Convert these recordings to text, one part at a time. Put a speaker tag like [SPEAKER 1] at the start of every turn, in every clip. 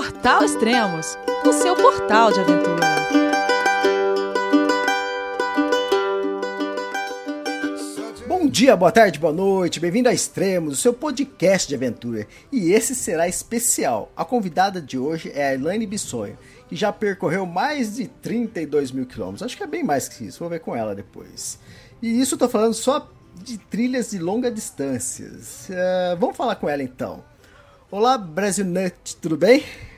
[SPEAKER 1] Portal Extremos, o seu portal de aventura.
[SPEAKER 2] Bom dia, boa tarde, boa noite, bem-vindo a Extremos, o seu podcast de aventura. E esse será especial. A convidada de hoje é a Elaine Bissonho, que já percorreu mais de 32 mil quilômetros. Acho que é bem mais que isso, vou ver com ela depois. E isso eu tô falando só de trilhas de longa distância. Uh, vamos falar com ela então. Olá, Brasil Nut, tudo bem?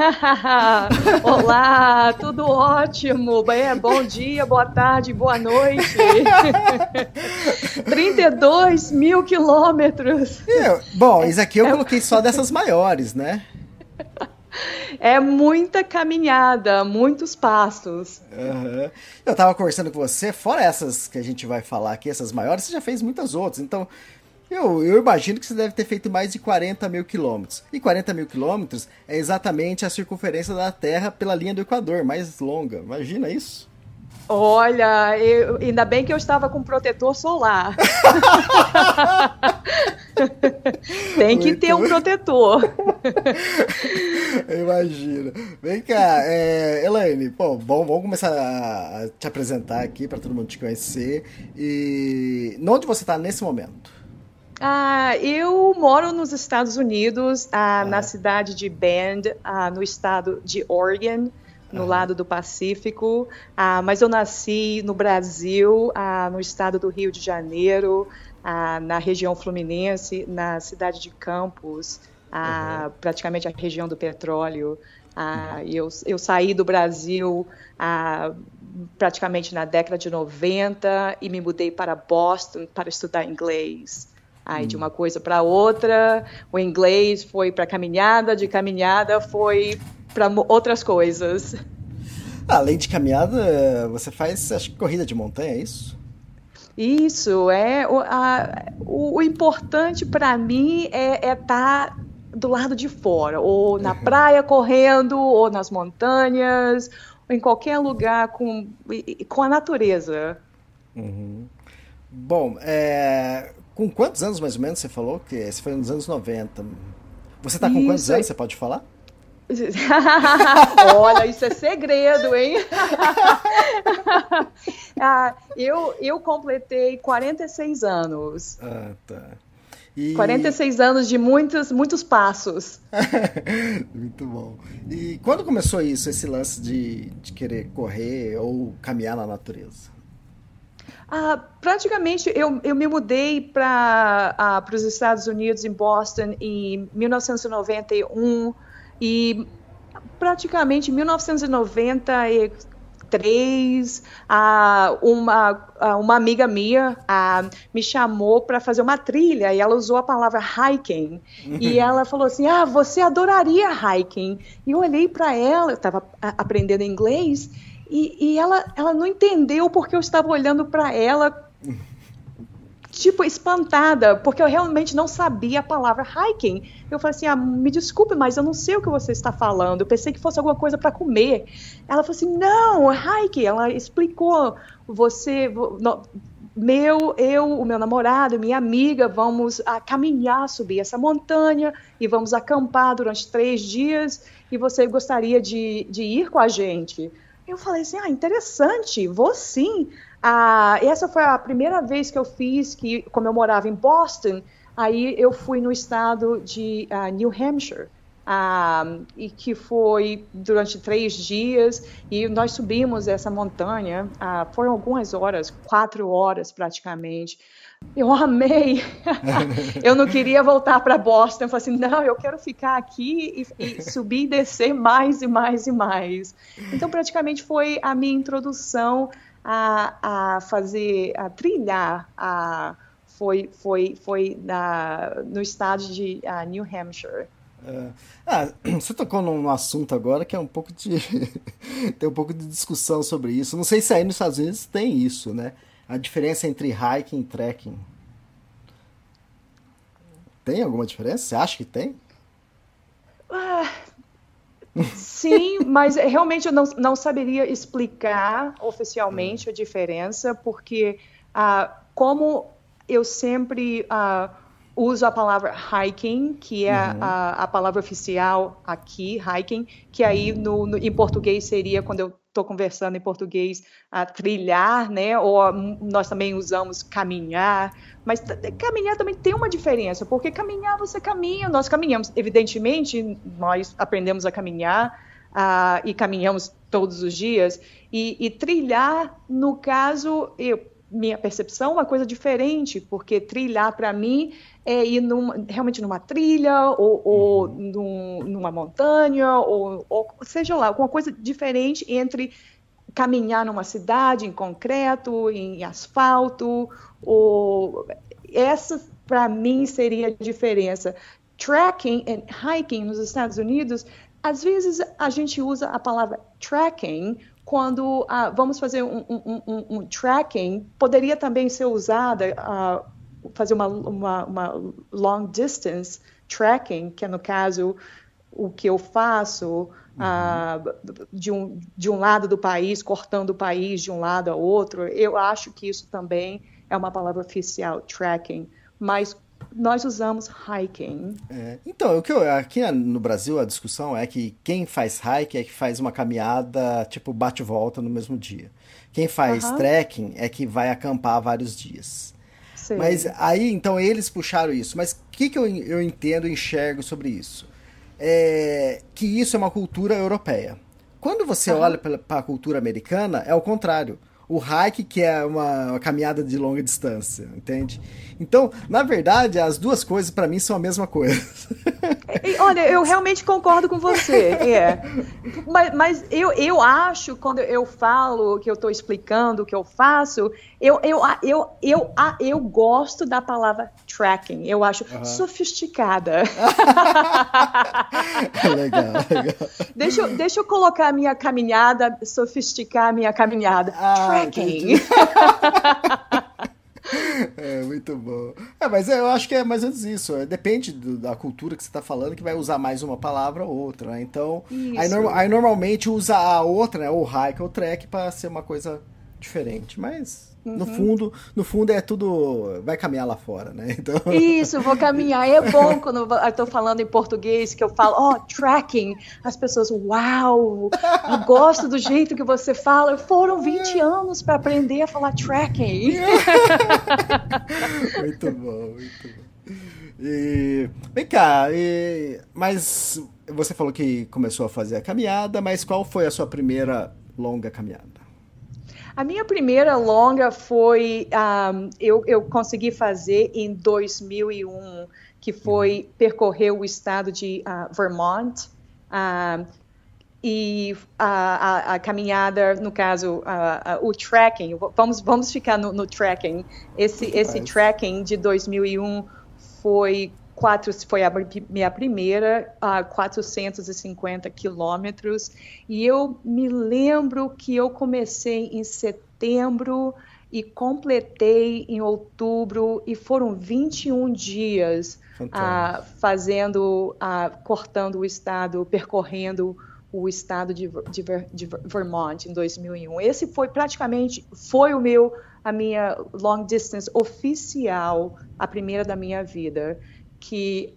[SPEAKER 3] Olá, tudo ótimo. É, bom dia, boa tarde, boa noite. 32 mil quilômetros.
[SPEAKER 2] É, bom, isso aqui eu é... coloquei só dessas maiores, né?
[SPEAKER 3] É muita caminhada, muitos passos.
[SPEAKER 2] Uhum. Eu tava conversando com você, fora essas que a gente vai falar aqui, essas maiores, você já fez muitas outras. Então, eu, eu, imagino que você deve ter feito mais de 40 mil quilômetros. E 40 mil quilômetros é exatamente a circunferência da Terra pela linha do Equador, mais longa. Imagina isso.
[SPEAKER 3] Olha, eu, ainda bem que eu estava com protetor solar. Tem que Muito ter um protetor.
[SPEAKER 2] Imagina. Vem cá, é, Elaine, bom, vamos começar a te apresentar aqui para todo mundo te conhecer. E onde você está nesse momento?
[SPEAKER 3] Ah, eu moro nos Estados Unidos, ah, na cidade de Bend, ah, no estado de Oregon, no lado do Pacífico. Ah, mas eu nasci no Brasil, ah, no estado do Rio de Janeiro, ah, na região fluminense, na cidade de Campos, uhum. praticamente a região do petróleo. Uhum. eu, eu saí do Brasil praticamente na década de 90 e me mudei para Boston para estudar inglês. Aí, de hum. uma coisa para outra, o inglês foi para caminhada, de caminhada foi para outras coisas.
[SPEAKER 2] Além de caminhada, você faz acho, corrida de montanha, é isso?
[SPEAKER 3] Isso, é. O, a, o, o importante para mim é estar é tá do lado de fora, ou na uhum. praia correndo, ou nas montanhas, ou em qualquer lugar com, com a natureza.
[SPEAKER 2] Uhum. Bom, é, com quantos anos mais ou menos você falou? Que esse foi nos anos 90. Você está com quantos anos? Você pode falar?
[SPEAKER 3] Olha, isso é segredo, hein? ah, eu, eu completei 46 anos.
[SPEAKER 2] Ah, tá.
[SPEAKER 3] E... 46 anos de muitos, muitos passos.
[SPEAKER 2] Muito bom. E quando começou isso, esse lance de, de querer correr ou caminhar na natureza?
[SPEAKER 3] Ah, praticamente eu, eu me mudei para ah, os Estados Unidos, em Boston, em 1991 e praticamente em 1993 ah, uma, uma amiga minha ah, me chamou para fazer uma trilha e ela usou a palavra hiking. E ela falou assim ah você adoraria hiking. E eu olhei para ela eu estava aprendendo inglês e, e ela, ela não entendeu porque eu estava olhando para ela tipo, espantada, porque eu realmente não sabia a palavra hiking. Eu falei assim: ah, me desculpe, mas eu não sei o que você está falando. Eu pensei que fosse alguma coisa para comer. Ela falou assim: não, hiking. Ela explicou: você. Meu, eu, o meu namorado, minha amiga, vamos a caminhar, subir essa montanha e vamos acampar durante três dias. E você gostaria de, de ir com a gente? Eu falei assim, ah, interessante, vou sim. Ah, essa foi a primeira vez que eu fiz, que como eu morava em Boston, aí eu fui no estado de uh, New Hampshire. Ah, e que foi durante três dias e nós subimos essa montanha ah, foram algumas horas quatro horas praticamente eu amei. eu não queria voltar para Boston. Eu falei assim, não, eu quero ficar aqui e, e, subir e descer mais e mais e mais. Então, praticamente foi a minha introdução a, a fazer, a trilhar, a, foi, foi, foi na, no estado de New Hampshire.
[SPEAKER 2] É. Ah, você tocou num assunto agora que é um pouco de. tem um pouco de discussão sobre isso. Não sei se aí nos Estados Unidos tem isso, né? A diferença entre hiking e trekking. Tem alguma diferença? Você acha que tem?
[SPEAKER 3] Ah, sim, mas realmente eu não, não saberia explicar oficialmente a diferença, porque ah, como eu sempre ah, uso a palavra hiking, que é uhum. a, a, palavra oficial aqui, hiking, que aí no, no em português seria, quando eu estou conversando em português, a trilhar, né? Ou nós também usamos caminhar, mas caminhar também tem uma diferença, porque caminhar você caminha, nós caminhamos, evidentemente, nós aprendemos a caminhar e caminhamos todos os dias, e, e trilhar, no caso, eu, minha percepção, é uma coisa diferente, porque trilhar para mim é ir numa, realmente numa trilha, ou, ou uhum. num, numa montanha, ou, ou, seja lá, alguma coisa diferente entre caminhar numa cidade em concreto, em asfalto, ou essa para mim seria a diferença. Tracking e hiking nos Estados Unidos, às vezes a gente usa a palavra tracking quando uh, vamos fazer um, um, um, um, tracking, poderia também ser usada uh, fazer uma, uma, uma, long distance tracking, que é no caso o que eu faço uhum. uh, de, um, de um lado do país, cortando o país de um lado a outro. Eu acho que isso também é uma palavra oficial, tracking. Mas nós usamos hiking.
[SPEAKER 2] É, então, o que eu, aqui no Brasil a discussão é que quem faz hike é que faz uma caminhada tipo bate-volta no mesmo dia. Quem faz uhum. trekking é que vai acampar vários dias. Sim. Mas aí, então, eles puxaram isso. Mas o que, que eu, eu entendo e enxergo sobre isso? É que isso é uma cultura europeia. Quando você uhum. olha para a cultura americana, é o contrário o hike, que é uma, uma, caminhada de longa distância, entende? Então, na verdade, as duas coisas para mim são a mesma coisa.
[SPEAKER 3] Olha, eu realmente concordo com você, é. Mas, mas, eu, eu acho, quando eu falo que eu estou explicando o que eu faço, eu, eu, eu, eu, eu, eu gosto da palavra tracking. Eu acho sofisticada. legal, legal. Deixa, eu, deixa eu colocar a minha caminhada, sofisticar a minha caminhada. Ah, tracking.
[SPEAKER 2] É, muito bom. É, mas eu acho que é mais ou menos isso. É, depende do, da cultura que você está falando, que vai usar mais uma palavra ou outra. Né? Então, aí, aí, normalmente usa a outra, né? ou hike ou trek, para ser uma coisa diferente. Mas Uhum. No fundo, no fundo é tudo vai caminhar lá fora, né?
[SPEAKER 3] Então... Isso, vou caminhar. É bom quando eu estou falando em português que eu falo, ó, oh, tracking. As pessoas, uau, eu gosto do jeito que você fala. Foram 20 anos para aprender a falar tracking.
[SPEAKER 2] muito bom, muito bom. E, vem cá, e, mas você falou que começou a fazer a caminhada, mas qual foi a sua primeira longa caminhada?
[SPEAKER 3] A minha primeira longa foi, um, eu, eu consegui fazer em 2001, que foi uhum. percorrer o estado de uh, Vermont. Uh, e a, a, a, caminhada, no caso, uh, o trekking, vamos, vamos ficar no, no trekking. Esse, esse trekking de 2001 foi quatro, foi a minha primeira, a 450 quilômetros, e eu me lembro que eu comecei em setembro e completei em outubro, e foram 21 dias uh, fazendo, uh, cortando o estado, percorrendo o estado de, de, de, Vermont em 2001. Esse foi praticamente foi o meu a minha long distance oficial, a primeira da minha vida que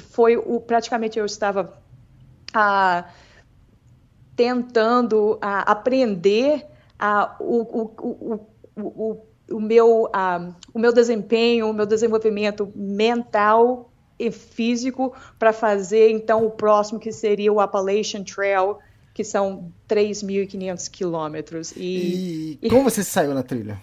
[SPEAKER 3] foi o praticamente eu estava ah, tentando ah, aprender ah, o, o, o, o, meu, o meu desempenho, o meu desenvolvimento mental e físico para fazer então o próximo que seria o Appalachian Trail, que são 3.500 quilômetros.
[SPEAKER 2] E, e como você saiu na trilha?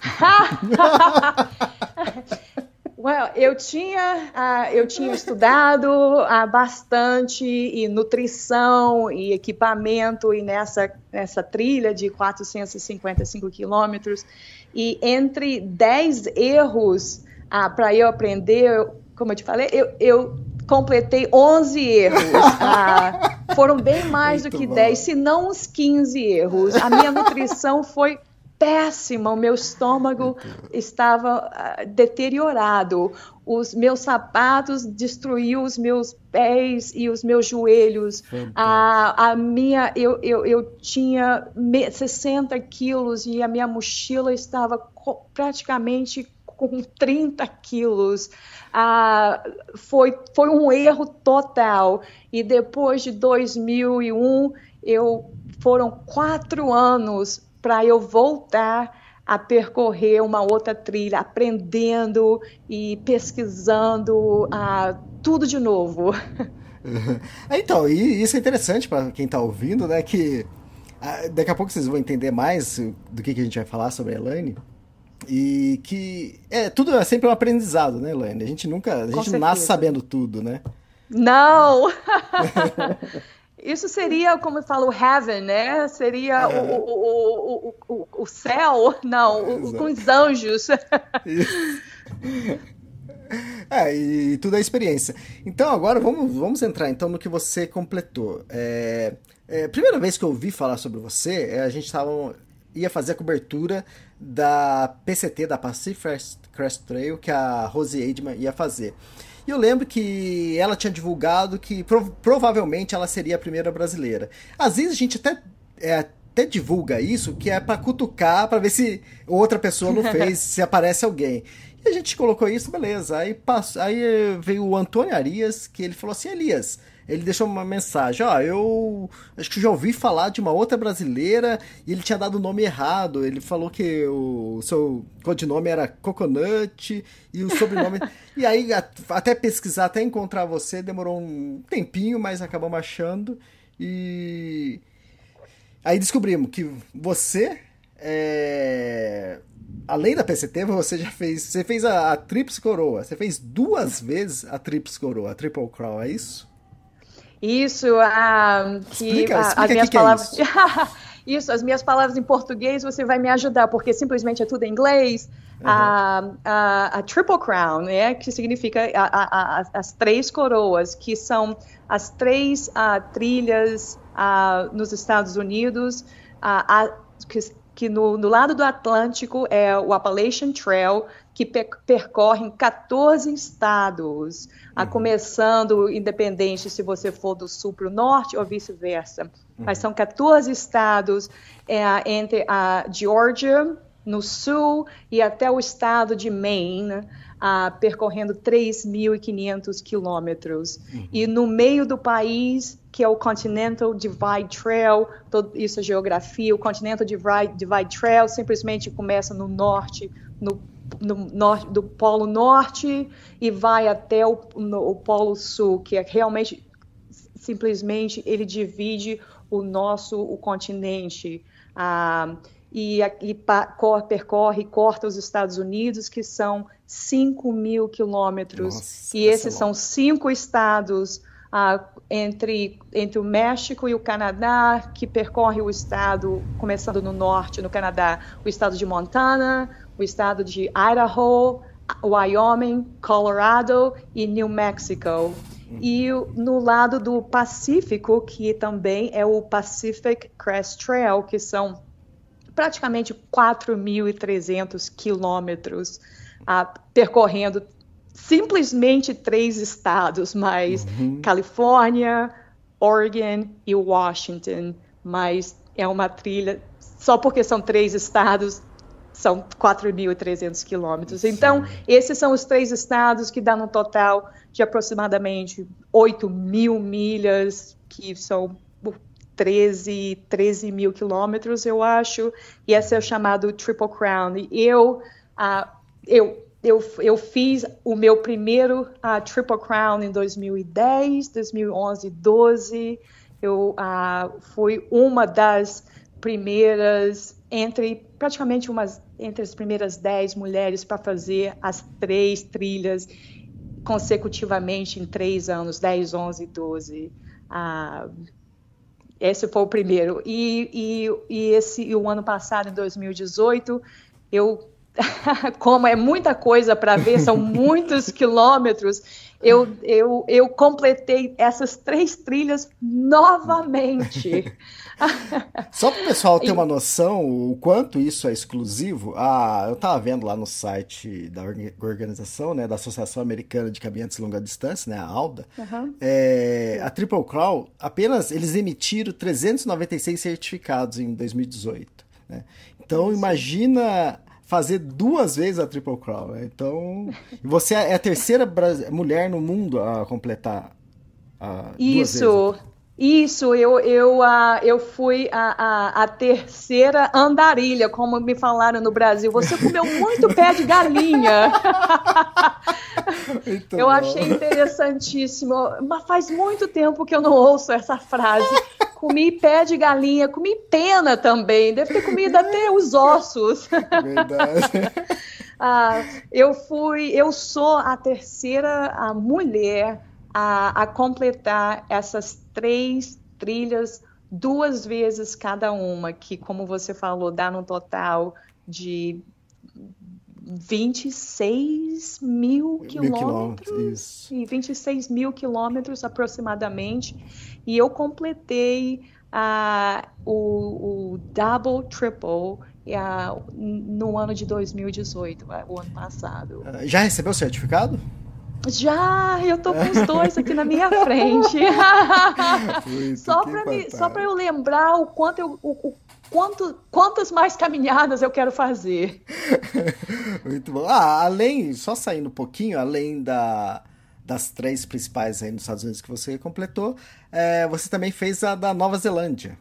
[SPEAKER 3] Well, eu tinha, uh, eu tinha estudado uh, bastante e nutrição e equipamento e nessa, nessa trilha de 455 quilômetros e entre 10 erros uh, para eu aprender, como eu te falei, eu, eu completei 11 erros. foram bem mais Muito do que bom. 10, se não uns 15 erros. A minha nutrição foi péssima, o meu estômago estava uh, deteriorado, os meus sapatos destruíam os meus pés e os meus joelhos. A, a minha, eu, eu, eu tinha 60 quilos e a minha mochila estava praticamente com 30 quilos. Ah, foi, foi um erro total. E depois de 2001, eu foram quatro anos para eu voltar a percorrer uma outra trilha, aprendendo e pesquisando ah, tudo de novo.
[SPEAKER 2] Então, e isso é interessante para quem está ouvindo, né? Que ah, daqui a pouco vocês vão entender mais do que, que a gente vai falar sobre a Elaine. E que é tudo é sempre um aprendizado, né, Elaine? A gente nunca, a gente nasce sabendo tudo, né?
[SPEAKER 3] Não! Isso seria, como eu falo, heaven, né? Seria é. o, o, o, o, céu, não, com os anjos.
[SPEAKER 2] É, e, tudo é experiência. Então, agora vamos, vamos entrar então no que você completou. É, é, primeira vez que eu ouvi falar sobre você, é, a gente tava, ia fazer a cobertura da PCT, da Pacific Crest Trail, que a Rosie Aidman ia fazer. E eu lembro que ela tinha divulgado que prov provavelmente ela seria a primeira brasileira. Às vezes a gente até, é, até divulga isso, que é para cutucar, para ver se outra pessoa não fez, se aparece alguém. E a gente colocou isso, beleza. Aí, passou, aí veio o Antônio Arias, que ele falou assim: Elias, ele deixou uma mensagem, ó, eu acho que já ouvi falar de uma outra brasileira e ele tinha dado o nome errado. Ele falou que o seu codinome era Coconut e o sobrenome. e aí, até pesquisar, até encontrar você, demorou um tempinho, mas acabamos achando. E aí descobrimos que você é... Além da PCT, você já fez. Você fez a, a Trips Coroa. Você fez duas vezes a Trips Coroa, a Triple Crown, é isso?
[SPEAKER 3] Isso, ah, que explica, explica as minhas que palavras. Que é isso? isso? as minhas palavras em português você vai me ajudar, porque simplesmente é tudo em inglês. Uhum. A, a, a, Triple Crown, né, que significa a, as três coroas, que são as três uh, trilhas uh, nos Estados Unidos, uh, que, que no, no, lado do Atlântico é o Appalachian Trail, que percorre 14 estados a começando independente se você for do sul para o norte ou vice-versa. Uhum. Mas são 14 estados é, entre a Georgia, no sul, e até o estado de Maine, uh, percorrendo 3.500 quilômetros. Uhum. E no meio do país, que é o Continental Divide Trail, todo isso é geografia, o Continental Divide, Divide Trail simplesmente começa no norte, no no norte, do Polo Norte e vai até o, no, o Polo Sul, que é realmente simplesmente ele divide o nosso o continente. Ah, e, e percorre, corta os Estados Unidos, que são 5 mil quilômetros. E esses é são cinco estados ah, entre, entre o México e o Canadá, que percorre o estado, começando no norte, no Canadá, o estado de Montana, o estado de Idaho, Wyoming, Colorado e New Mexico. E no lado do Pacífico, que também é o Pacific Crest Trail, que são praticamente 4.300 quilômetros ah, percorrendo simplesmente três estados, mas uhum. Califórnia, Oregon e Washington. Mas é uma trilha, só porque são três estados, são 4.300 quilômetros. Então, esses são os três estados que dão um total de aproximadamente 8 mil milhas, que são 13, 13 mil quilômetros, eu acho, e esse é o chamado Triple Crown. E eu, uh, eu, eu, eu fiz o meu primeiro uh, Triple Crown em 2010, 2011, 12. Eu uh, fui uma das primeiras entre praticamente umas entre as primeiras dez mulheres para fazer as três trilhas consecutivamente em três anos, 10, 11, 12. Ah, esse foi o primeiro. E, e, e esse e o ano passado, em 2018, eu, como é muita coisa para ver, são muitos quilômetros, eu, eu, eu completei essas três trilhas novamente.
[SPEAKER 2] Só para o pessoal ter uma noção o quanto isso é exclusivo, ah, eu estava vendo lá no site da organização, né, da Associação Americana de Caminhantes de Longa Distância, né, a ALDA, uhum. é, a Triple Crown, apenas eles emitiram 396 certificados em 2018. Né? Então, imagina fazer duas vezes a Triple Crown. Né? Então, você é a terceira mulher no mundo a completar a
[SPEAKER 3] Isso. Isso, eu, eu, uh, eu fui a, a, a, terceira andarilha, como me falaram no Brasil. Você comeu muito pé de galinha. Muito eu achei interessantíssimo. Mas faz muito tempo que eu não ouço essa frase. Comi pé de galinha, comi pena também. Deve ter comido até os ossos. Verdade. uh, eu fui, eu sou a terceira a mulher a, a completar essas três trilhas duas vezes cada uma, que, como você falou, dá no total de 26 mil quilômetros. Mil 26 mil quilômetros aproximadamente. E eu completei uh, o, o double, triple uh, no ano de 2018, o ano passado.
[SPEAKER 2] Já recebeu o certificado?
[SPEAKER 3] Já, eu tô com os dois aqui na minha frente. só para eu lembrar o quanto eu, o, o, quanto, quantas mais caminhadas eu quero fazer.
[SPEAKER 2] Muito bom. Ah, além, só saindo um pouquinho, além da, das três principais aí nos Estados Unidos que você completou, é, você também fez a da Nova Zelândia.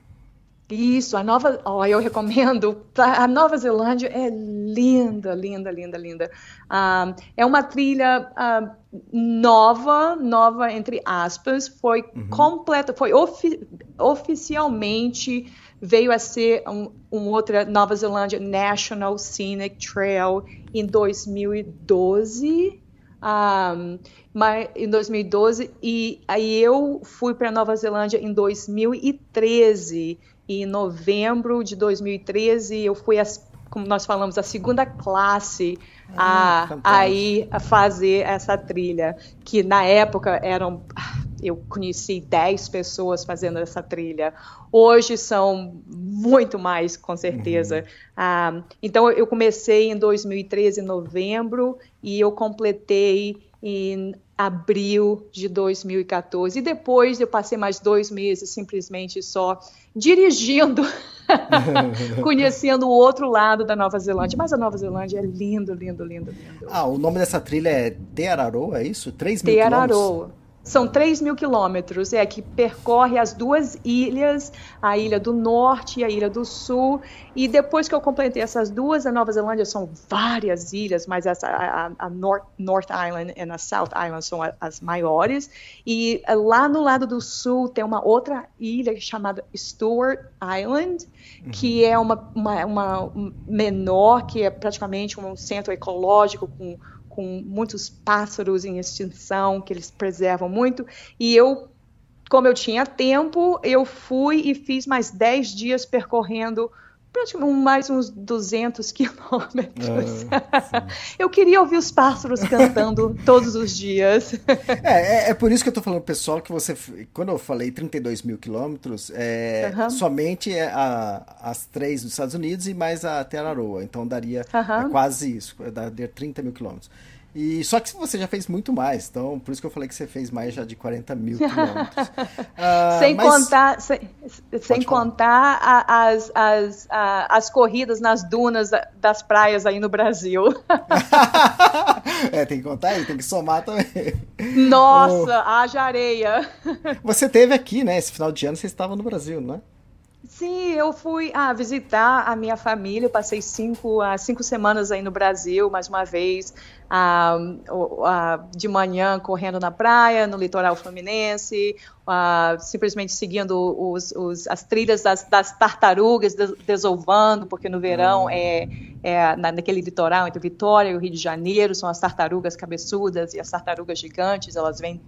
[SPEAKER 3] Isso, a Nova, oh, eu recomendo. A Nova Zelândia é linda, linda, linda, linda. Uh, é uma trilha uh, nova, nova entre aspas, foi uhum. completa, foi ofi oficialmente veio a ser um, um, outra Nova Zelândia National Scenic Trail em 2012. Um, mas, em 2012 e aí eu fui para Nova Zelândia em 2013 e em novembro de 2013 eu fui, as, como nós falamos, a segunda classe ah, a, a ir a fazer essa trilha, que na época eram eu conheci 10 pessoas fazendo essa trilha. Hoje são muito mais, com certeza. Uhum. Ah, então, eu comecei em 2013, em novembro, e eu completei em abril de 2014. E depois eu passei mais dois meses simplesmente só dirigindo, conhecendo o outro lado da Nova Zelândia. Mas a Nova Zelândia é lindo, lindo, lindo, lindo.
[SPEAKER 2] Ah, o nome dessa trilha é Te Araroa, é isso? 3 mil
[SPEAKER 3] Te Araroa. São 3 mil quilômetros, é que percorre as duas ilhas, a ilha do norte e a ilha do sul. E depois que eu completei essas duas, a Nova Zelândia são várias ilhas, mas essa, a, a North, North Island e a South Island são as maiores. E eh, lá no lado do sul tem uma outra ilha chamada Stewart Island, uhum. que é uma, uma, uma menor, que é praticamente um centro ecológico com com muitos pássaros em extinção, que eles preservam muito, e eu, como eu tinha tempo, eu fui e fiz mais 10 dias percorrendo praticamente mais uns 200 quilômetros. Ah, eu queria ouvir os pássaros cantando todos os dias.
[SPEAKER 2] É, é, é, por isso que eu tô falando, pessoal, que você, quando eu falei 32 mil quilômetros, é uhum. somente é a, as três dos Estados Unidos e mais a Teraroa. Então daria uhum. é quase isso, daria 30 mil quilômetros. E só que você já fez muito mais, então por isso que eu falei que você fez mais já de 40 mil quilômetros.
[SPEAKER 3] uh, sem mas... contar, sem, sem contar a, as, as, a, as corridas nas dunas das praias aí no Brasil.
[SPEAKER 2] é, tem que contar aí, tem que somar também.
[SPEAKER 3] Nossa, haja areia.
[SPEAKER 2] Você teve aqui, né? Esse final de ano você estava no Brasil, não é?
[SPEAKER 3] Sim, eu fui ah, visitar a minha família. Eu passei cinco, ah, cinco semanas aí no Brasil, mais uma vez, ah, ah, de manhã correndo na praia, no litoral fluminense, ah, simplesmente seguindo os, os, as trilhas das, das tartarugas, des, desovando, porque no verão hum. é, é na, naquele litoral entre Vitória e o Rio de Janeiro, são as tartarugas cabeçudas e as tartarugas gigantes, elas vêm,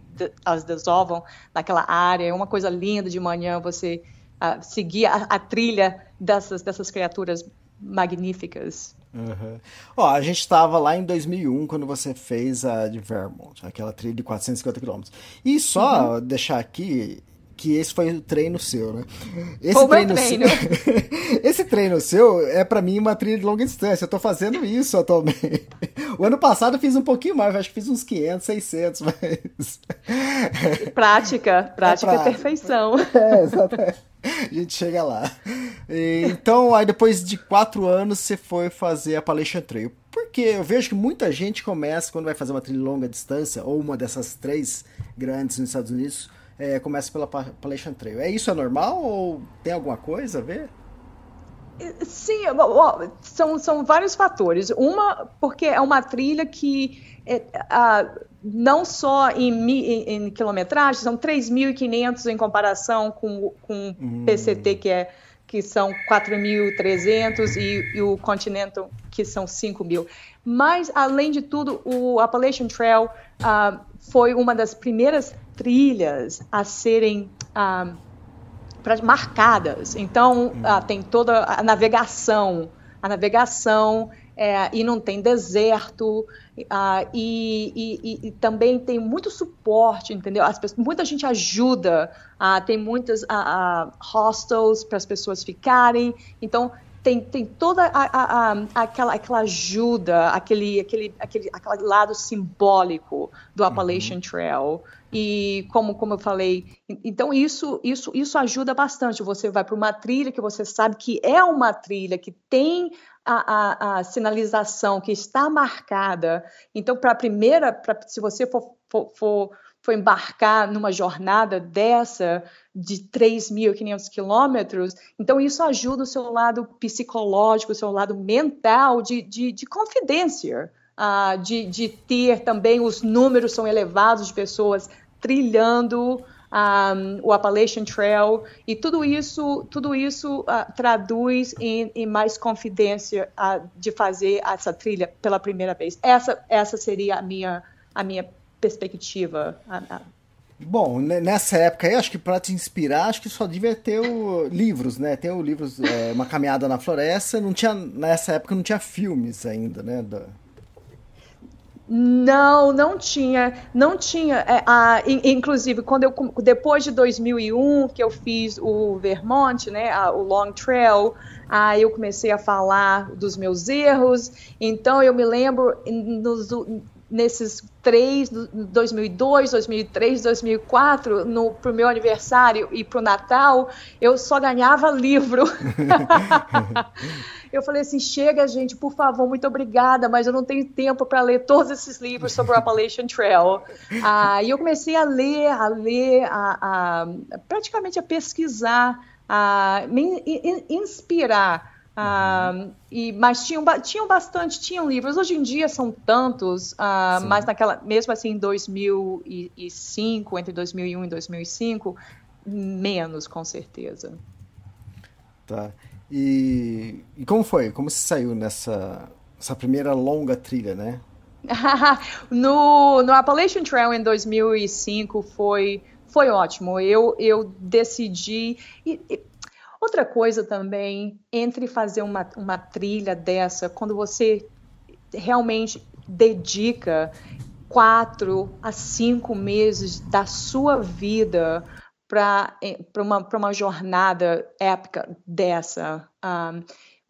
[SPEAKER 3] elas desovam naquela área. É uma coisa linda de manhã você a seguir a, a, trilha dessas, dessas criaturas magníficas.
[SPEAKER 2] Uhum. Ó, a gente estava lá em 2001 quando você fez a de Vermont, aquela trilha de 450 quilômetros. E só uhum. deixar aqui que esse foi o treino seu, né? Esse
[SPEAKER 3] treino, treino.
[SPEAKER 2] Seu... esse treino seu é para mim uma trilha de longa distância. Eu tô fazendo isso atualmente. O ano passado eu fiz um pouquinho mais, acho que fiz uns 500, 600, mas
[SPEAKER 3] prática, prática é, é perfeição.
[SPEAKER 2] É, exatamente. A gente chega lá. E, então, aí depois de quatro anos, você foi fazer a Appalachian Trail. Porque eu vejo que muita gente começa, quando vai fazer uma trilha longa distância, ou uma dessas três grandes nos Estados Unidos, é, começa pela Appalachian Trail. É isso é normal ou tem alguma coisa a ver?
[SPEAKER 3] Sim, são, são vários fatores. Uma, porque é uma trilha que é, a, não só em, em, em quilometragem, são 3.500 em comparação com, com hum. PCT, que, é, que são 4.300, e, e o Continental, que são 5.000. Mas, além de tudo, o Appalachian Trail uh, foi uma das primeiras trilhas a serem uh, marcadas. Então, uh, tem toda a navegação, a navegação é, e não tem deserto, uh, e, e, e, também tem muito suporte, entendeu? Pessoas, muita gente ajuda, uh, tem muitas uh, hostels para as pessoas ficarem, então tem, tem toda a, a, a, aquela, aquela ajuda, aquele, aquele, aquele, aquele lado simbólico do Appalachian uhum. Trail. E como, como eu falei, então isso, isso, isso ajuda bastante. Você vai para uma trilha que você sabe que é uma trilha que tem a, a, a sinalização que está marcada. Então, para a primeira, pra, se você for, for, for, for embarcar numa jornada dessa de 3.500 quilômetros, então isso ajuda o seu lado psicológico, o seu lado mental de, de, de confidência. Uh, de, de ter também os números são elevados de pessoas trilhando um, o Appalachian Trail e tudo isso, tudo isso uh, traduz em, em, mais confidência uh, de fazer essa trilha pela primeira vez. Essa, essa seria a minha, a minha perspectiva.
[SPEAKER 2] Bom, nessa época aí, acho que para te inspirar, acho que só devia ter o, livros, né? Tem o livros é, Uma Caminhada na Floresta. Não tinha, nessa época não tinha filmes ainda, né? Da...
[SPEAKER 3] Não, não tinha, não tinha. É, a, inclusive, quando eu depois de 2001 que eu fiz o Vermont, né, a, o Long Trail, aí eu comecei a falar dos meus erros. Então eu me lembro nos, nesses três, 2002, 2003, 2004, no pro meu aniversário e pro Natal, eu só ganhava livro. eu falei assim: chega, gente, por favor, muito obrigada, mas eu não tenho tempo para ler todos esses livros sobre o Appalachian Trail. Ah, e eu comecei a ler, a ler, a, a praticamente a pesquisar, a me inspirar. Uhum. e, mas tinham, tinham bastante, tinham livros. Hoje em dia são tantos, uh, mas naquela, mesmo assim em 2005, entre 2001 e 2005, menos com certeza.
[SPEAKER 2] Tá. E, e como foi? Como você saiu nessa essa primeira longa trilha, né?
[SPEAKER 3] no, no Appalachian Trail em 2005 foi, foi ótimo. Eu, eu decidi. E, e, outra coisa também, entre fazer uma, uma trilha dessa, quando você realmente dedica quatro a cinco meses da sua vida para eh, uma, uma jornada épica dessa. Um,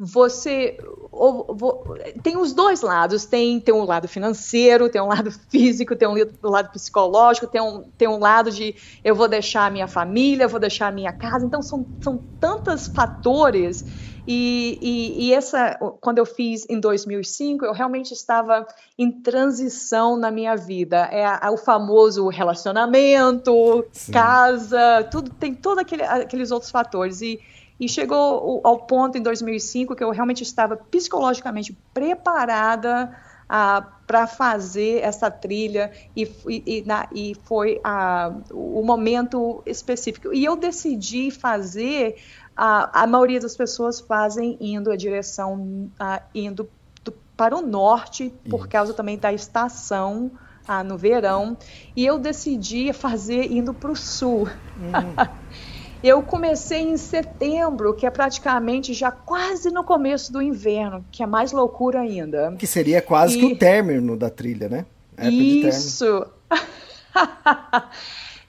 [SPEAKER 3] você ou, ou, tem os dois lados, tem, tem um lado financeiro, tem um lado físico, tem um, lado psicológico, tem um, tem um lado de eu vou deixar a minha família, eu vou deixar a minha casa, então são, são tantos fatores e, e, e, essa, quando eu fiz em 2005, eu realmente estava em transição na minha vida. É, é o famoso relacionamento, Sim. casa, tudo tem todos aquele, aqueles outros fatores. E, E chegou ao ponto em 2005 que eu realmente estava psicologicamente preparada ah, para fazer essa trilha e, e, na, e foi ah, o momento específico. E eu decidi fazer, ah, a maioria das pessoas fazem indo a direção, indo do, para o norte, por causa também da estação no verão, e eu decidi fazer indo para o sul. Uhum. Eu comecei em setembro, que é praticamente já quase no começo do inverno, que é mais loucura ainda.
[SPEAKER 2] Que seria quase e... que o término da trilha, né?
[SPEAKER 3] Isso.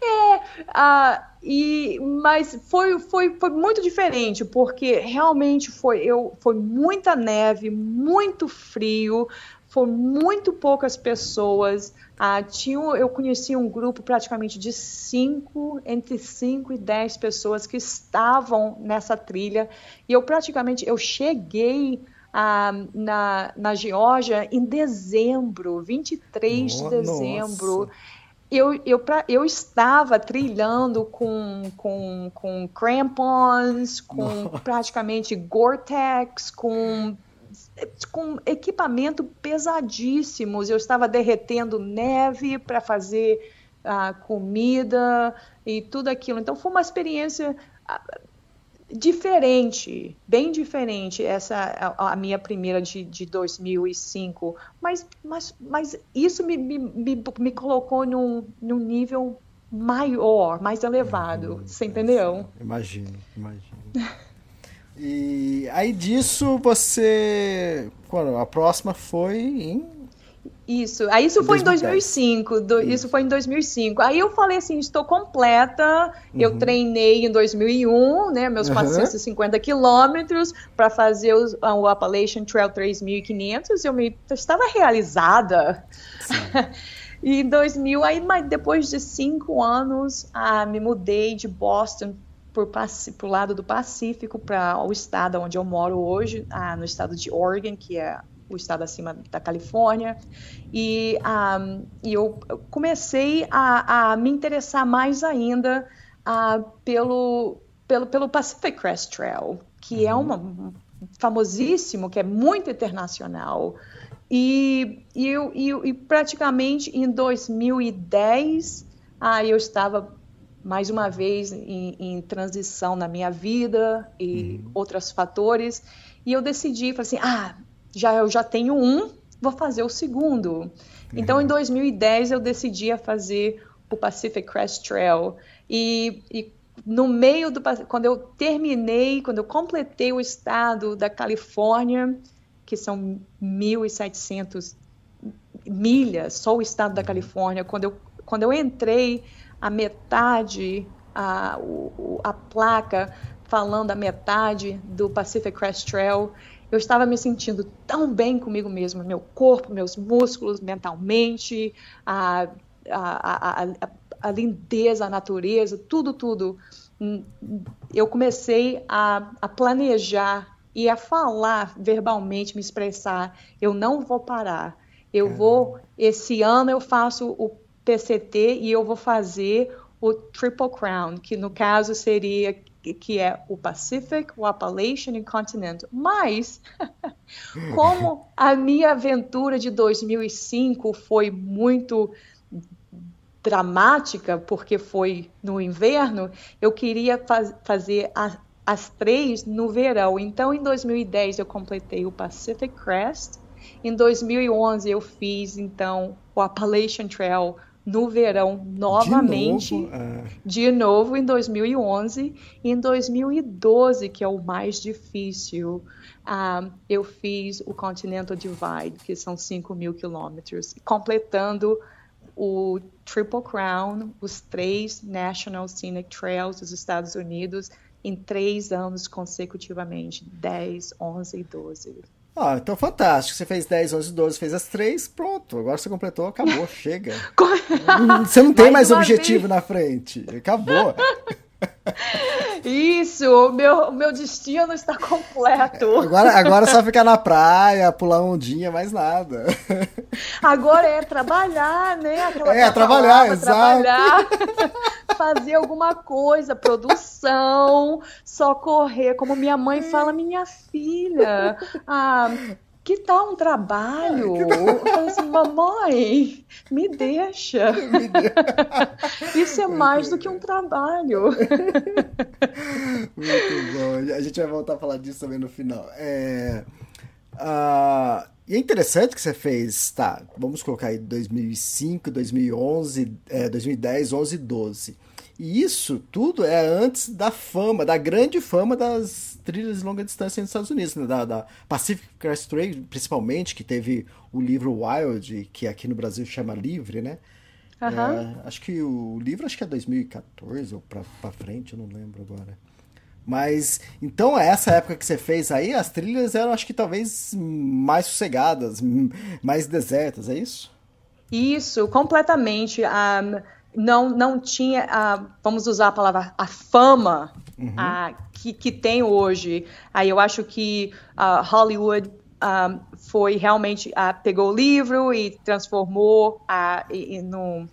[SPEAKER 3] é, uh, e, mas foi, foi, foi muito diferente, porque realmente foi, eu, foi muita neve, muito frio, foram muito poucas pessoas. Ah, tinha, eu conheci um grupo praticamente de cinco, entre cinco e dez pessoas que estavam nessa trilha. E eu praticamente, eu cheguei ah, na, na Geórgia em dezembro, 23 oh, de dezembro. Nossa. Eu, eu, pra, eu estava trilhando com, com, com crampons, com praticamente Gore-Tex, com com equipamento pesadíssimos. Eu estava derretendo neve para fazer a comida e tudo aquilo. Então foi uma experiência diferente, bem diferente essa a, a minha primeira de, de 2005, mas, mas, mas isso me, me, me, me colocou num, num nível maior, mais elevado, uhum, você entendeu?
[SPEAKER 2] Imagino, imagino. E aí disso você. Quando? A próxima foi em.
[SPEAKER 3] Isso, aí isso foi 2010. em 2005, do, isso. isso. foi em 2005. Aí eu falei assim, estou completa, uhum. eu treinei em 2001, né, meus uhum. 450 quilômetros para fazer os, o Appalachian Trail 3500, eu me eu estava realizada. e em 2000, aí mas depois de cinco anos, ah, me mudei de Boston por, o lado do Pacífico para o estado onde eu moro hoje, ah, no estado de Oregon, que é o estado acima da Califórnia, e, ah, e eu comecei a, a, me interessar mais ainda uh, pelo, pelo, pelo Pacific Crest Trail, que é uhum. é uma, famosíssimo, que é muito internacional. E, e, e, e praticamente em 2010, ah, eu estava mais uma vez em, em transição na minha vida e uhum. outros fatores. E eu decidi, falei assim, ah, já eu já tenho um, vou fazer o segundo. Uhum. Então, em 2010 eu decidi a fazer o Pacific Crest Trail e, e no meio do quando eu terminei, quando eu completei o estado da Califórnia, que são 1.700 milhas, só o estado da uhum. Califórnia, quando eu quando eu entrei a metade, a, o, a placa falando a metade do Pacific Crest Trail, eu estava me sentindo tão bem comigo mesma, meu corpo, meus músculos, mentalmente, a, a, a, a lindeza, a natureza, tudo, tudo. Eu comecei a, a planejar e a falar verbalmente, me expressar. Eu não vou parar. Eu vou, esse ano eu faço o PCT e eu vou fazer o Triple Crown, que no caso seria que é o Pacific, o Appalachian e o Continental. Mas, como a minha aventura de 2005 foi muito dramática, porque foi no inverno, eu queria faz, fazer a, as três no verão. Então, em 2010, eu completei o Pacific Crest. Em 2011, eu fiz, então, o Appalachian Trail no verão novamente, de novo, é. de novo em 2011 e em 2012, que é o mais difícil, uh, eu fiz o Continental Divide, que são 5 mil quilômetros, completando o Triple Crown, os três National Scenic Trails dos Estados Unidos, em três anos consecutivamente, 10, 11 e 12.
[SPEAKER 2] Ah, então fantástico. Você fez 10, 11, 12, fez as três, pronto. Agora você completou, acabou, chega. Você não tem mais, mais objetivo vez. na frente. Acabou.
[SPEAKER 3] Isso, o meu, o meu destino está completo.
[SPEAKER 2] Agora, agora só ficar na praia, pular ondinha, mais nada.
[SPEAKER 3] Agora é trabalhar, né?
[SPEAKER 2] Aquela é, trabalhar, exato. Trabalhar,
[SPEAKER 3] fazer alguma coisa, produção, socorrer, como minha mãe fala, minha filha. Ah, que tal um trabalho? Eu falei assim, mamãe, me deixa. Isso é mais do que um trabalho.
[SPEAKER 2] Muito bom. A gente vai voltar a falar disso também no final. É, uh, e é interessante que você fez, tá, vamos colocar aí 2005, 2011, é, 2010, 11, 12. E isso tudo é antes da fama, da grande fama das trilhas de longa distância nos Estados Unidos, né? da, da, Pacific Crest Trail, principalmente, que teve o livro Wild, que aqui no Brasil chama Livre, né? Uhum. É, acho que o livro acho que é 2014 ou pra, pra frente, eu não lembro agora. Mas, então, essa época que você fez aí, as trilhas eram, acho que talvez mais sossegadas, mais desertas, é isso?
[SPEAKER 3] Isso, completamente. Um, não, não tinha, uh, vamos usar a palavra, a fama uhum. uh, que, que tem hoje. Aí eu acho que uh, Hollywood um, foi realmente, pegou o livro e transformou uh, no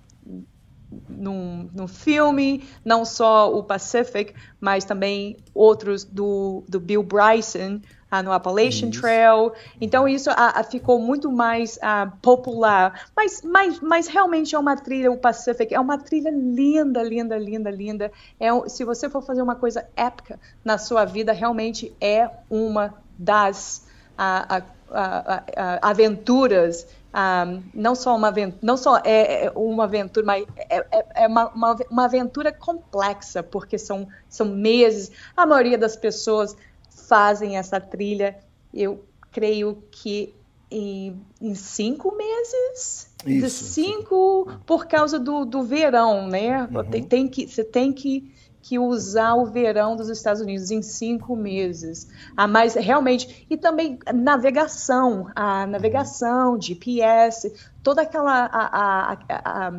[SPEAKER 3] num, num filme, não só o Pacific, mas também outros do, do Bill Bryson, uh, no Appalachian isso. Trail. Então isso uh, ficou muito mais popular. Mas, mas, mas realmente é uma trilha, o Pacific, é uma trilha linda, linda, linda, linda. É, se você for fazer uma coisa épica na sua vida, realmente é uma das aventuras um, não só uma aventura, não só é, é uma aventura, mas é, é, é uma, uma, uma, aventura complexa, porque são, são meses. A maioria das pessoas fazem essa trilha, eu creio que em, em cinco meses. Isso, de cinco por causa do, do verão, né? Uhum. Tem, tem que, você tem que que usar o verão dos Estados Unidos em cinco meses. Ah, mas realmente, e também navegação, a navegação, GPS, toda aquela a, a, a,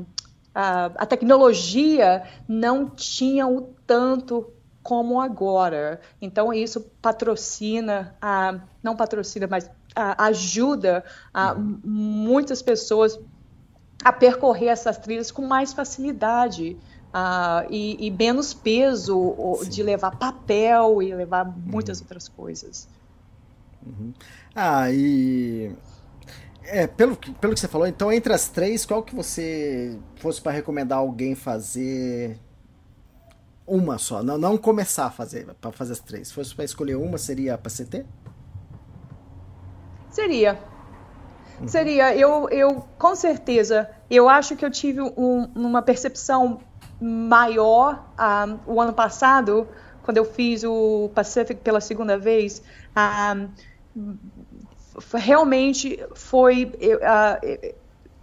[SPEAKER 3] a, a tecnologia não tinha o tanto como agora. Então isso patrocina, a, não patrocina, mas a, ajuda a, muitas pessoas a percorrer essas trilhas com mais facilidade. Uh, e, e, menos peso Sim. de levar papel e levar muitas uhum. outras coisas.
[SPEAKER 2] Uhum. Ah, e é, pelo, pelo que você falou, então entre as três, qual que você fosse para recomendar alguém fazer uma só, não, não começar a fazer, para fazer as três. Se fosse para escolher uma, seria a PCT?
[SPEAKER 3] Seria. Uhum. Seria, eu, eu com certeza, eu acho que eu tive um, uma percepção maior um, o ano passado, quando eu fiz o Pacific pela segunda vez. Um, realmente foi. Uh,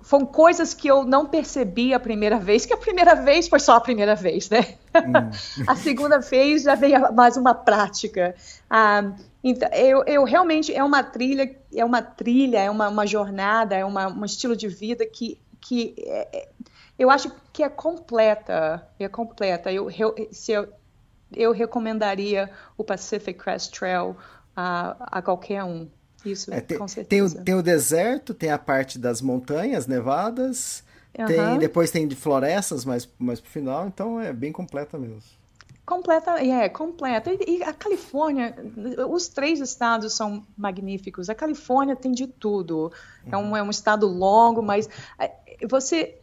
[SPEAKER 3] foram coisas que eu não percebi a primeira vez, que a primeira vez foi só a primeira vez, né? Hum. a segunda vez já veio mais uma prática. Um, então, eu, eu, realmente é uma trilha, é uma trilha, é uma, uma jornada, é uma, um estilo de vida que, que é, é eu acho que é completa, é completa. Eu, eu, se eu, eu recomendaria o Pacific Crest Trail a, a qualquer um. Isso, é, tem, com certeza.
[SPEAKER 2] Tem o, tem o deserto, tem a parte das montanhas nevadas, uhum. tem, depois tem de florestas mais, mais pro final, então é bem completa mesmo.
[SPEAKER 3] Completa, é, completa. E, e, a Califórnia, os três estados são magníficos. A Califórnia tem de tudo. Uhum. É, um, é um estado longo, mas é, você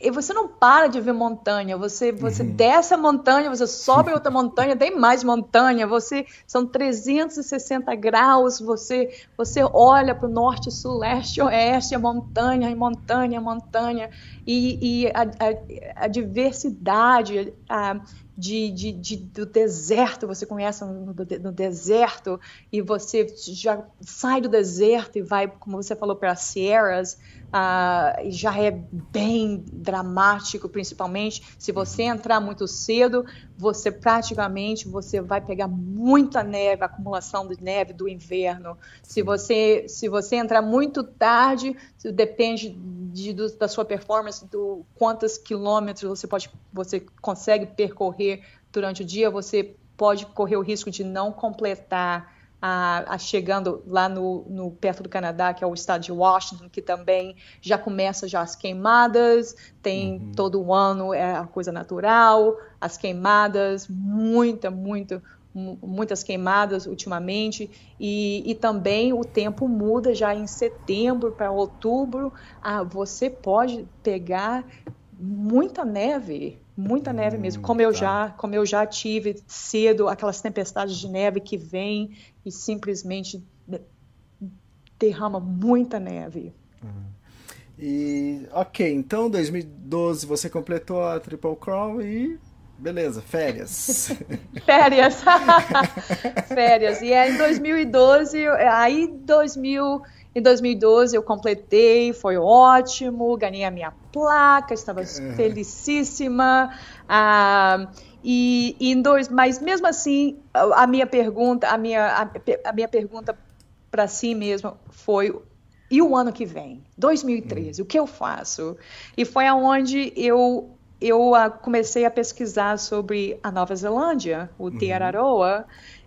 [SPEAKER 3] e você não para de ver montanha, você, você uhum. desce a montanha, você sobe outra montanha, tem mais montanha, você são 360 graus, você, você olha para o norte, sul, leste, oeste, é montanha, montanha, montanha, e, e a, a, a diversidade, a, de, de, de, do deserto, você conhece no, no, deserto, e você já sai do deserto e vai, como você falou, para as Sierras, uh, já é bem dramático, principalmente se você entrar muito cedo, você praticamente você vai pegar muita neve, acumulação de neve do inverno. Se você se você entrar muito tarde, depende de, do, da sua performance, do quantos quilômetros você pode você consegue percorrer durante o dia, você pode correr o risco de não completar a, a chegando lá no, no, perto do Canadá, que é o estado de Washington, que também já começa já as queimadas, tem uhum. todo o ano é a coisa natural, as queimadas, muita, muita, muitas queimadas ultimamente e, e, também o tempo muda já em setembro para outubro ah, você pode pegar muita neve muita neve mesmo, como eu tá. já, como eu já tive cedo, aquelas tempestades de neve que vêm e simplesmente derrama muita neve.
[SPEAKER 2] Uhum. E ok, então 2012 você completou a Triple Crown e beleza, férias.
[SPEAKER 3] férias, férias. E é em 2012, aí 2000 em 2012 eu completei, foi ótimo, ganhei a minha placa, estava felicíssima. Ah, e, e em dois, mas mesmo assim, a minha pergunta, a minha, a, a minha pergunta para si mesma foi e o ano que vem, 2013, uhum. o que eu faço? E foi aonde eu eu uh, comecei a pesquisar sobre a Nova Zelândia, o uhum. Te Araroa,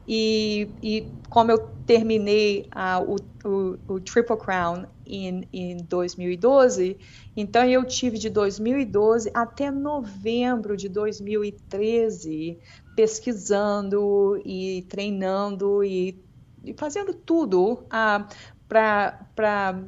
[SPEAKER 3] e, e como eu terminei uh, o, o, o, Triple Crown em, em 2012, então eu tive de 2012 até novembro de 2013 pesquisando e treinando e, e fazendo tudo uh, para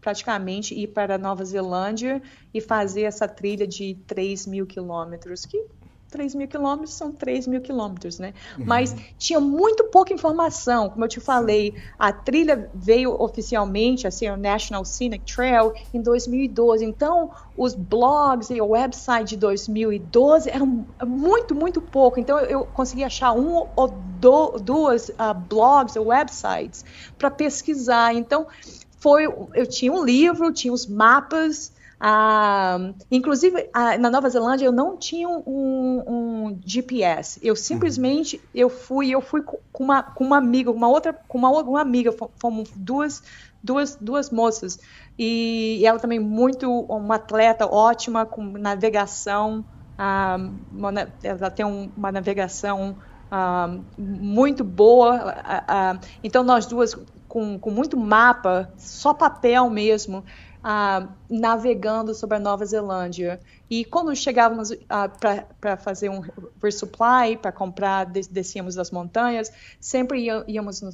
[SPEAKER 3] praticamente ir para Nova Zelândia e fazer essa trilha de 3 mil quilômetros, que 3 mil quilômetros são 3 mil quilômetros, né? Uhum. Mas tinha muito pouca informação. Como eu te falei, a trilha veio oficialmente, assim, o National Scenic Trail, em 2012. Então, os blogs e o website de 2012 eram muito, muito pouco. Então, eu consegui achar um ou do, duas uh, blogs ou websites para pesquisar. Então, foi, eu tinha um livro, tinha os mapas, ah, inclusive, ah, na Nova Zelândia eu não tinha um, um, GPS. Eu simplesmente eu fui, eu fui com uma, com uma amiga, uma outra, com uma, uma amiga, fomos duas, duas, duas moças e, e ela também muito uma atleta ótima com navegação. Ah, ela tem um, uma navegação ah, muito boa. Ah, ah, então nós duas com, com muito mapa, só papel mesmo ah, navegando sobre a Nova Zelândia. E quando chegávamos ah, para fazer um resupply, para comprar, descíamos das montanhas, sempre íamos no,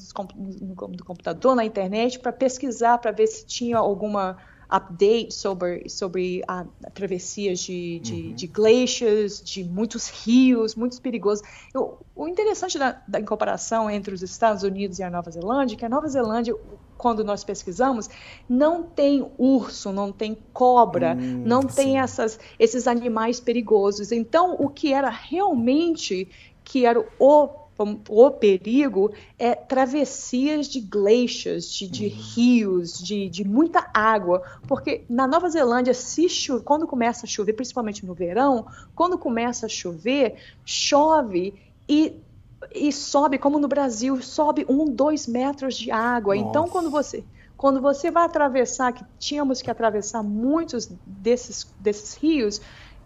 [SPEAKER 3] computador, na internet, para pesquisar, para ver se tinha alguma update sobre, sobre a, a travessias de, de, uhum. de, glaciers, de muitos rios, muito perigosos. Eu, o interessante da, da comparação entre os Estados Unidos e a Nova Zelândia é que a Nova Zelândia, quando nós pesquisamos, não tem urso, não tem cobra, hum, não sim. tem essas, esses animais perigosos. Então, o que era realmente que era o o perigo é travessias de glaciers, de, de uhum. rios, de, de, muita água, porque na Nova Zelândia, se chove, quando começa a chover, principalmente no verão, quando começa a chover, chove e, e sobe, como no Brasil, sobe um, dois metros de água. Então, Nossa. Então, quando você quando você vai atravessar, que tínhamos que atravessar muitos desses, desses rios,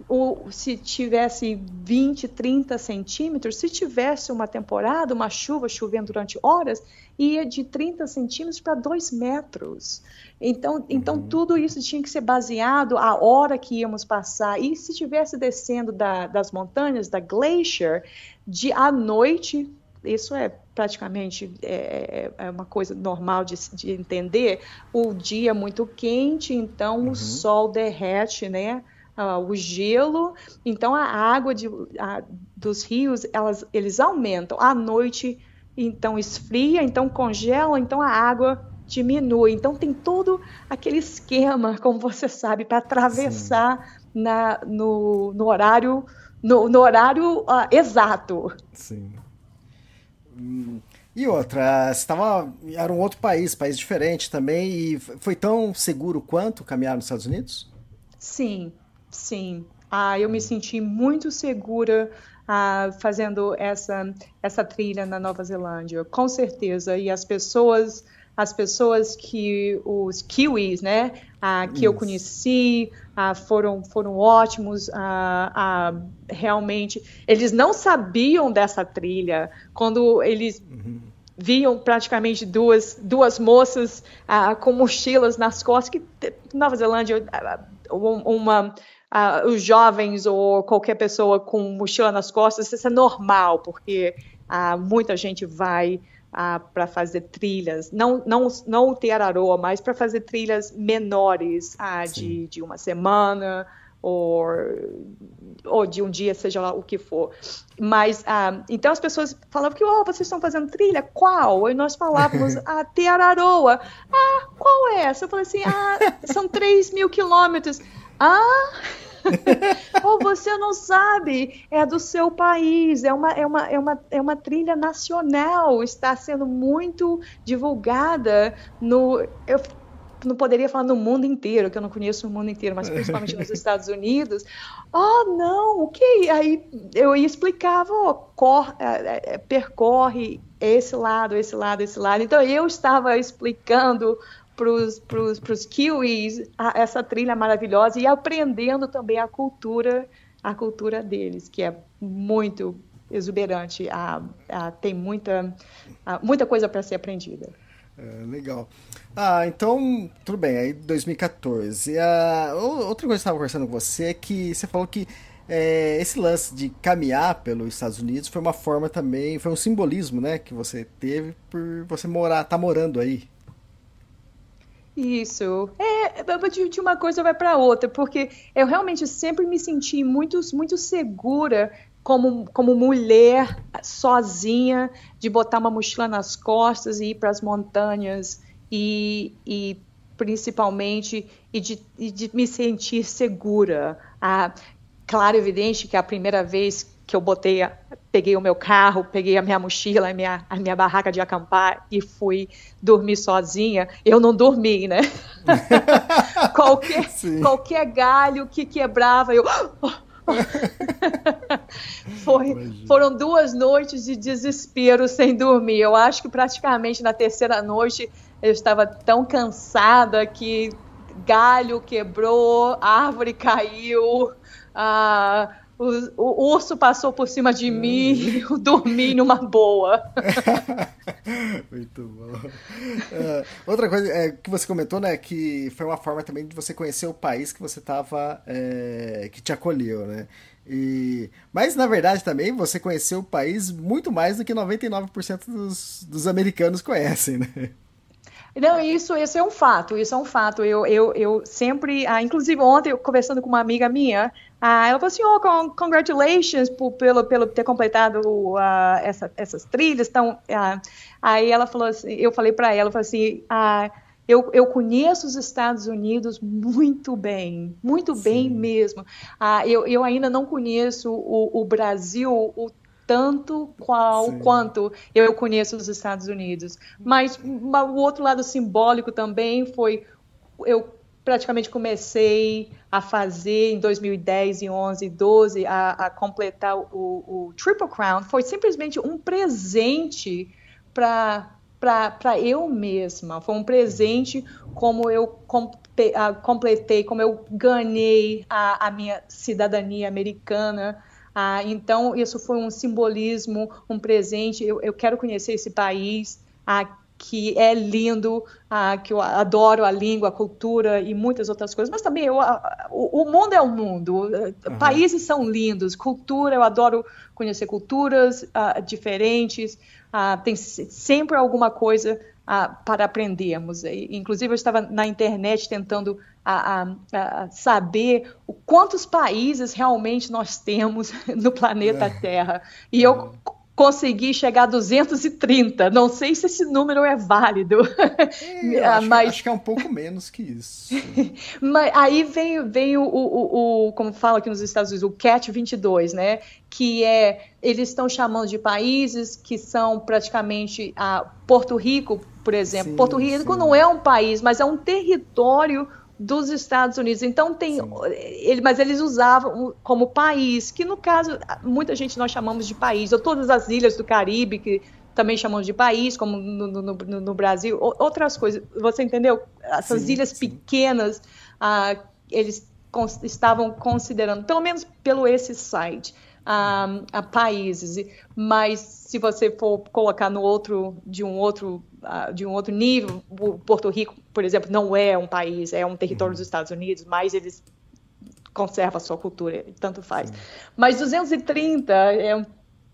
[SPEAKER 3] ou se tivesse 20, 30 centímetros, se tivesse uma temporada, uma chuva chovendo durante horas, ia de 30 centímetros para 2 metros. Então, então uhum. tudo isso tinha que ser baseado a hora que íamos passar. E se estivesse descendo da, das montanhas, da glacier, de à noite, isso é praticamente é, é, é uma coisa normal de, de, entender, o dia é muito quente, então uhum. o sol derrete, né? Uh, o gelo, então a água de, a, dos rios elas, eles aumentam. À noite, então esfria, então congela, então a água diminui. Então tem todo aquele esquema, como você sabe, para atravessar na, no, no, horário no, no horário uh, exato.
[SPEAKER 2] Sim. Hum. E outra, estava era um outro país, país diferente também, e foi tão seguro quanto caminhar nos Estados Unidos?
[SPEAKER 3] Sim, Sim. Ah, eu me senti muito segura ah, fazendo essa, essa trilha na Nova Zelândia, com certeza. E as pessoas as pessoas que os kiwis, né, ah, que Isso. eu conheci, ah, foram foram ótimos, ah, ah, realmente. Eles não sabiam dessa trilha quando eles uhum. viam praticamente duas duas moças ah, com mochilas nas costas que Nova Zelândia ah, uma Uh, os jovens ou qualquer pessoa com mochila nas costas, isso é normal, porque uh, muita gente vai uh, para fazer trilhas, não, não, não o Teararoa, mas para fazer trilhas menores, uh, de, de uma semana ou, ou de um dia, seja lá o que for. Mas, uh, então as pessoas falavam que, oh, vocês estão fazendo trilha? Qual? E nós falávamos, a ah, Teararoa. Ah, qual é essa? Eu falei assim, ah, são 3 mil quilômetros. Ah... Ou você não sabe, é do seu país, é uma, é, uma, é, uma, é uma trilha nacional, está sendo muito divulgada no. Eu, não poderia falar no mundo inteiro, que eu não conheço o mundo inteiro, mas principalmente nos Estados Unidos. Oh, não, o que? Aí eu explicava, oh, cor, é, é, percorre esse lado, esse lado, esse lado. Então eu estava explicando para os kiwis a, essa trilha maravilhosa e aprendendo também a cultura a cultura deles que é muito exuberante a, a tem muita a, muita coisa para ser aprendida.
[SPEAKER 2] É, legal. Ah então tudo bem aí 2014 a, outra coisa que eu estava conversando com você é que você falou que é, esse lance de caminhar pelos Estados Unidos foi uma forma também, foi um simbolismo, né, que você teve por você morar, tá morando aí.
[SPEAKER 3] Isso. É, de, uma coisa vai para outra, porque eu realmente sempre me senti muito, muito segura como, como mulher sozinha, de botar uma mochila nas costas e ir para as montanhas e, e principalmente e de, e de, me sentir segura. Ah, claro, evidente que a primeira vez que eu botei, peguei o meu carro, peguei a minha mochila, a minha, a minha barraca de acampar e fui dormir sozinha, eu não dormi, né? qualquer, qualquer galho que quebrava, eu. Foi, foram duas noites de desespero sem dormir. Eu acho que praticamente na terceira noite eu estava tão cansada que galho quebrou, árvore caiu. Ah, o, o, urso passou por cima de mim e eu dormi numa boa.
[SPEAKER 2] Muito bom. Uh, outra coisa é, que você comentou, né, que foi uma forma também de você conhecer o país que você estava, é, que te acolheu, né? E, mas na verdade também você conheceu o país muito mais do que 99% dos, dos americanos conhecem, né?
[SPEAKER 3] Não, isso, isso é um fato, isso é um fato. Eu, eu, eu sempre, ah, inclusive ontem, eu, conversando com uma amiga minha, ah, ela falou assim, oh, con congratulations por, pelo, pelo ter completado uh, essa, essas trilhas. Então, uh, aí ela falou assim, eu falei para ela, eu falei assim, uh, eu, eu, conheço os Estados Unidos muito bem, muito Sim. bem mesmo. eu, eu, ainda não conheço o, o Brasil o tanto qual Sim. quanto eu conheço os Estados Unidos. Mas o outro lado simbólico também foi eu praticamente comecei a fazer em 2010 e 11 e 12 a, a completar o, o, Triple Crown foi simplesmente um presente para para eu mesma foi um presente como eu completei como eu ganhei a, a minha cidadania americana ah, então, isso foi um simbolismo, um presente. Eu, eu quero conhecer esse país ah, que é lindo, ah, que eu adoro a língua, a cultura e muitas outras coisas. Mas também eu, o, o, mundo é o mundo. Uhum. Países são lindos. Cultura, eu adoro conhecer culturas ah, diferentes. Ah, tem sempre alguma coisa ah, para aprendermos. Inclusive, eu estava na internet tentando a, a, a, saber o quantos países realmente nós temos no planeta é. Terra. E eu consegui chegar a 230. Não sei se esse número é válido.
[SPEAKER 2] É, acho, mas... acho que é um pouco menos que isso.
[SPEAKER 3] mas aí vem, vem o, o, o, como fala aqui nos Estados Unidos, o CAT 22, né? Que é, eles estão chamando de países que são praticamente a Porto Rico, por exemplo. Sim, Porto Rico sim. não é um país, mas é um território dos Estados Unidos. Então tem ele, mas eles usavam como país, que no caso muita gente nós chamamos de país, ou todas as ilhas do Caribe que também chamamos de país, como no, no, no, no Brasil, outras coisas. Você entendeu? Essas sim, ilhas sim. pequenas, uh, eles cons estavam considerando, pelo menos pelo esse site, uh, a países. Mas se você for colocar no outro de um outro de um outro nível, o Porto Rico, por exemplo, não é um país, é um território uhum. dos Estados Unidos, mas eles conservam a sua cultura, tanto faz. Sim. Mas 230 é um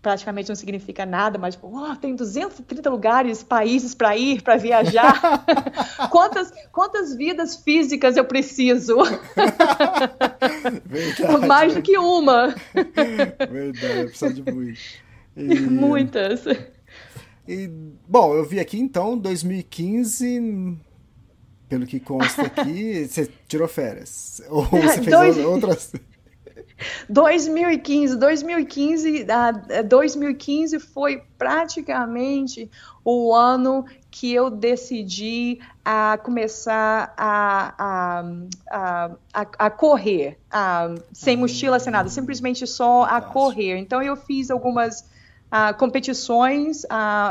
[SPEAKER 3] praticamente não significa nada, mas oh, tem 230 lugares, países para ir, para viajar. quantas, quantas vidas físicas eu preciso? Verdade. Mais do que uma.
[SPEAKER 2] Verdade, precisa de muito.
[SPEAKER 3] E... Muitas.
[SPEAKER 2] E, bom, eu vi aqui então, 2015, pelo que consta aqui, você tirou férias. Ou você fez Dois... outras.
[SPEAKER 3] 2015, 2015, 2015 foi praticamente o ano que eu decidi a começar a, a, a, a correr, a, sem mochila, sem nada, simplesmente só a correr. Então eu fiz algumas uh, competições,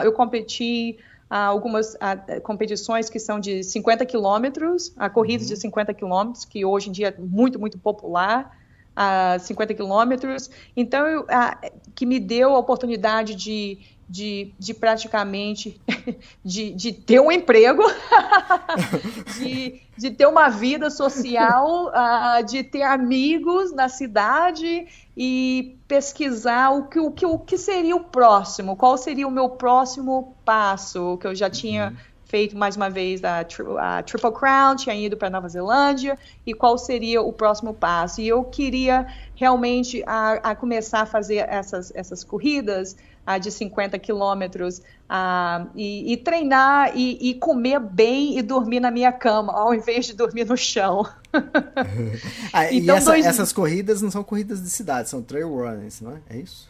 [SPEAKER 3] eu competi algumas competições que são de 50 quilômetros, a corridas uhum. de 50 quilômetros, que hoje em dia é muito, muito popular a 50 quilômetros. Então, que me deu a oportunidade de, de, de praticamente de, de ter um emprego, de, de ter uma vida social, uh, de ter amigos na cidade e pesquisar o que, o, que, o que seria o próximo, qual seria o meu próximo passo, que eu já tinha uhum feito mais uma vez a, a Triple Crown, tinha ido para Nova Zelândia, e qual seria o próximo passo. E eu queria realmente a, a começar a fazer essas, essas corridas a, de 50 quilômetros e, e, treinar e, e, comer bem e dormir na minha cama, ao invés de dormir no chão.
[SPEAKER 2] ah, então, e essa, dois... essas corridas não são corridas de cidade, são trail runs, não é? É isso?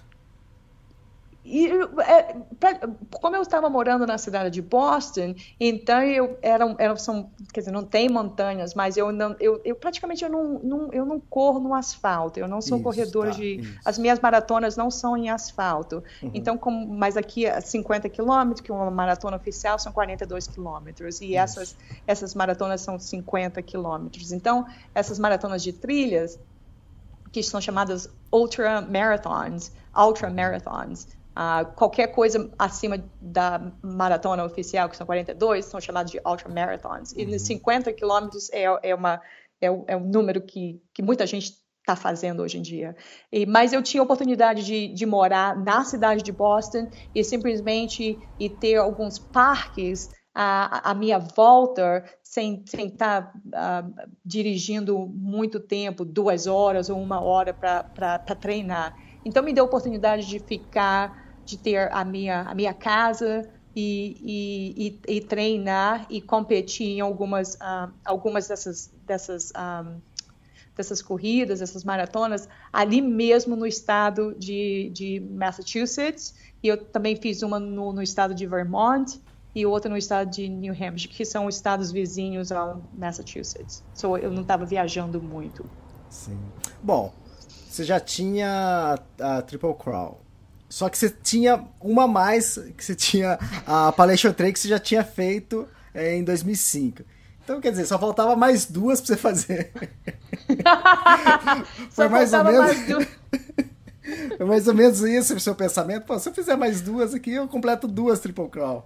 [SPEAKER 3] E, é, pra, como eu estava morando na cidade de Boston, então eu era, era são, quer dizer, não tem montanhas, mas eu não, eu, eu praticamente eu não, não, eu não corro no asfalto. Eu não sou isso, corredor tá, de, isso. as minhas maratonas não são em asfalto. Uhum. Então, como, mas aqui é 50 quilômetros, que uma maratona oficial são 42 quilômetros e isso. essas essas maratonas são 50 quilômetros. Então, essas maratonas de trilhas que são chamadas ultra marathons, ultra marathons Uh, qualquer coisa acima da maratona oficial, que são 42, são chamados de ultramarathons. Uhum. E 50 quilômetros é, é, uma, é, é um número que, que muita gente está fazendo hoje em dia. E, mas eu tinha a oportunidade de, de morar na cidade de Boston e simplesmente e ter alguns parques à, à minha volta sem estar tá, uh, dirigindo muito tempo, duas horas ou uma hora para treinar. Então me deu a oportunidade de ficar, de ter a minha, a minha casa e, e, e, treinar e competir em algumas, uh, algumas dessas, dessas, um, ah, dessas corridas, dessas maratonas, ali mesmo no estado de, de Massachusetts. E eu também fiz uma no, no estado de Vermont e outra no estado de New Hampshire, que são estados vizinhos ao Massachusetts. So, eu não estava viajando muito.
[SPEAKER 2] Sim. Bom, você já tinha a Triple Crown. Só que você tinha uma mais, que você tinha a Palestro Trail que você já tinha feito é, em 2005. Então, quer dizer, só faltava mais duas pra você fazer. Foi mais ou menos. Mais Foi mais ou menos isso o seu pensamento. Pô, se eu fizer mais duas aqui, eu completo duas Triple Crown.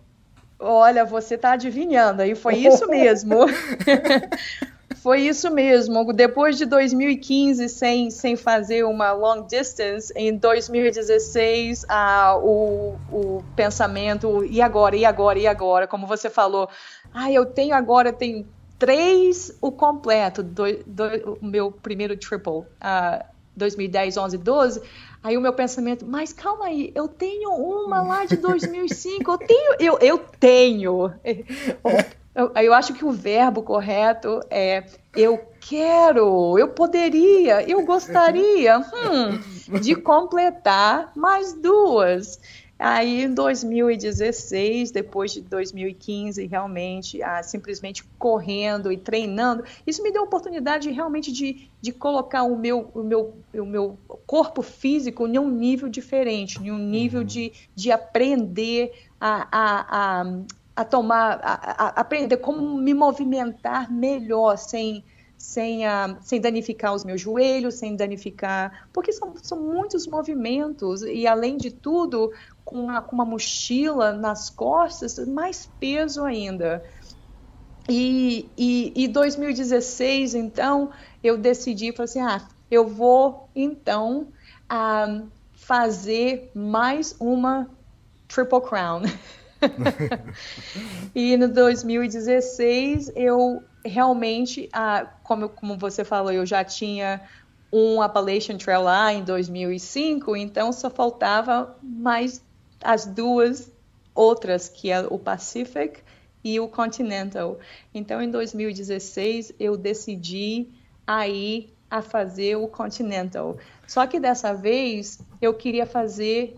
[SPEAKER 3] Olha, você tá adivinhando, aí foi isso mesmo. Foi isso mesmo. Depois de 2015, sem, sem fazer uma long distance, em 2016, ah, o, o pensamento, e agora, e agora, e agora? Como você falou, ah, eu tenho agora, tenho três o completo, do, do, o meu primeiro triple, uh, 2010, 11, 12. Aí o meu pensamento, mas calma aí, eu tenho uma lá de 2005, eu tenho, eu, eu tenho. Eu, eu acho que o verbo correto é eu quero, eu poderia, eu gostaria hum, de completar mais duas. Aí em 2016, depois de 2015, realmente, ah, simplesmente correndo e treinando, isso me deu a oportunidade realmente de, de colocar o meu, o, meu, o meu corpo físico em um nível diferente, em um nível uhum. de, de aprender a, a, a, a tomar, a, a, aprender como me movimentar melhor, sem sem, uh, sem danificar os meus joelhos, sem danificar. Porque são, são muitos movimentos, e além de tudo, com uma, com uma mochila nas costas, mais peso ainda. E, e, 2016, então, eu decidi, falei assim, ah, eu vou, então, uh, fazer mais uma Triple Crown. e no 2016 eu realmente, ah, como, como você falou, eu já tinha um Appalachian Trail lá em 2005, então só faltava mais as duas outras, que é o Pacific e o Continental. Então, em 2016, eu decidi aí a fazer o Continental. Só que dessa vez eu queria fazer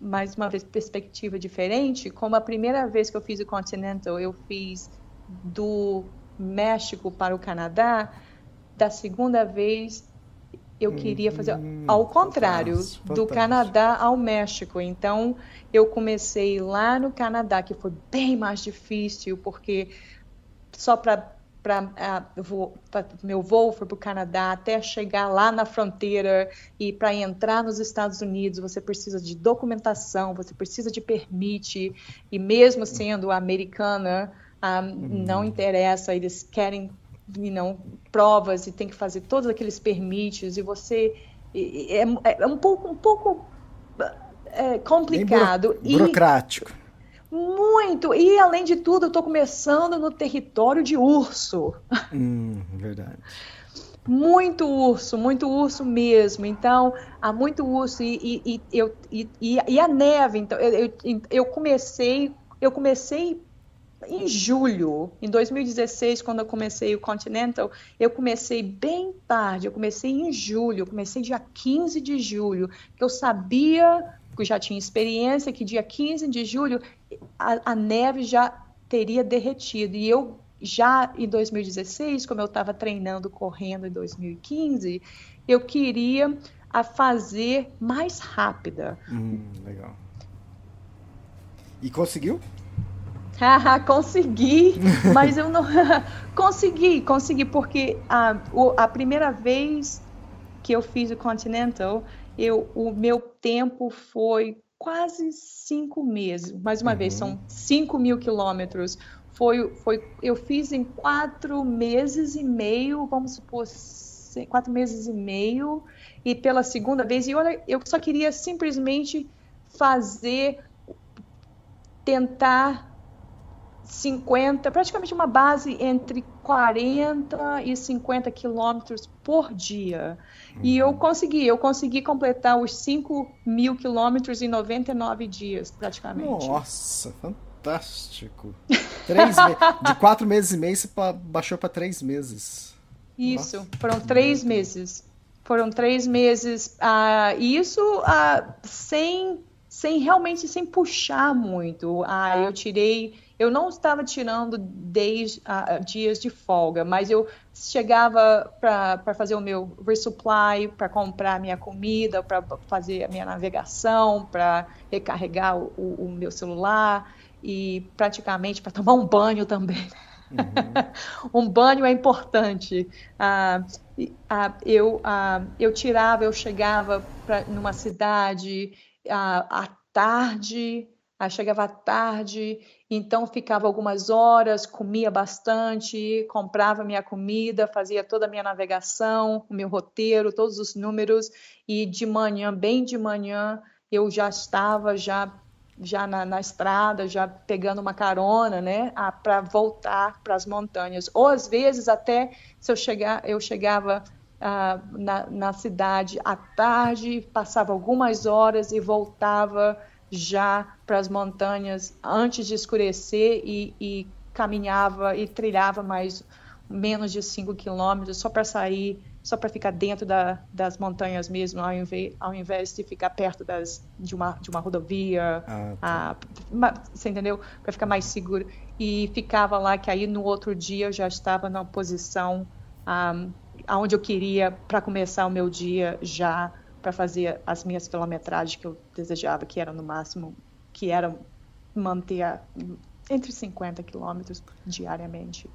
[SPEAKER 3] mais uma vez perspectiva diferente. Como a primeira vez que eu fiz o Continental, eu fiz do México para o Canadá, da segunda vez eu queria fazer hum, ao contrário, fantástico. do Canadá ao México. Então, eu comecei lá no Canadá, que foi bem mais difícil, porque só para uh, meu voo foi para o Canadá, até chegar lá na fronteira e para entrar nos Estados Unidos, você precisa de documentação, você precisa de permite, e mesmo sendo americana, ah, uhum. não interessa, eles querem you know, provas e tem que fazer todos aqueles permites. E você é, é, um pouco um pouco é, complicado.
[SPEAKER 2] buro, burocrático.
[SPEAKER 3] e, muito e além de tudo eu estou começando no território de urso
[SPEAKER 2] hum, verdade
[SPEAKER 3] muito urso, muito urso mesmo. Então, há muito urso e, e, e eu, e, e, a neve. Então, eu, eu, eu comecei, eu comecei em julho, em 2016, quando eu comecei o Continental, eu comecei bem tarde, eu comecei em julho, eu comecei dia 15 de julho, que eu sabia, que já tinha experiência, que dia 15 de julho a, a neve já teria derretido. E eu já em 2016, como eu estava treinando correndo em 2015, eu queria a fazer mais rápida.
[SPEAKER 2] Hum, legal. E conseguiu?
[SPEAKER 3] consegui, mas eu não. consegui, consegui, porque a, a primeira vez que eu fiz o Continental, eu, o meu tempo foi quase cinco meses. Mais uma uhum. vez, são cinco mil quilômetros. Foi, foi, eu fiz em quatro meses e meio, vamos supor, quatro meses e meio, e pela segunda vez, e olha, eu só queria simplesmente fazer, tentar 50, praticamente uma base entre 40 e 50 quilômetros por dia. E eu uhum. consegui, eu consegui completar os 5 mil quilômetros em 99 dias, praticamente.
[SPEAKER 2] Nossa, fantástico! Três de quatro meses e meio você baixou para três meses.
[SPEAKER 3] Isso, Nossa. foram três meses. Foram três meses. Ah, isso ah, sem, sem realmente sem puxar muito. Ah, eu tirei eu não estava tirando 10 uh, dias de folga, mas eu chegava para fazer o meu resupply, para comprar minha comida, para fazer a minha navegação, para recarregar o, o, meu celular e praticamente para tomar um banho também. Uhum. um banho é importante. Uh, uh, eu, eu tirava, eu chegava pra, numa cidade à tarde, chegava à tarde então ficava algumas horas, comia bastante, comprava minha comida, fazia toda a minha navegação, o meu roteiro, todos os números e de manhã, bem de manhã, eu já estava já já na, na estrada, já pegando uma carona, né, para voltar para as montanhas. Ou às vezes até se eu chegar, eu chegava ah, na, na cidade à tarde, passava algumas horas e voltava já para as montanhas antes de escurecer e, e caminhava e trilhava mais menos de 5 quilômetros só para sair só para ficar dentro da, das montanhas mesmo, ao invés, ao invés, de ficar perto das, de, uma, de uma rodovia, ah, tá. a, você entendeu? Para ficar mais seguro. E ficava lá, que aí no outro dia eu já estava na posição um, aonde eu queria para começar o meu dia já para fazer as minhas quilometragens que eu desejava, que era no máximo, que era manter entre 50 quilômetros diariamente.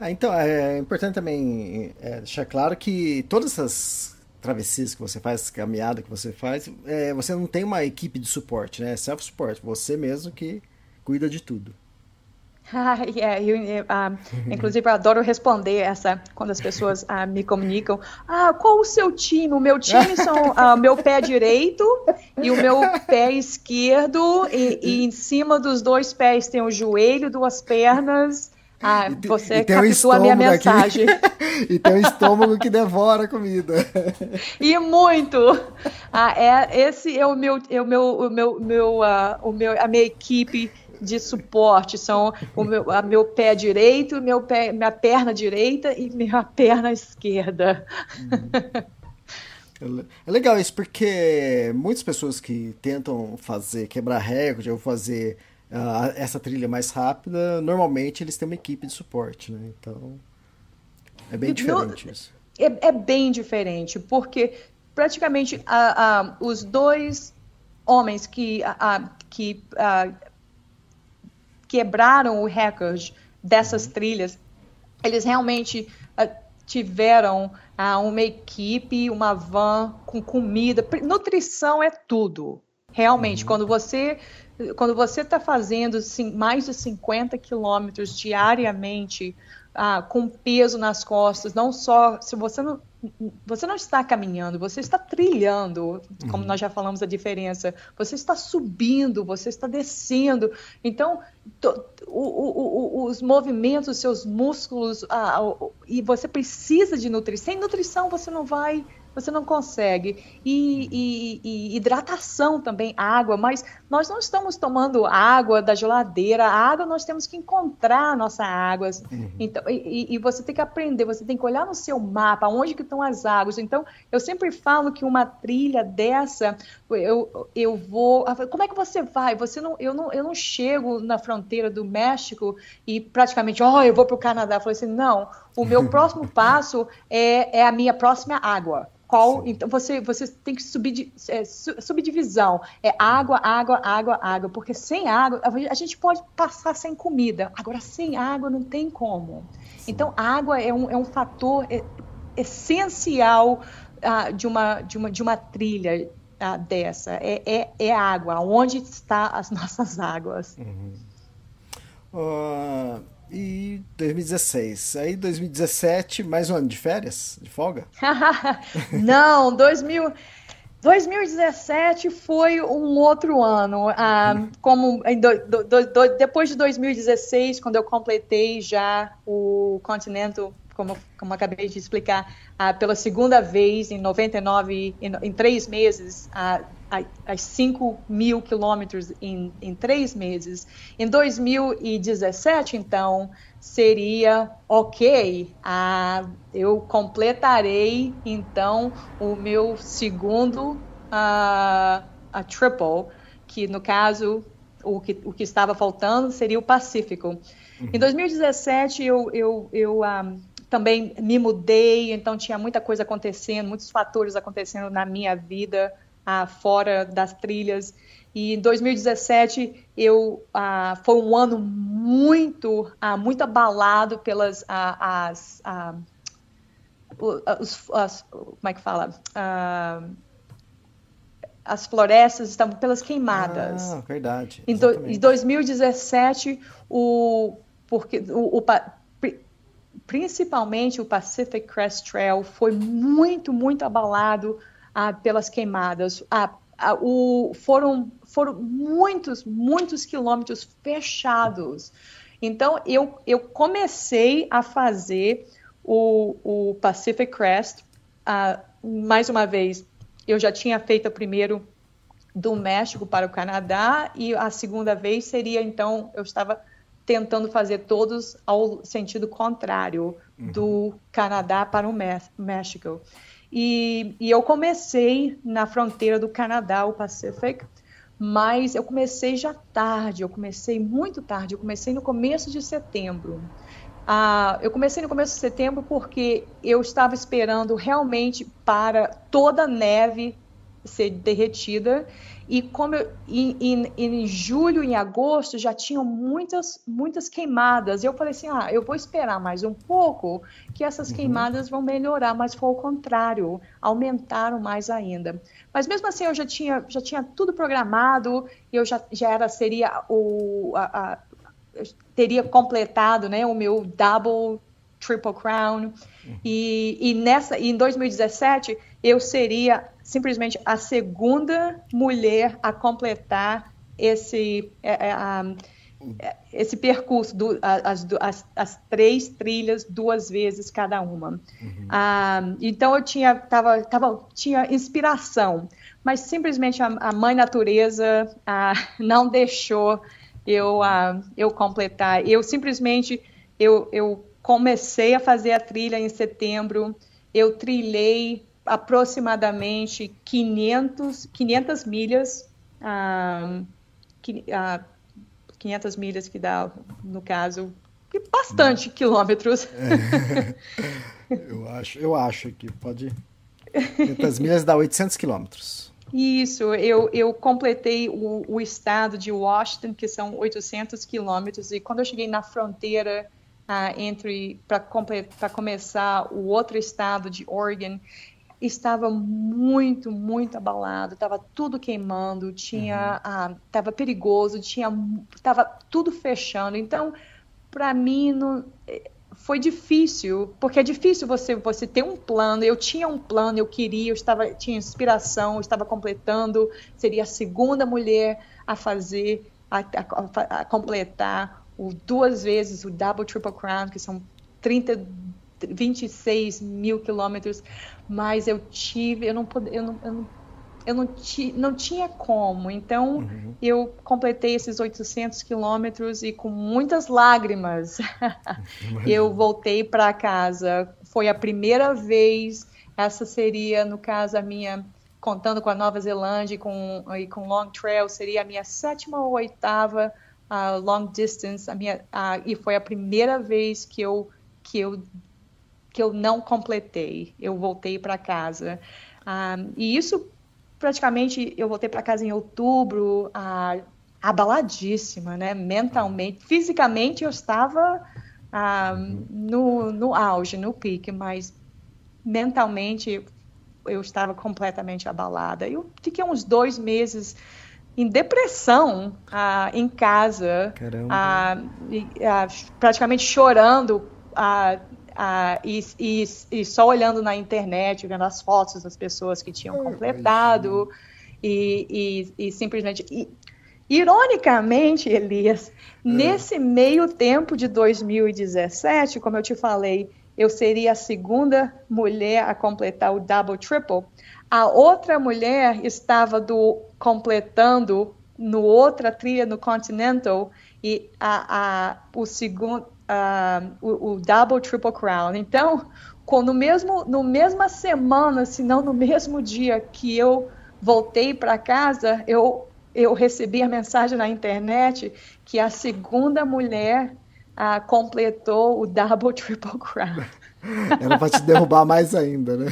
[SPEAKER 2] Ah, então, é importante também é, deixar claro que todas essas travessias que você faz, caminhada que você faz, é, você não tem uma equipe de suporte, né? É self-support, você mesmo que cuida de tudo.
[SPEAKER 3] Ah, yeah, eu, ah, inclusive, eu adoro responder essa quando as pessoas uh, me comunicam. Ah, qual o seu time? O meu time são o uh, meu pé direito e o meu pé esquerdo, e, e, em cima dos dois pés tem o joelho, duas pernas. Ah, você captou a minha mensagem.
[SPEAKER 2] e tem um estômago que devora a comida.
[SPEAKER 3] E muito. Ah, é, esse é o meu, é o meu, o meu, meu, uh, o meu, a minha equipe de suporte são o meu, a meu pé direito, meu pé, minha perna direita e minha perna esquerda.
[SPEAKER 2] Uhum. É legal isso, porque muitas pessoas que tentam fazer, quebrar recorde ou fazer uh, essa trilha mais rápida, normalmente eles têm uma equipe de suporte, né? Então, é bem diferente no, isso.
[SPEAKER 3] É, é, bem diferente, porque praticamente uh, uh, os dois homens que, que quebraram o recorde dessas uhum. trilhas, eles realmente uh, tiveram uh, uma equipe, uma van com comida. Nutrição é tudo. Realmente, uhum. quando você quando você está fazendo sim, mais de 50 quilômetros diariamente, ah, com peso nas costas, não só se você não você não está caminhando, você está trilhando, como uhum. nós já falamos a diferença. Você está subindo, você está descendo. Então, to, o, o, o, os movimentos, os seus músculos, e você precisa de nutrição. Sem nutrição, você não vai você não consegue. E, e, e, hidratação também, água, mas nós não estamos tomando água da geladeira, a água nós temos que encontrar a nossa água. Uhum. Então, e, e, você tem que aprender, você tem que olhar no seu mapa, onde que estão as águas. Então, eu sempre falo que uma trilha dessa, eu, eu vou. Como é que você vai? Você não, eu, não, eu não chego na fronteira do México e praticamente, ó, oh, eu vou para o Canadá. Eu falei assim, não, o meu próximo passo é, é a minha próxima água. Qual, então você, você tem que subir é, subdivisão. É água, água, água, água. Porque sem água, a gente pode passar sem comida. Agora, sem água não tem como. Sim. Então, água é um, é um fator é, essencial uh, de, uma, de, uma, de uma trilha dessa. É, é, é água. Onde estão as nossas águas?
[SPEAKER 2] Uhum. Uh e 2016. Aí 2017, mais um ano de férias, de folga?
[SPEAKER 3] Não, 2000, 2017 foi um outro ano. Ah, como do, do, do, depois de 2016, quando eu completei já o Continental, como, como acabei de explicar, ah, pela segunda vez em 99, em, em três meses, ah, as 5 mil quilômetros em, em três meses. Em 2017, então, seria ok. Ah, eu completarei, então, o meu segundo uh, a triple, que no caso, o que, o que estava faltando seria o Pacífico. Uhum. Em 2017, eu, eu, eu um, ah, também me mudei, então tinha muita coisa acontecendo, muitos fatores acontecendo na minha vida ah, fora das trilhas. E em 2017 eu ah, foi um ano muito ah, muito abalado pelas ah, as, ah, os, as, como é que fala ah, as florestas estavam pelas queimadas.
[SPEAKER 2] Ah, verdade.
[SPEAKER 3] Em, do, em 2017 o porque o, o principalmente o Pacific Crest Trail foi muito muito abalado ah, pelas queimadas. Ah, ah, o, foram, foram muitos, muitos quilômetros fechados. Então, eu, eu comecei a fazer o, o Pacific Crest. Ah, mais uma vez, eu já tinha feito o primeiro do México para o Canadá e a segunda vez seria, então, eu estava tentando fazer todos ao sentido contrário, uhum. do Canadá para o México. E, e, eu comecei na fronteira do Canadá, o Pacific, mas eu comecei já tarde, eu comecei muito tarde, eu comecei no começo de setembro. Ah, eu comecei no começo de setembro porque eu estava esperando realmente para toda a neve ser derretida e como eu, em, em, em, julho, em agosto, já tinham muitas, muitas queimadas. Eu falei assim, ah, eu vou esperar mais um pouco, que essas uhum. queimadas vão melhorar, mas foi o contrário, aumentaram mais ainda. Mas mesmo assim, eu já tinha, já tinha tudo programado, eu já, já era, seria o, a, a, teria completado, né, o meu double Triple Crown. Uhum. E, e nessa, em 2017, eu seria simplesmente a segunda mulher a completar esse, é, é, é, esse percurso, do, as, as, as, três trilhas duas vezes cada uma. Uhum. Ah, então eu tinha, tava, tava, tinha inspiração, mas simplesmente a, a mãe natureza não deixou eu, eu completar. Eu simplesmente eu, eu comecei a fazer a trilha em setembro, eu trilhei aproximadamente 500, 500 milhas, ah, 500 milhas que dá, no caso, bastante quilômetros.
[SPEAKER 2] É. eu, acho, eu acho que pode... 500 milhas dá 800 quilômetros.
[SPEAKER 3] Isso, eu, eu completei o, o, estado de Washington, que são 800 quilômetros, e quando eu cheguei na fronteira ah, entre para começar o outro estado de Oregon, estava muito, muito abalado, estava tudo queimando, tinha, estava uhum. ah, perigoso, tinha, estava tudo fechando. Então, para mim, não, foi difícil, porque é difícil você você ter um plano. Eu tinha um plano, eu queria, eu estava tinha inspiração, eu estava completando, seria a segunda mulher a fazer, a, a, a completar o duas vezes o double triple crown, que são 30 26 mil quilômetros, mas eu tive, eu não pude, eu não, eu não, eu não, ti, não tinha como. Então uhum. eu completei esses 800 quilômetros e com muitas lágrimas eu voltei para casa. Foi a primeira vez. Essa seria, no caso, a minha contando com a Nova Zelândia e com, e com Long Trail, seria a minha sétima ou oitava uh, long distance, a minha, uh, e foi a primeira vez que eu que eu que eu não completei. Eu voltei para casa. Uh, e isso, praticamente, eu voltei para casa em outubro, uh, abaladíssima, né? Mentalmente. Fisicamente, eu estava uh, no, no auge, no pique, mas mentalmente eu estava completamente abalada. Eu fiquei uns dois meses em depressão ah, em casa, ah, ah, praticamente chorando ah, e, e, e, só olhando na internet, vendo as fotos das pessoas que tinham completado e, e, simplesmente. ironicamente, Elias, é. nesse meio tempo de 2017, como eu te falei, eu seria a segunda mulher a completar o double triple. A outra mulher estava do completando no outra trilha no Continental e a, a o segundo uh, o, o, double triple crown. Então, no mesmo no mesma semana, se não no mesmo dia que eu voltei para casa, eu eu recebi a mensagem na internet que a segunda mulher uh, completou o double triple crown.
[SPEAKER 2] Era para te derrubar mais ainda, né?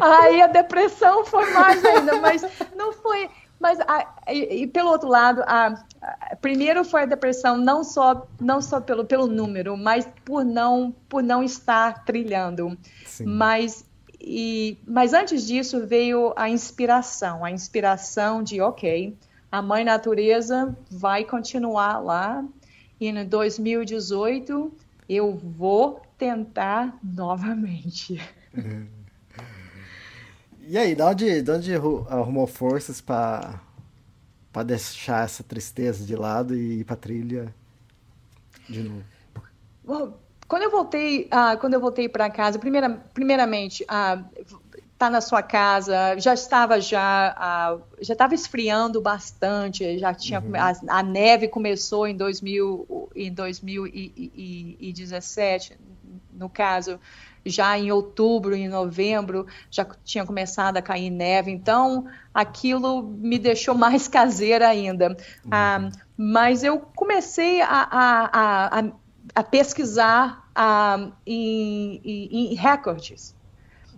[SPEAKER 3] Aí a depressão foi mais ainda, mas não foi. Mas a, e, e, pelo outro lado, a, a, primeiro foi a depressão não só não só pelo, pelo número, mas por não por não estar trilhando. Sim. Mas e, mas antes disso veio a inspiração, a inspiração de ok, a mãe natureza vai continuar lá e em 2018 eu vou tentar novamente.
[SPEAKER 2] E aí, de onde, de onde arrumou forças para para deixar essa tristeza de lado e ir para trilha de novo?
[SPEAKER 3] Bom, quando eu voltei, uh, quando eu voltei para casa, primeira, primeiramente, uh, tá na sua casa, já estava já uh, já estava esfriando bastante, já tinha uhum. a, a, neve começou em 2000 em 2017 no caso, já em outubro, em novembro, já tinha começado a cair neve, então aquilo me deixou mais caseira ainda. Uhum. Ah, mas eu comecei a, a, a, a pesquisar ah, em, em, em recordes.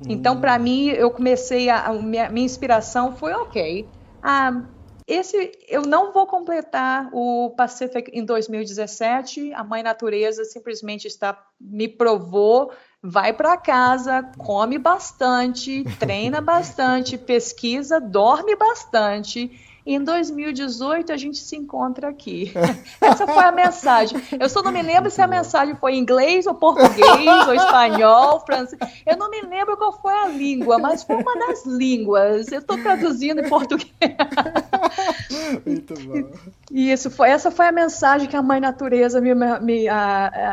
[SPEAKER 3] Então, para hum. mim, eu comecei a, a minha, minha, inspiração foi ok. Ah, esse eu não vou completar o Pacific em 2017. A Mãe Natureza simplesmente está me provou vai para casa, come bastante, treina bastante, pesquisa, dorme bastante. Em 2018 a gente se encontra aqui. Essa foi a mensagem. Eu só não me lembro se a mensagem foi em inglês ou português ou espanhol, francês. Eu não me lembro qual foi a língua, mas foi uma das línguas. Eu estou traduzindo em português. Muito bom. E isso foi, essa foi a mensagem que a Mãe Natureza me, me,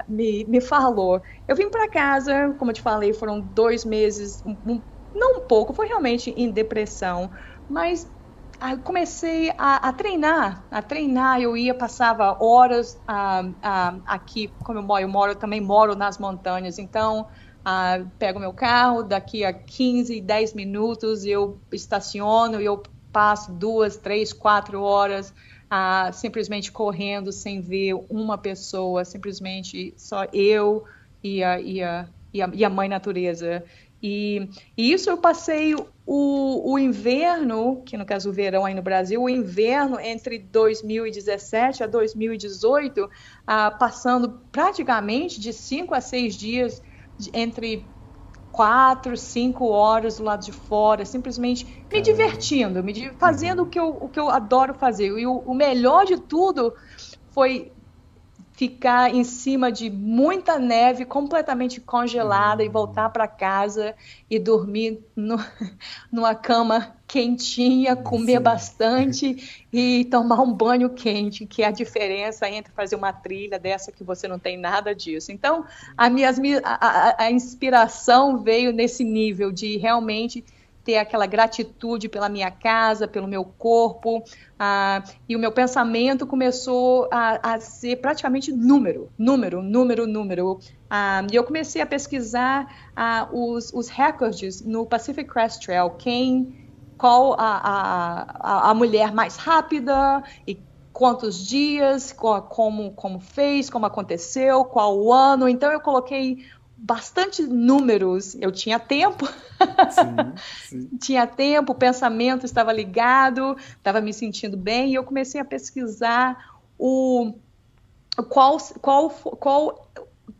[SPEAKER 3] me, me falou. Eu vim para casa, como eu te falei, foram dois meses, um, não um pouco, foi realmente em depressão, mas ah, comecei a, a, treinar, a treinar. Eu ia, passava horas ah, ah, aqui, como eu moro, eu moro, também moro nas montanhas, então pego meu carro, daqui a 15, 10 minutos eu estaciono e eu passo duas, três, quatro horas simplesmente correndo sem ver uma pessoa, simplesmente só eu e a, e a, e a, e a mãe natureza. E, e, isso eu passei o, o inverno, que no caso o verão aí no Brasil, o inverno entre 2017 a 2018, ah, passando praticamente de cinco a seis dias de, entre quatro, cinco horas do lado de fora, simplesmente me divertindo, me fazendo o que eu, o que eu adoro fazer. E o, o melhor de tudo foi ficar em cima de muita neve, completamente congelada, e uhum. voltar para casa e dormir no, numa cama quentinha, comer Sim. bastante e tomar um banho quente, que é a diferença entre fazer uma trilha dessa que você não tem nada disso. Então, a, minha, a, a inspiração veio nesse nível de realmente ter aquela gratitude pela minha casa, pelo meu corpo, ah, e o meu pensamento começou a, a, ser praticamente número, número, número, número. Ah, e eu comecei a pesquisar ah, os, os recordes no Pacific Crest Trail, quem, qual a, a, a mulher mais rápida e quantos dias, como, como fez, como aconteceu, qual o ano. Então eu coloquei bastante números. Eu tinha tempo. Sim, sim. tinha tempo, o pensamento estava ligado, estava me sentindo bem e eu comecei a pesquisar o qual qual qual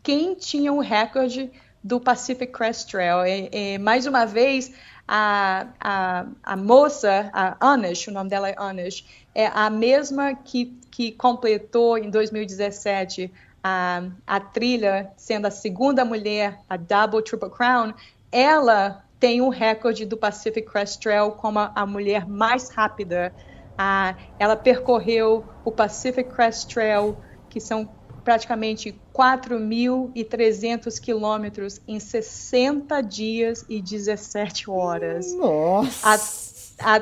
[SPEAKER 3] quem tinha o recorde do Pacific Crest Trail. E, e, mais uma vez, a, a, a moça, a Anish, o nome dela é Anish, é a mesma que, que completou em 2017 a, a trilha, sendo a segunda mulher, a Double Triple Crown, ela tem o recorde do Pacific Crest Trail como a, a mulher mais rápida. Ah, ela percorreu o Pacific Crest Trail, que são praticamente 4.300 quilômetros em 60 dias e 17 horas.
[SPEAKER 2] Nossa!
[SPEAKER 3] A, a,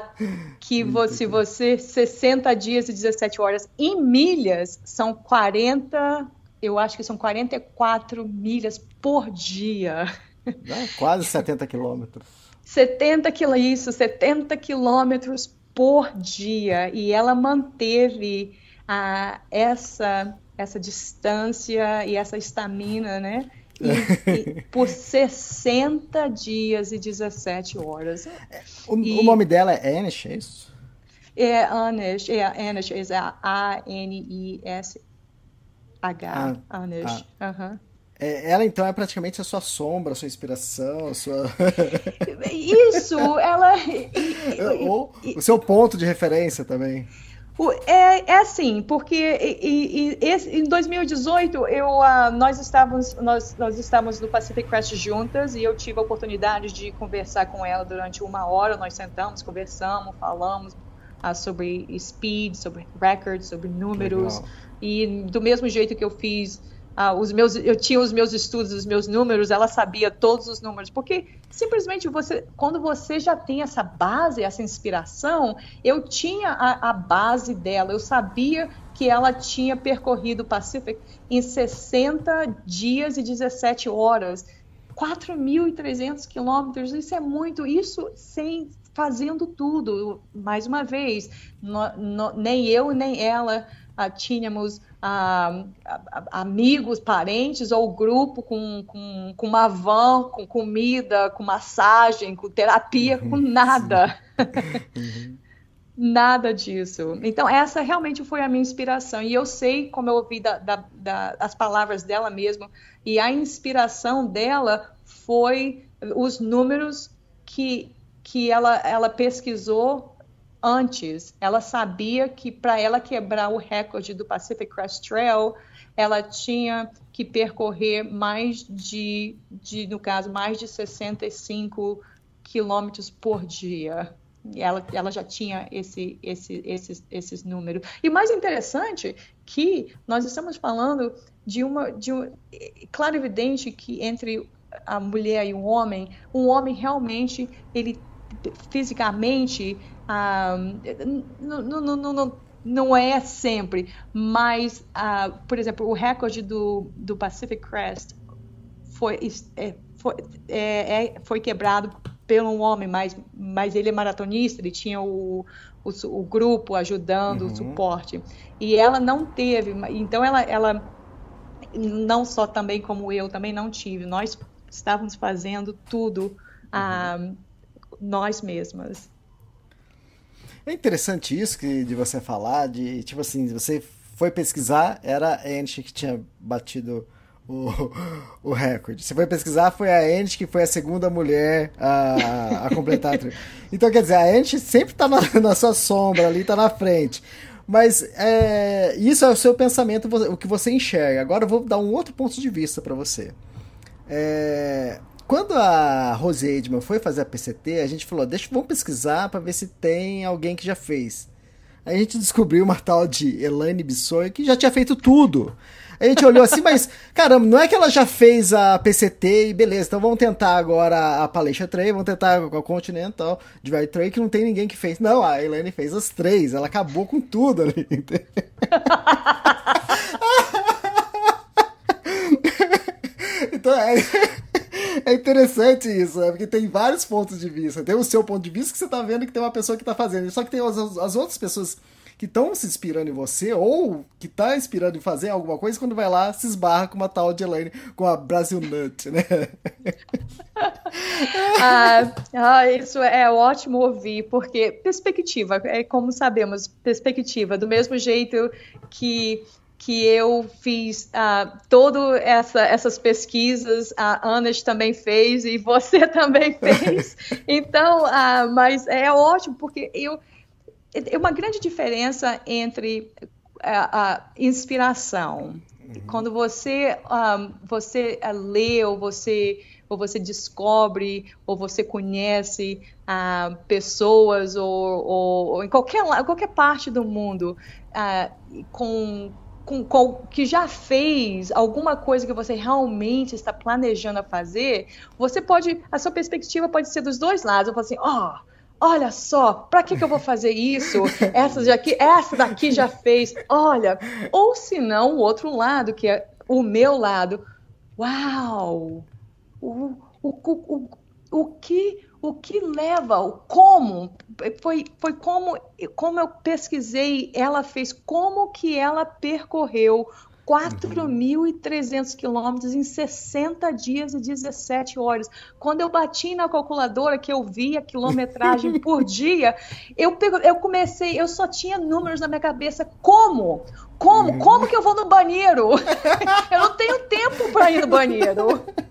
[SPEAKER 3] que você, você 60 dias e 17 horas em milhas são 40 eu acho que são 44 milhas por dia.
[SPEAKER 2] É, quase 70 quilômetros.
[SPEAKER 3] 70 quilômetros, isso, 70 quilômetros por dia. E ela manteve ah, essa, essa distância e essa estamina, né? E, e, por 60 dias e 17 horas.
[SPEAKER 2] O, e, o nome dela é Anish, é isso?
[SPEAKER 3] É Anish, é Anish, é A-N-I-S H, ah, Anish. Ah. Uhum.
[SPEAKER 2] É, ela então é praticamente a sua sombra, a sua inspiração, a sua.
[SPEAKER 3] Isso, ela.
[SPEAKER 2] Ou o seu ponto de referência também.
[SPEAKER 3] É, é assim, porque e, e, esse, em 2018 eu, uh, nós, estávamos, nós, nós estávamos no Pacific Crest juntas e eu tive a oportunidade de conversar com ela durante uma hora. Nós sentamos, conversamos, falamos uh, sobre speed, sobre records, sobre números. Legal e do mesmo jeito que eu fiz ah, os meus, eu tinha os meus estudos, os meus números, ela sabia todos os números, porque simplesmente você, quando você já tem essa base, essa inspiração, eu tinha a, a base dela, eu sabia que ela tinha percorrido o Pacific em 60 dias e 17 horas. 4.300 quilômetros, isso é muito, isso sem fazendo tudo. Mais uma vez, no, no, nem eu nem ela ah, tínhamos ah, amigos, parentes ou grupo com, com, com, uma van, com comida, com massagem, com terapia, com nada. Uhum. Nada disso. Então, essa realmente foi a minha inspiração. E eu sei, como eu ouvi da, da, da, as palavras dela mesmo, e a inspiração dela foi os números que, que ela, ela pesquisou antes. Ela sabia que para ela quebrar o recorde do Pacific Crest Trail, ela tinha que percorrer mais de, de no caso, mais de 65 quilômetros por dia ela, ela já tinha esse, esse, esses, esses números. E mais interessante que nós estamos falando de uma, de um, claro evidente que entre a mulher e o homem, um homem realmente ele fisicamente ah, não, não, não, não é sempre, mas ah, por exemplo o recorde do, do Pacific Crest foi, é, foi, é, é, foi quebrado pelo um homem, mas, mas ele é maratonista, ele tinha o, o, o grupo ajudando, uhum. o suporte. E ela não teve, então ela, ela, não só também como eu, também não tive, nós estávamos fazendo tudo uhum. Nós mesmas.
[SPEAKER 2] É interessante isso que, de você falar, de tipo assim, você foi pesquisar, era a Angie que tinha batido o, o recorde. Se foi pesquisar, foi a Ent que foi a segunda mulher a, a completar a Então, quer dizer, a Ent sempre está na, na, sua sombra ali, está na frente. Mas é, isso é o seu pensamento, o que você enxerga. Agora eu vou dar um outro ponto de vista para você. É, quando a Rose Edman foi fazer a PCT, a gente falou, deixa, vamos pesquisar para ver se tem alguém que já fez. Aí a gente descobriu uma tal de Elaine Bissoy que já tinha feito tudo. A gente olhou assim, mas caramba, não é que ela já fez a PCT e beleza, então vamos tentar agora a Palestra Trail, vamos tentar a Continental Divide Trail, que não tem ninguém que fez. Não, a Elaine fez as três, ela acabou com tudo ali. então é, é interessante isso, né? porque tem vários pontos de vista. Tem o seu ponto de vista que você está vendo que tem uma pessoa que está fazendo, só que tem as, as outras pessoas que estão se inspirando em você ou que tá inspirando em fazer alguma coisa quando vai lá se esbarra com uma tal de Elaine, com a Brasil Nut, né?
[SPEAKER 3] ah, ah, isso é ótimo ouvir, porque perspectiva, é como sabemos, perspectiva, do mesmo jeito que que eu fiz uh, todas essa, essas pesquisas, a Ana também fez e você também fez. Então, uh, mas é ótimo, porque eu, é uma grande diferença entre a, a inspiração. Uhum. Quando você, um, você lê ou você, ou você descobre ou você conhece pessoas ou, ou, ou, em qualquer, qualquer parte do mundo com, com, com, que já fez alguma coisa que você realmente está planejando a fazer, você pode, a sua perspectiva pode ser dos dois lados. Eu falo assim, ó, oh, olha só, para que, que eu vou fazer isso? Essa daqui, essa daqui já fez, olha. Ou se não, o outro lado, que é o meu lado. Uau! O, o, o, o, que o que leva, o como, foi, foi como, como eu pesquisei, ela fez, como que ela percorreu 4.300 quilômetros em 60 dias e 17 horas. Quando eu bati na calculadora, que eu vi a quilometragem por dia, eu, eu comecei, eu só tinha números na minha cabeça. Como? Como? Como que eu vou no banheiro? eu não tenho tempo para ir no banheiro.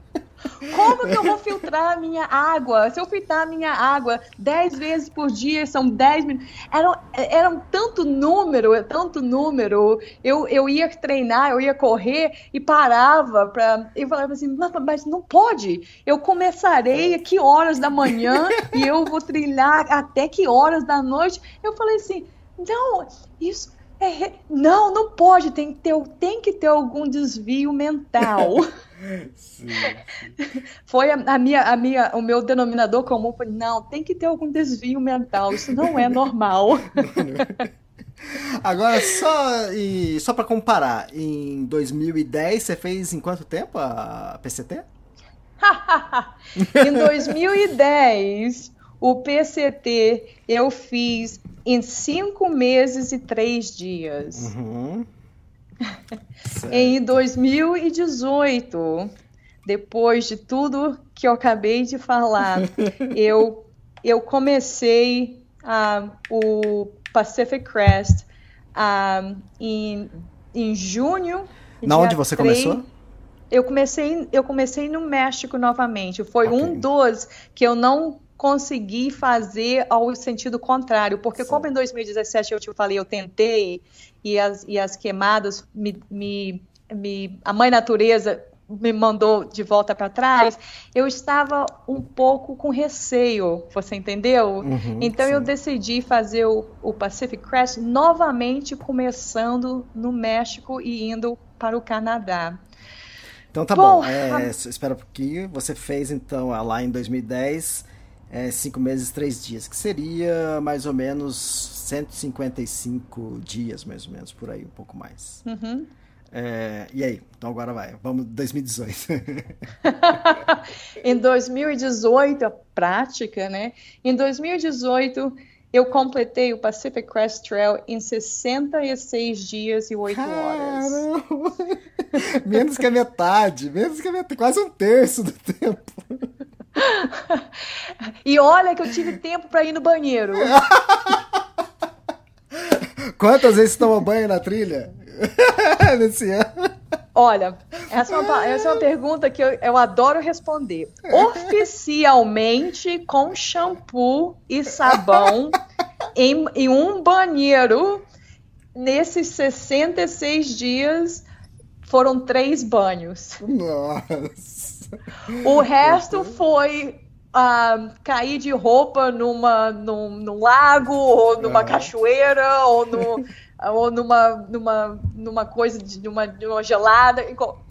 [SPEAKER 3] Como que eu vou filtrar a minha água? Se eu filtrar a minha água 10 vezes por dia, são 10 minutos. Era, era um tanto número, é tanto número. Eu, eu ia treinar, eu ia correr e parava para. Eu falava assim, mas não pode. Eu começarei a que horas da manhã e eu vou trilhar até que horas da noite. Eu falei assim, não, isso. É, não, não pode, tem que, ter, tem que ter algum desvio mental. Sim, sim. Foi a, a, minha, a minha, o meu denominador comum foi, não, tem que ter algum desvio mental, isso não é normal.
[SPEAKER 2] Agora, só, e, só para comparar, em 2010 você fez em quanto tempo a PCT?
[SPEAKER 3] em 2010, o PCT eu fiz em cinco meses e três dias. Uhum. Em 2018, depois de tudo que eu acabei de falar, eu, eu comecei uh, o Pacific Crest uh, em, em junho.
[SPEAKER 2] Na onde você 3, começou?
[SPEAKER 3] Eu comecei, eu comecei no México novamente. Foi okay. um dos que eu não consegui fazer ao sentido contrário, porque Sim. como em 2017 eu te falei, eu tentei e as, e as queimadas me, me, me a mãe natureza me mandou de volta para trás, eu estava um pouco com receio, você entendeu? Uhum, então sim. eu decidi fazer o, o, Pacific Crest novamente, começando no México e indo para o Canadá.
[SPEAKER 2] Então tá bom, bom é, espera um pouquinho. Você fez então lá em 2010, é, cinco meses, três dias, que seria mais ou menos 155 dias, mais ou menos, por aí, um pouco mais. Uhum. É, e aí? Então agora vai, vamos 2018.
[SPEAKER 3] em 2018, a prática, né? Em 2018, eu completei o Pacific Crest Trail em 66 dias e 8 horas.
[SPEAKER 2] menos que a metade, menos que a metade, quase um terço do tempo.
[SPEAKER 3] e olha que eu tive tempo para ir no banheiro.
[SPEAKER 2] Quantas vezes toma banho na trilha? Nesse ano.
[SPEAKER 3] Olha, essa é, uma, essa é uma pergunta que eu, eu adoro responder. Oficialmente, com shampoo e sabão, em, em um banheiro, nesses 66 dias, foram três banhos.
[SPEAKER 2] Nossa!
[SPEAKER 3] O resto foi uh, cair de roupa numa, num, num lago, ou numa ah. cachoeira, ou no ou numa, numa, numa coisa de, de, uma, de uma gelada.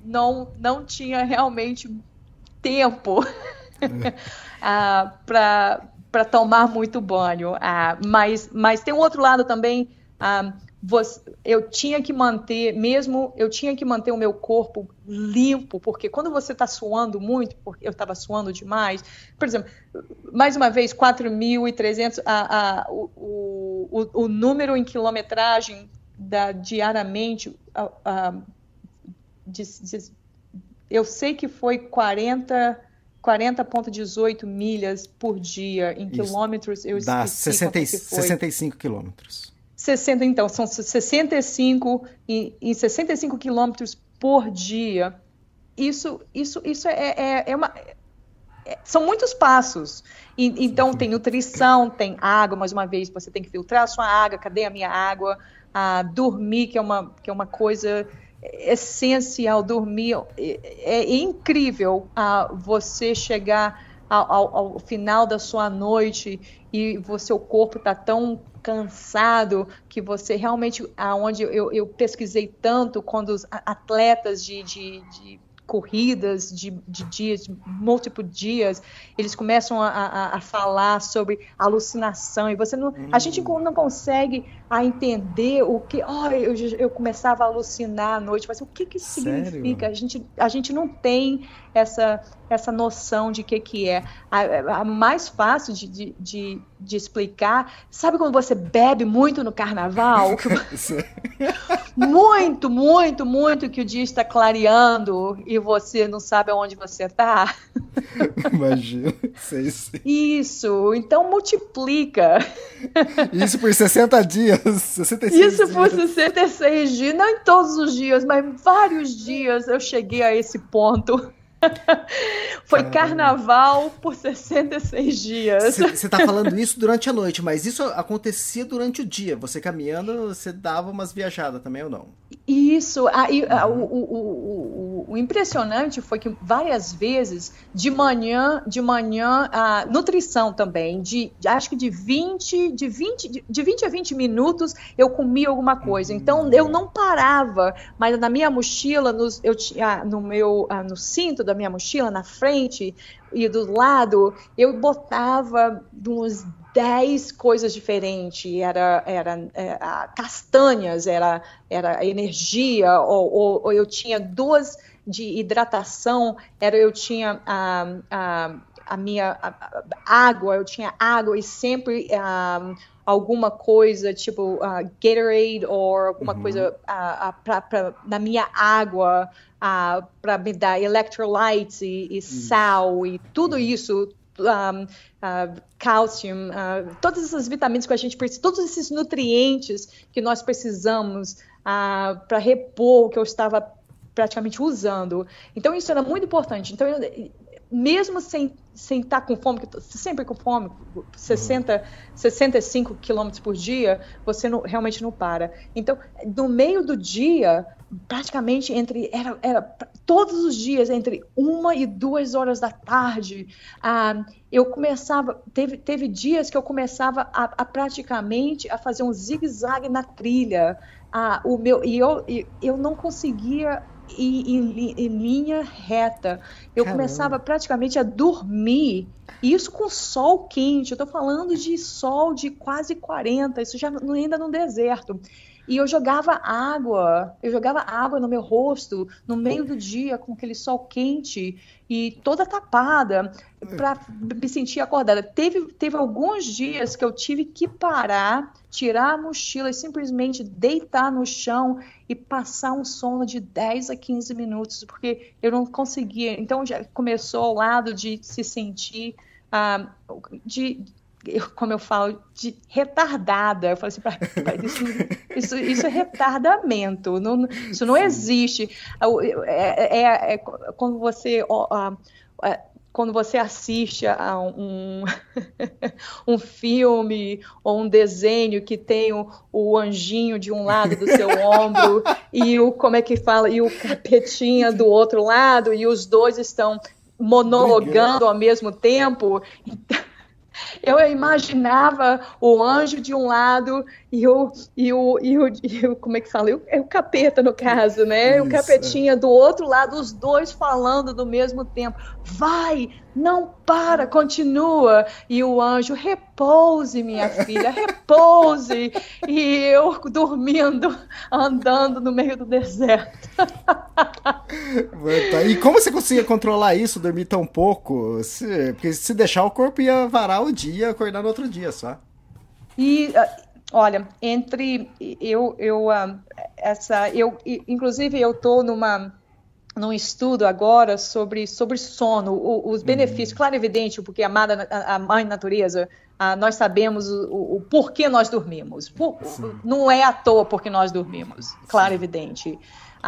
[SPEAKER 3] Não, não tinha realmente tempo uh, para tomar muito banho. Uh, mas, mas tem um outro lado também. Uh, eu tinha que manter, mesmo eu tinha que manter o meu corpo limpo, porque quando você está suando muito, porque eu estava suando demais, por exemplo, mais uma vez, 4.300, a, a, o, o, o, número em quilometragem da, diariamente, a, a, eu sei que foi 40 40,18 milhas por dia em Isso. quilômetros. Eu
[SPEAKER 2] Dá 60, 65 quilômetros.
[SPEAKER 3] 60, então, são 65 e, e 65 quilômetros por dia. Isso, isso, isso é, é, é uma. É, são muitos passos. E, então, tem nutrição, tem água, mais uma vez, você tem que filtrar a sua água, cadê a minha água? Ah, dormir, que é uma, que é uma coisa essencial, dormir. É, é incrível ah, você chegar ao, ao, ao, final da sua noite e o seu corpo está tão cansado, que você realmente, aonde eu, eu pesquisei tanto quando os atletas de, de, de corridas de, de dias, de múltiplos dias, eles começam a, a, a, falar sobre alucinação e você não, hum. a gente não consegue a entender o que, oh, eu, eu começava a alucinar à noite, mas o que que isso Sério? significa? A gente, a gente não tem essa essa noção de que que é. A, a mais fácil de, de, de, de, explicar, sabe quando você bebe muito no carnaval? muito, muito, muito que o dia está clareando e você não sabe aonde você está.
[SPEAKER 2] Imagina, sei, sei.
[SPEAKER 3] Isso, então multiplica.
[SPEAKER 2] Isso por 60 dias, 66
[SPEAKER 3] Isso dias. por 66 dias, não em todos os dias, mas vários dias eu cheguei a esse ponto. Foi carnaval por 66 dias.
[SPEAKER 2] Você está falando isso durante a noite, mas isso acontecia durante o dia. Você caminhando, você dava umas viajadas também ou não?
[SPEAKER 3] Isso. Aí, uhum. o, o, o, o, impressionante foi que várias vezes, de manhã, de manhã, a nutrição também, de, acho que de 20, de 20, de, de 20 a 20 minutos eu comia alguma coisa. Então eu não parava, mas na minha mochila, nos, eu tinha no meu no cinto da minha mochila, na frente e do lado, eu botava uns 10 coisas diferentes, era, era, era é, castanhas, era, era energia, ou, ou, ou, eu tinha duas de hidratação, era eu tinha a, a, a minha a, água, eu tinha água e sempre um, alguma coisa, tipo uh, Gatorade ou alguma uhum. coisa uh, pra, pra, na minha água uh, para me dar electrolytes e, e sal e tudo isso um, uh, cálcio, uh, todas essas vitaminas que a gente precisa, todos esses nutrientes que nós precisamos uh, para repor o que eu estava praticamente usando. Então isso era muito importante. Então eu, mesmo sem, sem estar com fome, que sempre com fome, 60, 65 quilômetros por dia, você não, realmente não para. Então, no meio do dia, praticamente entre era, era todos os dias entre uma e duas horas da tarde ah, eu começava teve, teve dias que eu começava a, a praticamente a fazer um zigue-zague na trilha ah, o meu e eu, eu não conseguia ir em, em linha reta. Eu Caramba. começava praticamente a dormir isso com sol quente. Eu estou falando de sol de quase 40 isso já ainda no deserto e eu jogava água, eu jogava água no meu rosto, no meio do dia, com aquele sol quente e toda tapada, para me sentir acordada. Teve, teve alguns dias que eu tive que parar, tirar a mochila e simplesmente deitar no chão e passar um sono de 10 a 15 minutos, porque eu não conseguia. Então já começou ao lado de se sentir. Uh, de, eu, como eu falo, de retardada. Eu falei assim, pra, isso, isso, isso, é retardamento, não, isso não existe. É, é, é quando você. É, quando você assiste a um, um filme ou um desenho que tem o, o, anjinho de um lado do seu ombro e o como é que fala e o capetinha do outro lado e os dois estão monologando ao mesmo tempo. Então, eu imaginava o anjo de um lado e o, e o, e o, e o como é que fala? O, é o capeta, no caso, né? Isso. O capetinha do outro lado, os dois falando do mesmo tempo. Vai, não para, continua. E o anjo, repouse, minha filha, repouse. e eu dormindo, andando no meio do deserto.
[SPEAKER 2] e como você conseguia controlar isso, dormir tão pouco? Se, porque se deixar o corpo ia varar o dia, acordar no outro dia só.
[SPEAKER 3] E ah, olha, entre eu, eu, ah, essa, eu, inclusive eu tô numa num estudo agora sobre, sobre sono, os benefícios, uhum. claro evidente, porque amada a mãe natureza, a, nós sabemos o, o, o, porquê nós dormimos. Por, não é à toa porque nós dormimos, claro e evidente.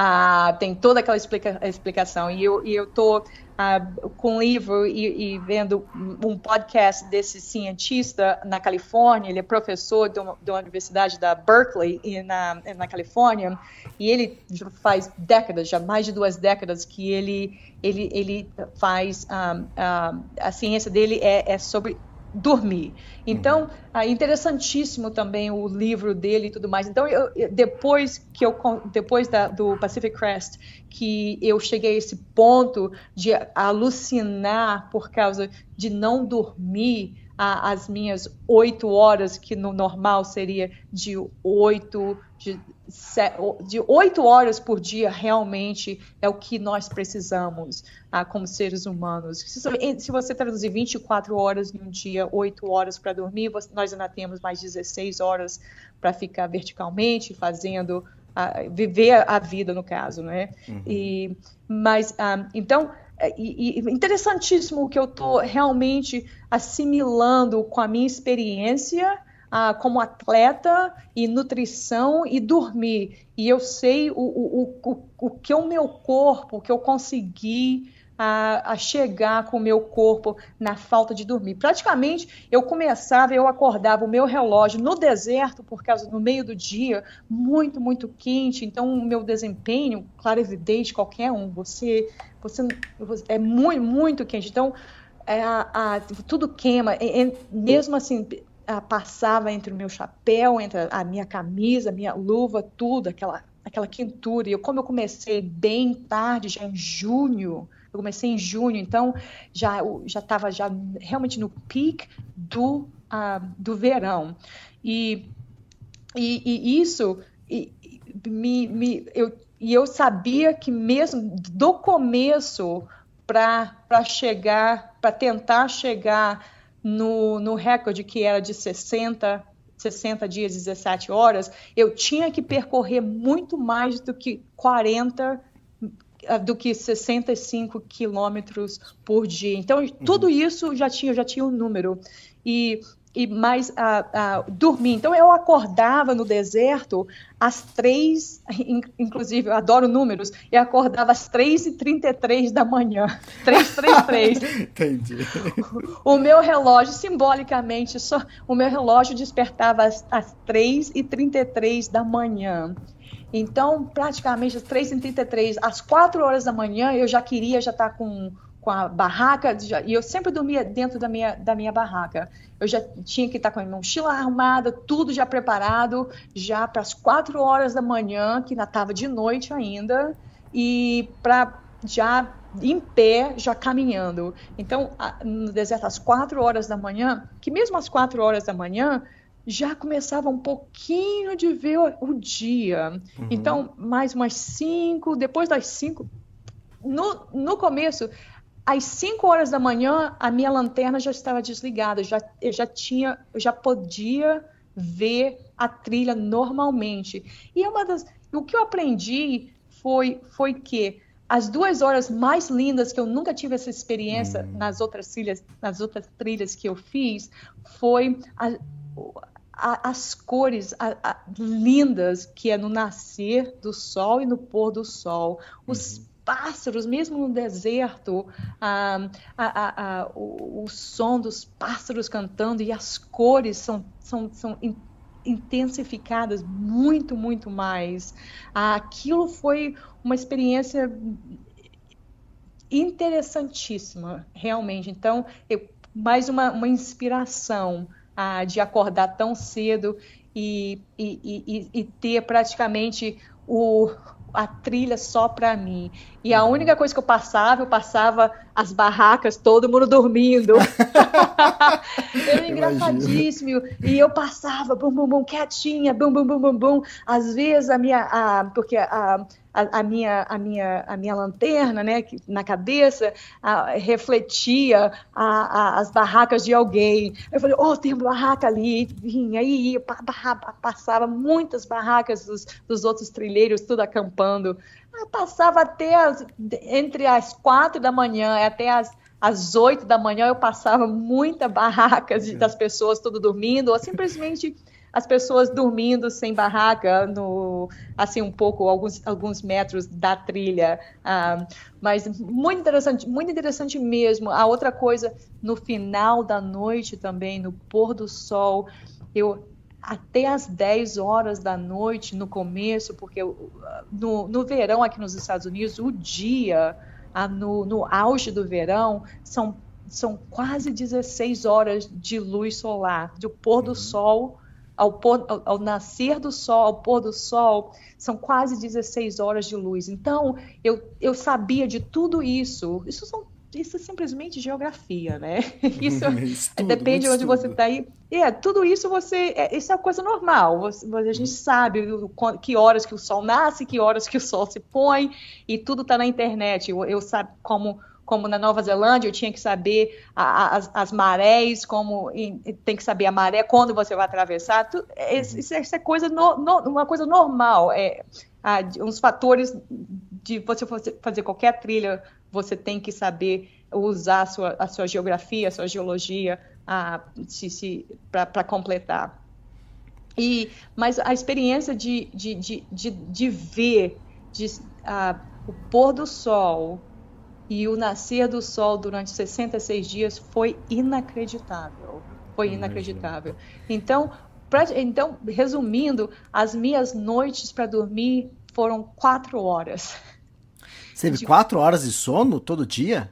[SPEAKER 3] Ah, tem toda aquela explica, explicação. E eu, e tô ah, com um livro e, e, vendo um podcast desse cientista na Califórnia. Ele é professor de uma, de uma universidade da Berkeley, na, na Califórnia, e ele faz décadas, já mais de duas décadas, que ele, ele, ele faz. Um, ah, um, a ciência dele é, é sobre dormir. Então, uhum. é interessantíssimo também o livro dele e tudo mais. Então, eu, depois que eu depois da, do Pacific Crest, que eu cheguei a esse ponto de alucinar por causa de não dormir a, as minhas oito horas, que no normal seria de oito de, de oito horas por dia realmente é o que nós precisamos ah, como seres humanos. Se, se, você traduzir 24 horas em um dia, oito horas para dormir, você, nós ainda temos mais 16 horas para ficar verticalmente fazendo ah, viver a vida no caso, né? Uhum. E mas ah, então e, e interessantíssimo o que eu estou realmente assimilando com a minha experiência ah, como atleta e nutrição e dormir. E eu sei o, o, o, o que o meu corpo, o que eu consegui a, a, chegar com o meu corpo na falta de dormir. Praticamente, eu começava, eu acordava o meu relógio no deserto, por causa no meio do dia, muito, muito quente. Então, o meu desempenho, claro, evidente, qualquer um, você, você é muito, muito quente. Então, a, a, tudo queima. E, e, mesmo assim, passava entre o meu chapéu, entre a minha camisa, a minha luva, tudo, aquela, aquela quentura. E eu, como eu comecei bem tarde, já em junho, eu comecei em junho, então já já estava já realmente no peak do uh, do verão e, e, e isso e, me, me eu e eu sabia que mesmo do começo para chegar para tentar chegar no, no recorde que era de 60 60 dias, 17 horas, eu tinha que percorrer muito mais do que 40 do que 65 quilômetros por dia. Então, uhum. tudo isso já tinha, já tinha um número. E, e mais a, dormir. Então, eu acordava no deserto às três, inclusive, eu adoro números, eu acordava às 3h33 da manhã. 333. Entendi. O, o meu relógio, simbolicamente, só, o meu relógio despertava às, às 3h33 da manhã. Então, praticamente às 3h33, às 4 horas da manhã, eu já queria já estar tá com, com a barraca, já, e eu sempre dormia dentro da minha, da minha barraca. Eu já tinha que estar com a minha mochila arrumada, tudo já preparado, já para as 4 horas da manhã, que ainda estava de noite ainda, e para já em pé, já caminhando. Então, no deserto, às 4 horas da manhã, que mesmo às 4 horas da manhã, já começava um pouquinho de ver o, dia. Uhum. Então, mais umas cinco, depois das cinco. No, no começo, às 5 horas da manhã, a minha lanterna já estava desligada, já, eu já tinha, eu já podia ver a trilha normalmente. E é uma das, o que eu aprendi foi, foi que as duas horas mais lindas que eu nunca tive essa experiência hum. nas outras trilhas, nas outras trilhas que eu fiz, foi a, a, as cores a, lindas que é no nascer do sol e no pôr do sol. Os uhum. Pássaros, mesmo no deserto, o, o, som dos pássaros cantando e as cores são, são, são intensificadas muito, muito mais. aquilo foi uma experiência interessantíssima, realmente. Então, eu, mais uma, uma inspiração ah, de acordar tão cedo e, e, e, e ter praticamente o, a trilha só para mim. E a única coisa que eu passava, eu passava as barracas, todo mundo dormindo. Era engraçadíssimo. E eu passava, bum, bum, bum, quietinha, bum, bum, bum, bum, bum. Às vezes a minha, a, porque a, a, a, minha, a, minha, a minha lanterna né, na cabeça a, refletia a, as barracas de alguém. Eu falei, oh, tem uma barraca ali. Vinha, aí ia, passava muitas barracas dos, dos outros trilheiros, tudo acampando. Eu passava até as, entre as quatro da manhã até as às oito da manhã eu passava muita barracas de, das pessoas tudo dormindo, ou simplesmente as pessoas dormindo sem barraca, no, assim, um pouco, alguns, alguns metros da trilha. Ah, mas muito interessante, muito interessante mesmo. A outra coisa, no final da noite também, no pôr do sol, eu até às 10 horas da noite no começo, porque no, no verão aqui nos Estados Unidos, o dia, ah, no, no auge do verão, são, são quase 16 horas de luz solar, de pôr do uhum. sol ao, pôr, ao, ao, nascer do sol, ao pôr do sol, são quase 16 horas de luz. Então, eu, eu sabia de tudo isso. Isso, são, isso é simplesmente geografia, né? Isso estudo, depende de onde estudo. você está aí. É, tudo isso você. É, isso é coisa normal. Você, a gente sabe que horas que o sol nasce, que horas que o sol se põe, e tudo está na internet. Eu, eu sabe como como na Nova Zelândia, eu tinha que saber a, as, as, marés, como tem que saber a maré, quando você vai atravessar. Tu, isso, isso, é coisa no, no, uma coisa normal. É, ah, uns fatores de você fazer qualquer trilha, você tem que saber usar a sua, a sua geografia, a sua geologia para completar. E, mas a experiência de, de, de, de, de ver de, ah, o pôr do sol e o nascer do sol durante 66 dias foi inacreditável. Foi inacreditável. Então, pra, então resumindo, as minhas noites para dormir foram quatro horas.
[SPEAKER 2] Você teve quatro horas de sono todo dia?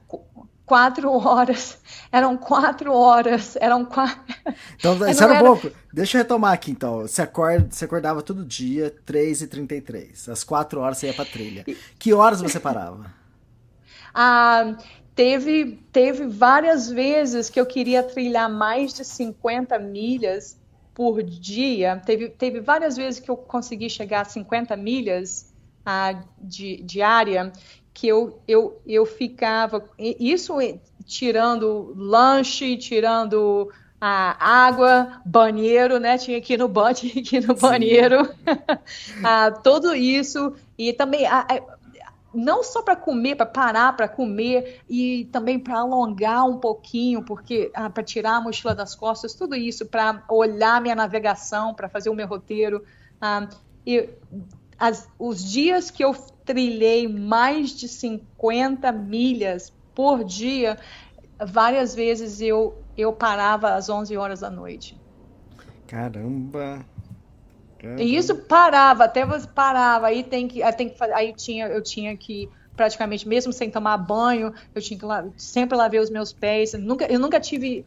[SPEAKER 3] Quatro horas. Eram quatro horas. Eram quatro.
[SPEAKER 2] Então, isso era, era pouco. Deixa eu retomar aqui, então. Você, acorda, você acordava todo dia, 3h33. Às quatro horas você ia pra trilha. Que horas você parava?
[SPEAKER 3] Ah, teve, teve várias vezes que eu queria trilhar mais de 50 milhas por dia. Teve, teve várias vezes que eu consegui chegar a 50 milhas ah, de, diária que eu, eu, eu ficava. Isso tirando lanche, tirando a água, banheiro, né? Tinha que ir no banho, tinha que ir no banheiro. ah, tudo isso. E também. Ah, não só para comer, para parar para comer e também para alongar um pouquinho, porque ah, para tirar a mochila das costas, tudo isso para olhar minha navegação, para fazer o meu roteiro. Ah, e as, os dias que eu trilhei mais de 50 milhas por dia, várias vezes eu, eu parava às 11 horas da noite.
[SPEAKER 2] Caramba!
[SPEAKER 3] E isso parava, até você parava, aí tem que, aí tem que aí tinha, eu tinha que praticamente mesmo sem tomar banho, eu tinha que sempre lavar os meus pés. Eu nunca, eu nunca tive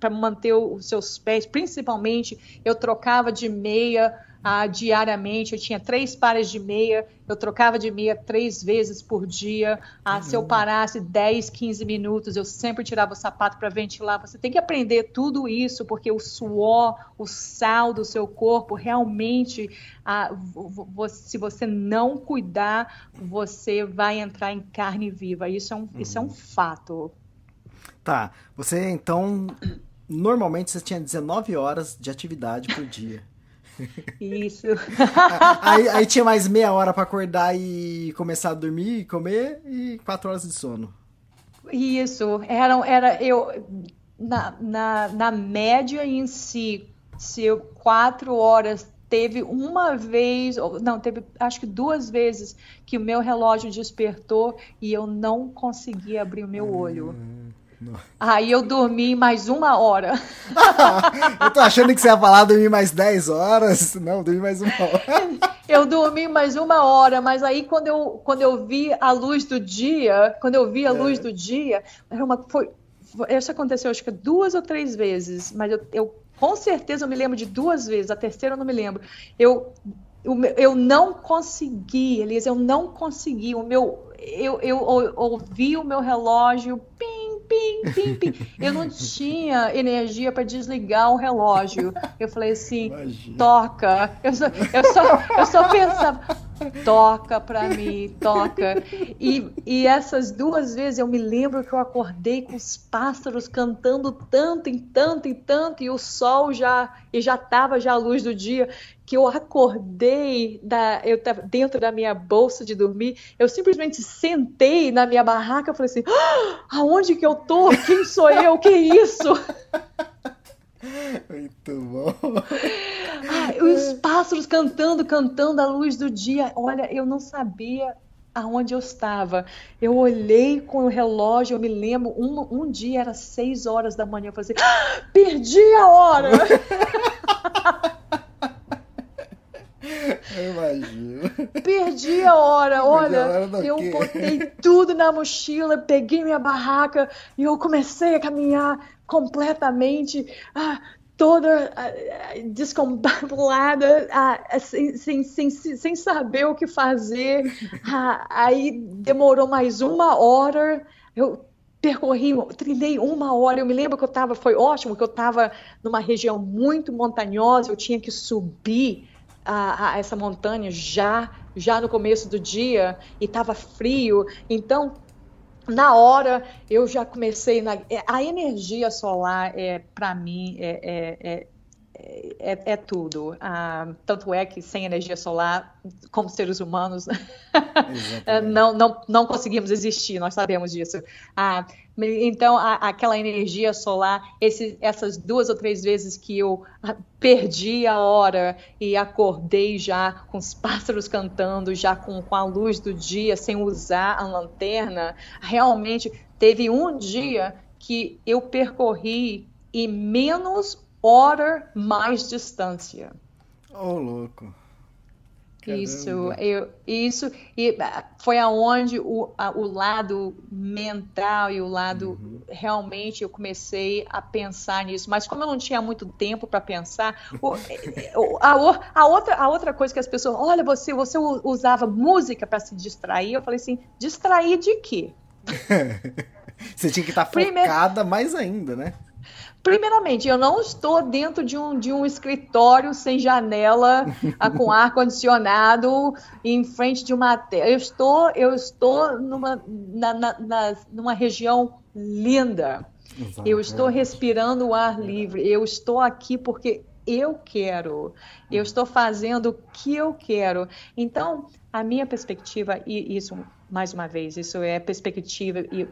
[SPEAKER 3] para manter os seus pés, principalmente eu trocava de meia ah, diariamente. Eu tinha três pares de meia, eu trocava de meia três vezes por dia. Ah, se eu parasse 10, 15 minutos, eu sempre tirava o sapato para ventilar. Você tem que aprender tudo isso, porque o suor, o sal do seu corpo, realmente, ah, se você não cuidar, você vai entrar em carne viva. Isso é um, uhum. isso é um fato.
[SPEAKER 2] Tá, você então normalmente você tinha 19 horas de atividade por dia.
[SPEAKER 3] Isso.
[SPEAKER 2] aí, aí, tinha mais meia hora para acordar e começar a dormir e comer e quatro horas de sono.
[SPEAKER 3] Isso. Era, era eu na, na, na média em si, se eu quatro horas teve uma vez, não, teve acho que duas vezes que o meu relógio despertou e eu não consegui abrir o meu olho. Hum. Aí eu dormi mais uma hora.
[SPEAKER 2] eu tô achando que você ia falar dormir mais 10 horas. Não, dormi mais uma hora.
[SPEAKER 3] eu dormi mais uma hora, mas aí quando eu, quando eu vi a luz do dia, quando eu vi a é. luz do dia, era uma, foi, isso aconteceu acho que duas ou três vezes, mas eu, eu com certeza eu me lembro de duas vezes, a terceira eu não me lembro. Eu, eu, eu não consegui, Elisa, eu não consegui. O meu, eu, eu, eu ouvi o meu relógio, pim, pim, pim, pim. Eu não tinha energia para desligar o relógio. Eu falei assim, Imagina. toca. Eu só, eu, só, eu só pensava, toca para mim, toca. E, e essas duas vezes eu me lembro que eu acordei com os pássaros cantando tanto e tanto e tanto, e o sol já, e já estava já a luz do dia que eu acordei da, eu tava dentro da minha bolsa de dormir, eu simplesmente sentei na minha barraca e falei assim, ah, aonde que eu tô? Quem sou eu? Que isso?
[SPEAKER 2] Muito bom.
[SPEAKER 3] Ah, os pássaros cantando, cantando à luz do dia. Olha, eu não sabia aonde eu estava. Eu olhei com o relógio, eu me lembro, um, um dia era seis horas da manhã, eu falei assim, ah, perdi a hora!
[SPEAKER 2] Eu imagino.
[SPEAKER 3] Perdi a hora, olha, a hora eu botei tudo na mochila, peguei minha barraca e eu comecei a caminhar completamente, ah, toda ah, descompulada, ah, sem, sem, sem, sem saber o que fazer. Ah, aí demorou mais uma hora, eu percorri, trilhei uma hora. Eu me lembro que eu estava, foi ótimo, que eu estava numa região muito montanhosa, eu tinha que subir a, a essa montanha já já no começo do dia e estava frio, então na hora eu já comecei na, é, a energia solar é para mim é, é, é, é, é, tudo. Ah, tanto é que sem energia solar, como seres humanos, não, não, não conseguimos existir, nós sabemos disso. Ah, então, a, aquela energia solar, esse, essas duas ou três vezes que eu perdi a hora e acordei já com os pássaros cantando, já com, com a luz do dia, sem usar a lanterna, realmente teve um dia que eu percorri em menos hora mais distância.
[SPEAKER 2] Ô, oh, louco.
[SPEAKER 3] Caramba. Isso, eu, isso e ah, foi aonde o, a, o lado mental e o lado uhum. realmente eu comecei a pensar nisso. Mas como eu não tinha muito tempo para pensar, o, a, a, outra, a outra coisa que as pessoas, olha, você, você usava música para se distrair. Eu falei assim, distrair de quê?
[SPEAKER 2] você tinha que estar tá focada Primeiro... mais ainda, né?
[SPEAKER 3] Primeiramente, eu não estou dentro de um, de um escritório sem janela, com ar condicionado, em frente de uma tela. Eu estou, eu estou numa, na, na, na, numa região linda. Exato, eu estou respirando o ar livre. Eu estou aqui porque eu quero. Eu estou fazendo o que eu quero. Então, a minha perspectiva, e isso, mais uma vez, isso é perspectiva e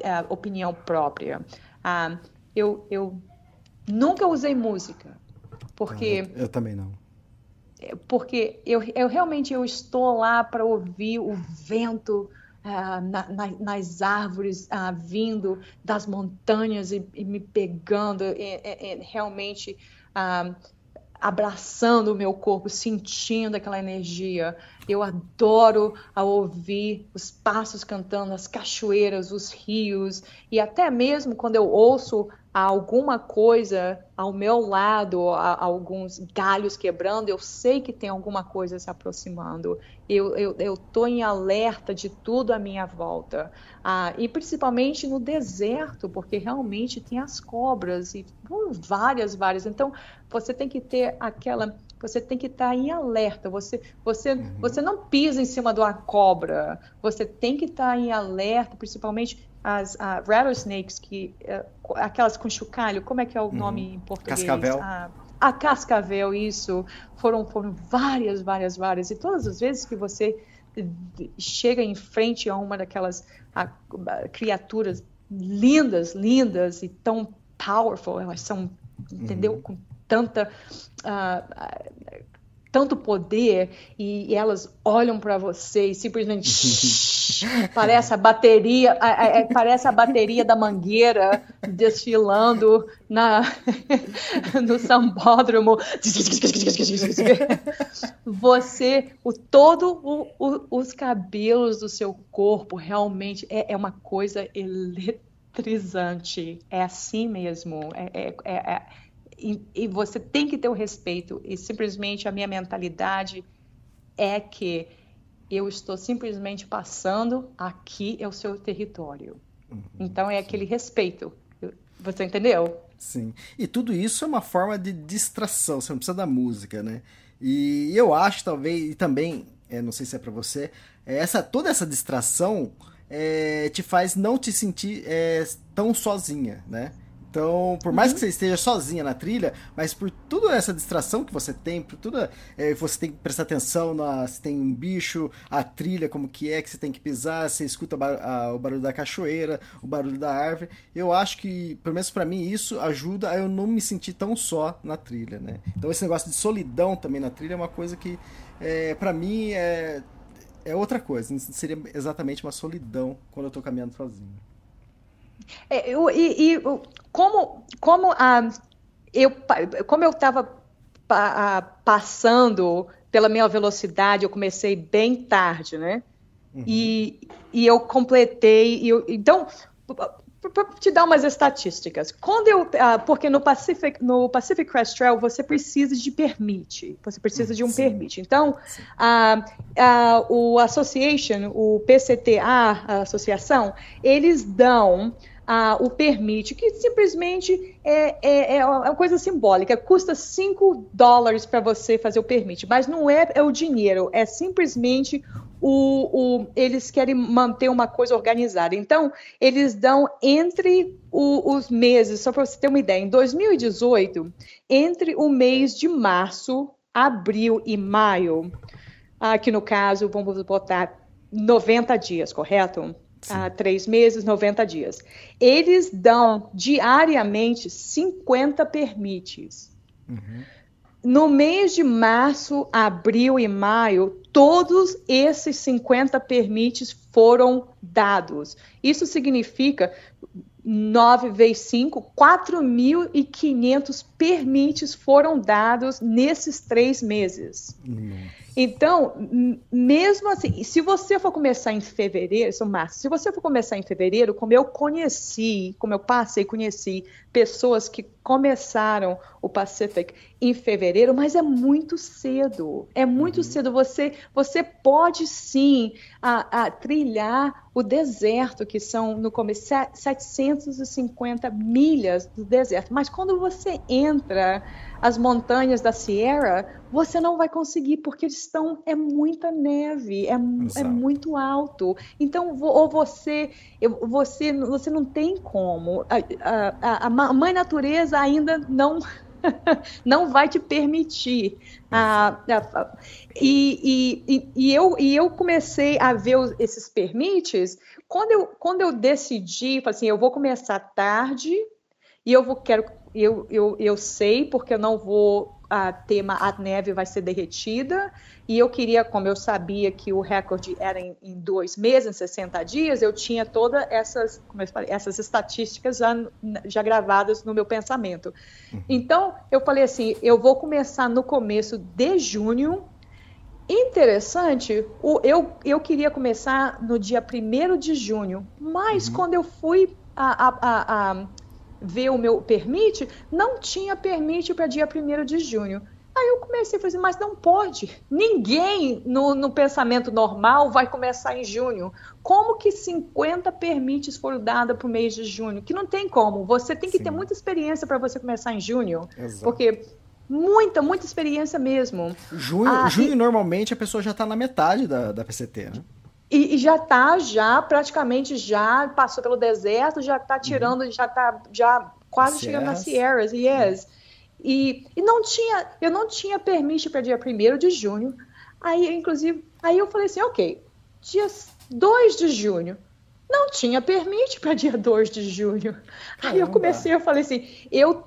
[SPEAKER 3] é, opinião própria. Ah, eu, eu nunca usei música, porque...
[SPEAKER 2] Ah, eu, eu, também não.
[SPEAKER 3] É, porque eu, eu realmente eu estou lá para ouvir o vento ah, na, na, nas árvores ah, vindo das montanhas e, e me pegando, e, e, realmente ah, abraçando o meu corpo, sentindo aquela energia. Eu adoro ouvir os passos cantando, as cachoeiras, os rios, e até mesmo quando eu ouço alguma coisa ao meu lado, alguns galhos quebrando, eu sei que tem alguma coisa se aproximando. Eu estou em alerta de tudo à minha volta. Ah, e principalmente no deserto, porque realmente tem as cobras e uh, várias, várias. Então, você tem que ter aquela você tem que estar em alerta. Você, você, uhum. você não pisa em cima de uma cobra. Você tem que estar em alerta, principalmente as uh, rattlesnakes, que, uh, aquelas com chocalho, como é que é o uhum. nome em português?
[SPEAKER 2] Cascavel.
[SPEAKER 3] Uh, a cascavel, isso. Foram, foram várias, várias, várias. E todas as vezes que você chega em frente a uma daquelas criaturas lindas, lindas e tão powerful, elas são, entendeu? Uhum. Com tanta uh, tanto poder e, e elas olham para você e simplesmente parece a bateria a, a, parece a bateria da mangueira desfilando na no sambódromo. Você o todo o, o, os cabelos do seu corpo realmente é, é uma coisa eletrizante. É assim mesmo. É, é, é, é e, e, você tem que ter o respeito. E simplesmente a minha mentalidade é que eu estou simplesmente passando, aqui é o seu território. Uhum, então é sim. aquele respeito. Você entendeu?
[SPEAKER 2] Sim. E tudo isso é uma forma de distração, você não precisa da música, né? E eu acho, talvez, e também, é, não sei se é para você, é, essa, toda essa distração é, te faz não te sentir é, tão sozinha, né? Então, por mais uhum. que você esteja sozinha na trilha, mas por toda essa distração que você tem, por tudo, é, você tem que prestar atenção na, se tem um bicho, a trilha, como que é que você tem que pisar, você escuta a, o barulho da cachoeira, o barulho da árvore. Eu acho que, pelo menos para mim, isso ajuda a eu não me sentir tão só na trilha, né? Então, esse negócio de solidão também na trilha é uma coisa que, é, para mim, é, é outra coisa. Seria exatamente uma solidão quando eu tô caminhando sozinho.
[SPEAKER 3] É, eu, e, e, como, como, ah, eu, como eu estava passando pela minha velocidade, eu comecei bem tarde, né? Uhum. E, e eu completei. E eu, então, para te dar umas estatísticas, quando eu, uh, porque no Pacific, no Pacific Crest Trail você precisa de permite, você precisa de um Sim. permite. Então, uh, uh, o Association, o PCTA, a associação, eles dão ah, o permite, que simplesmente é, é, é, uma coisa simbólica, custa 5 dólares para você fazer o permite, mas não é, é o dinheiro, é simplesmente o, o, eles querem manter uma coisa organizada. Então, eles dão entre o, os meses, só para você ter uma ideia, em 2018, entre o mês de março, abril e maio, aqui no caso, vamos botar 90 dias, correto? Ah, três meses, 90 dias. Eles dão diariamente 50 permites. Uhum. No mês de março, abril e maio, todos esses 50 permites foram dados. Isso significa 9 vezes 5, 4.500 permites foram dados nesses três meses. Uhum. Então, mesmo assim, se você for começar em fevereiro, isso março, se você for começar em fevereiro, como eu conheci, como eu passei, conheci pessoas que começaram o Pacific em fevereiro, mas é muito cedo. É muito uhum. cedo. Você, você pode sim a, a, trilhar o deserto, que são no começo 750 milhas do deserto. Mas quando você entra as montanhas da Sierra, você não vai conseguir, porque eles estão, é muita neve, é, é muito alto. Então, ou você, você, você não tem como. A, a, a mãe natureza ainda não não vai te permitir. Ah, e, e, e, eu, e eu comecei a ver esses permites quando eu, quando eu decidi, assim, eu vou começar tarde e eu vou, quero eu, eu, eu sei porque eu não vou a tema a neve vai ser derretida e eu queria, como eu sabia que o recorde era em, em dois meses, em 60 dias, eu tinha todas essas, como eu falei, essas estatísticas já, já gravadas no meu pensamento. Uhum. Então, eu falei assim, eu vou começar no começo de junho. Interessante, o, eu, eu queria começar no dia 1 de junho, mas uhum. quando eu fui a, a, a ver o meu permite, não tinha permite para dia 1 de junho. Aí eu comecei a fazer, mas não pode. Ninguém no, no, pensamento normal vai começar em junho. Como que 50 permites foram dados para o mês de junho? Que não tem como. Você tem que Sim. ter muita experiência para você começar em junho. Exato. Porque muita, muita experiência mesmo.
[SPEAKER 2] Junho, ah, junho e... normalmente a pessoa já está na metade da, da PCT, né?
[SPEAKER 3] E, e já está, já praticamente já passou pelo deserto, já está tirando, uhum. já está já quase chegando nas Sierras, yes. Uhum. E, e não tinha, eu não tinha permissão para dia 1 de junho. Aí, inclusive, aí eu falei assim, ok, dia 2 de junho. Não tinha permite para dia 2 de junho. Caramba. Aí eu comecei, eu falei assim, eu,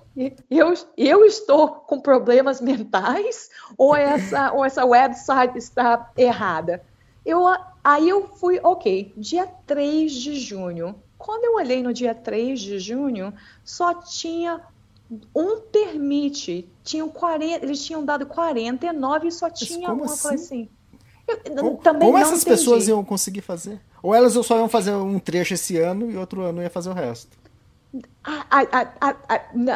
[SPEAKER 3] eu, eu estou com problemas mentais ou essa, ou essa website está errada? Eu, aí eu fui, ok, dia 3 de junho. Quando eu olhei no dia 3 de junho, só tinha um permite. Tinham 40, eles tinham dado 49 e só tinha uma assim? coisa assim. Eu,
[SPEAKER 2] como, também como essas entendi. pessoas iam conseguir fazer? Ou elas só iam fazer um trecho esse ano e outro ano ia fazer o resto?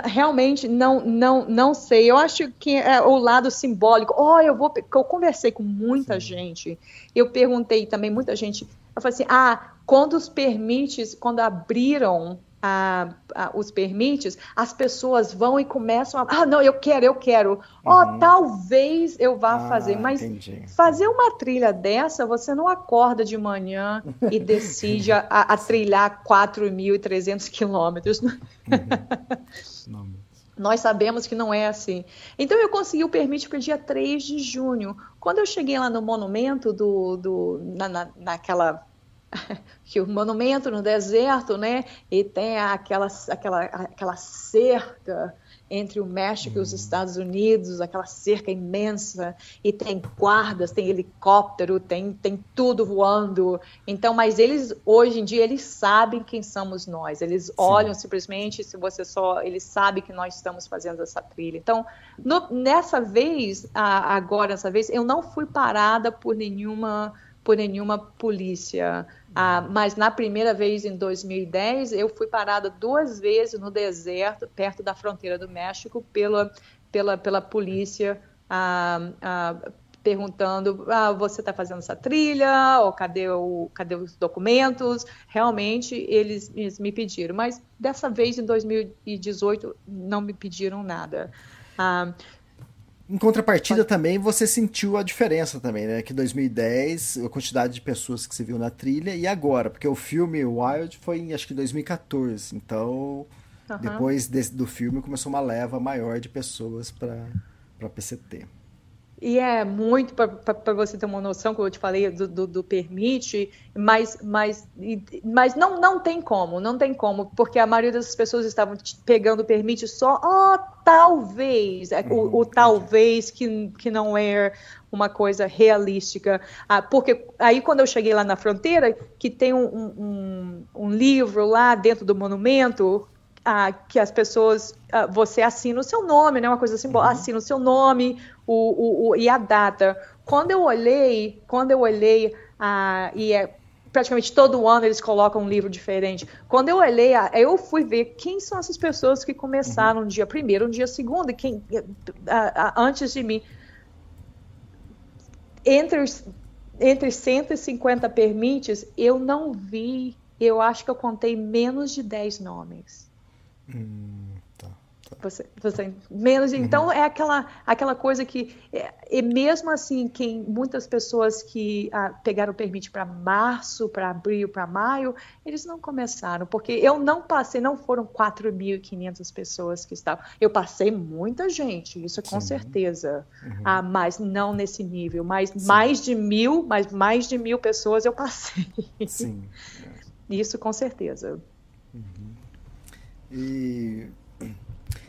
[SPEAKER 3] Realmente não, não, não sei. Eu acho que é o lado simbólico. Oh, eu vou. Eu conversei com muita Sim. gente. Eu perguntei também muita gente. Eu falei assim: ah, quando os permites, quando abriram a, a, os permites, as pessoas vão e começam a. Ah, não, eu quero, eu quero. Ó, uhum. oh, talvez eu vá ah, fazer. Mas entendi. fazer uma trilha dessa, você não acorda de manhã e decide a, a trilhar 4.300 quilômetros. Uhum. Nós sabemos que não é assim. Então eu consegui o permite para o dia 3 de junho. Quando eu cheguei lá no monumento do, do na, na, naquela que o monumento no deserto, né? E tem aquela, aquela, aquela cerca entre o México e os uhum. Estados Unidos, aquela cerca imensa, e tem guardas, tem helicóptero, tem, tem tudo voando. Então, mas eles, hoje em dia, eles sabem quem somos nós. Eles Sim. olham simplesmente, se você só, eles sabem que nós estamos fazendo essa trilha. Então, no, nessa vez, agora, nessa vez, eu não fui parada por nenhuma por nenhuma polícia. Ah, mas na primeira vez, em 2010, eu fui parada duas vezes no deserto, perto da fronteira do México, pela, pela, pela polícia, ah, ah, perguntando, ah, você está fazendo essa trilha, ou cadê, o, cadê os documentos? Realmente, eles, eles, me pediram, mas dessa vez, em 2018, não me pediram nada. Ah,
[SPEAKER 2] em contrapartida também você sentiu a diferença também, né? Que 2010, a quantidade de pessoas que você viu na trilha e agora, porque o filme Wild foi em acho que 2014, então uhum. depois desse, do filme começou uma leva maior de pessoas para para PCT.
[SPEAKER 3] E é muito para você ter uma noção, como eu te falei, do, do, do, permite, mas, mas, mas não, não tem como, não tem como, porque a maioria das pessoas estavam pegando o permite só, oh, talvez, é, o, o, uhum. talvez que, que não é uma coisa realística. Ah, porque aí quando eu cheguei lá na fronteira, que tem um, um, um livro lá dentro do monumento, ah, que as pessoas, ah, você assina o seu nome, né? Uma coisa assim, uhum. assina o seu nome o, o, o, e a data. Quando eu olhei, quando eu olhei, ah, e é praticamente todo ano eles colocam um livro diferente. Quando eu olhei, eu fui ver quem são essas pessoas que começaram uhum. no dia primeiro, no dia segundo, quem antes de mim. Entre, entre 150 permites, eu não vi, eu acho que eu contei menos de 10 nomes.
[SPEAKER 2] Hum, tá, tá.
[SPEAKER 3] Você, você, menos uhum. então é aquela aquela coisa que é, e mesmo assim quem muitas pessoas que ah, pegaram o permite para março para abril para maio eles não começaram porque eu não passei não foram 4.500 pessoas que estavam eu passei muita gente isso com Sim. certeza uhum. ah, mas não nesse nível mas Sim. mais de mil mas mais de mil pessoas eu passei
[SPEAKER 2] Sim.
[SPEAKER 3] isso com certeza
[SPEAKER 2] uhum. E,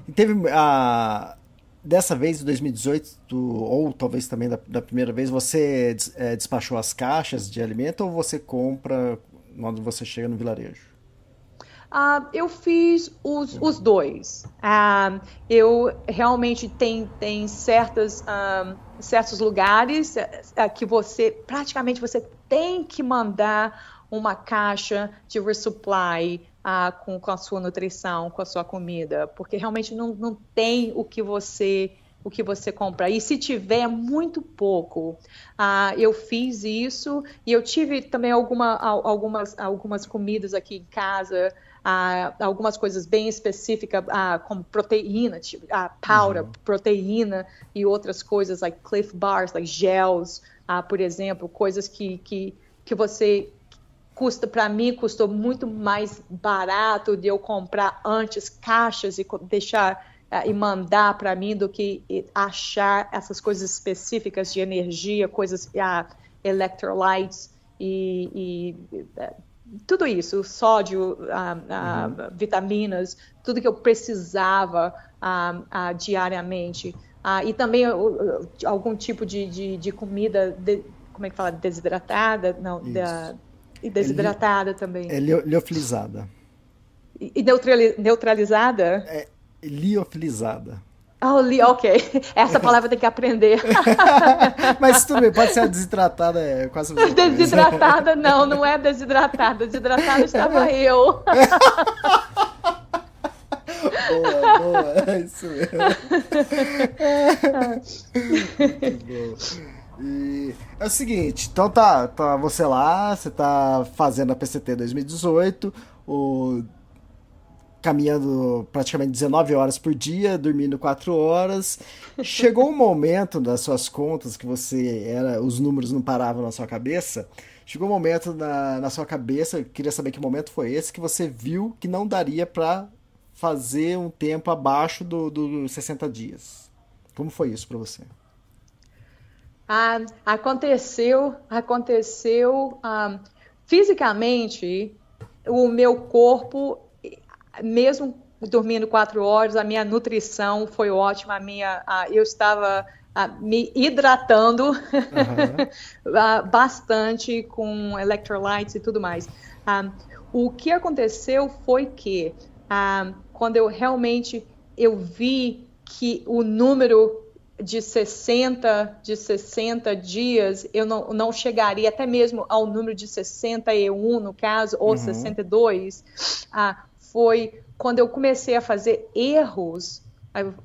[SPEAKER 2] e teve a dessa vez, em 2018, ou talvez também da, da primeira vez, você é, despachou as caixas de alimento ou você compra quando você chega no vilarejo?
[SPEAKER 3] Uh, eu fiz os, os dois. Uh, eu realmente tem, tem certas, uh, certos lugares uh, que você praticamente você tem que mandar uma caixa de resupply ah, com, com a sua nutrição, com a sua comida, porque realmente não, não tem o que você o que você compra. E se tiver, é muito pouco. Ah, eu fiz isso e eu tive também alguma, algumas, algumas comidas aqui em casa, ah, algumas coisas bem específicas, ah, como proteína, tipo, ah, powder, uhum. proteína e outras coisas, like Cliff Bars, like gels, ah, por exemplo, coisas que, que, que você custa para mim custou muito mais barato de eu comprar antes caixas e deixar uh, e mandar para mim do que achar essas coisas específicas de energia, coisas uh, electrolytes e, e uh, tudo isso, sódio, uhum. vitaminas, tudo que eu precisava diariamente. e também algum tipo de, de, de comida, de, como é que fala, desidratada, não, da, e desidratada é li, também.
[SPEAKER 2] É liofilizada.
[SPEAKER 3] E, e neutralizada?
[SPEAKER 2] É liofilizada.
[SPEAKER 3] Oh, li, ok. Essa palavra tem que aprender.
[SPEAKER 2] Mas tudo bem, pode ser desidratada, é quase
[SPEAKER 3] Desidratada, não, não é desidratada. Desidratada estava eu.
[SPEAKER 2] boa, boa, é isso mesmo. Muito bom. E é o seguinte, então tá, tá você lá, você tá fazendo a PCT 2018, o, caminhando praticamente 19 horas por dia, dormindo 4 horas. Chegou um momento das suas contas que você era, os números não paravam na sua cabeça. Chegou um momento na, na sua cabeça, eu queria saber que momento foi esse que você viu que não daria para fazer um tempo abaixo dos do 60 dias. Como foi isso para você?
[SPEAKER 3] Ah, aconteceu, aconteceu ah, fisicamente, o meu corpo, mesmo dormindo quatro horas, a minha nutrição foi ótima, a minha, ah, eu estava ah, me hidratando uhum. bastante com electrolytes e tudo mais. Ah, o que aconteceu foi que quando eu realmente eu vi que o número de 60, de 60 dias, eu não, não chegaria até mesmo ao número de 61, no caso, ou uhum. 62, ah, foi quando eu comecei a fazer erros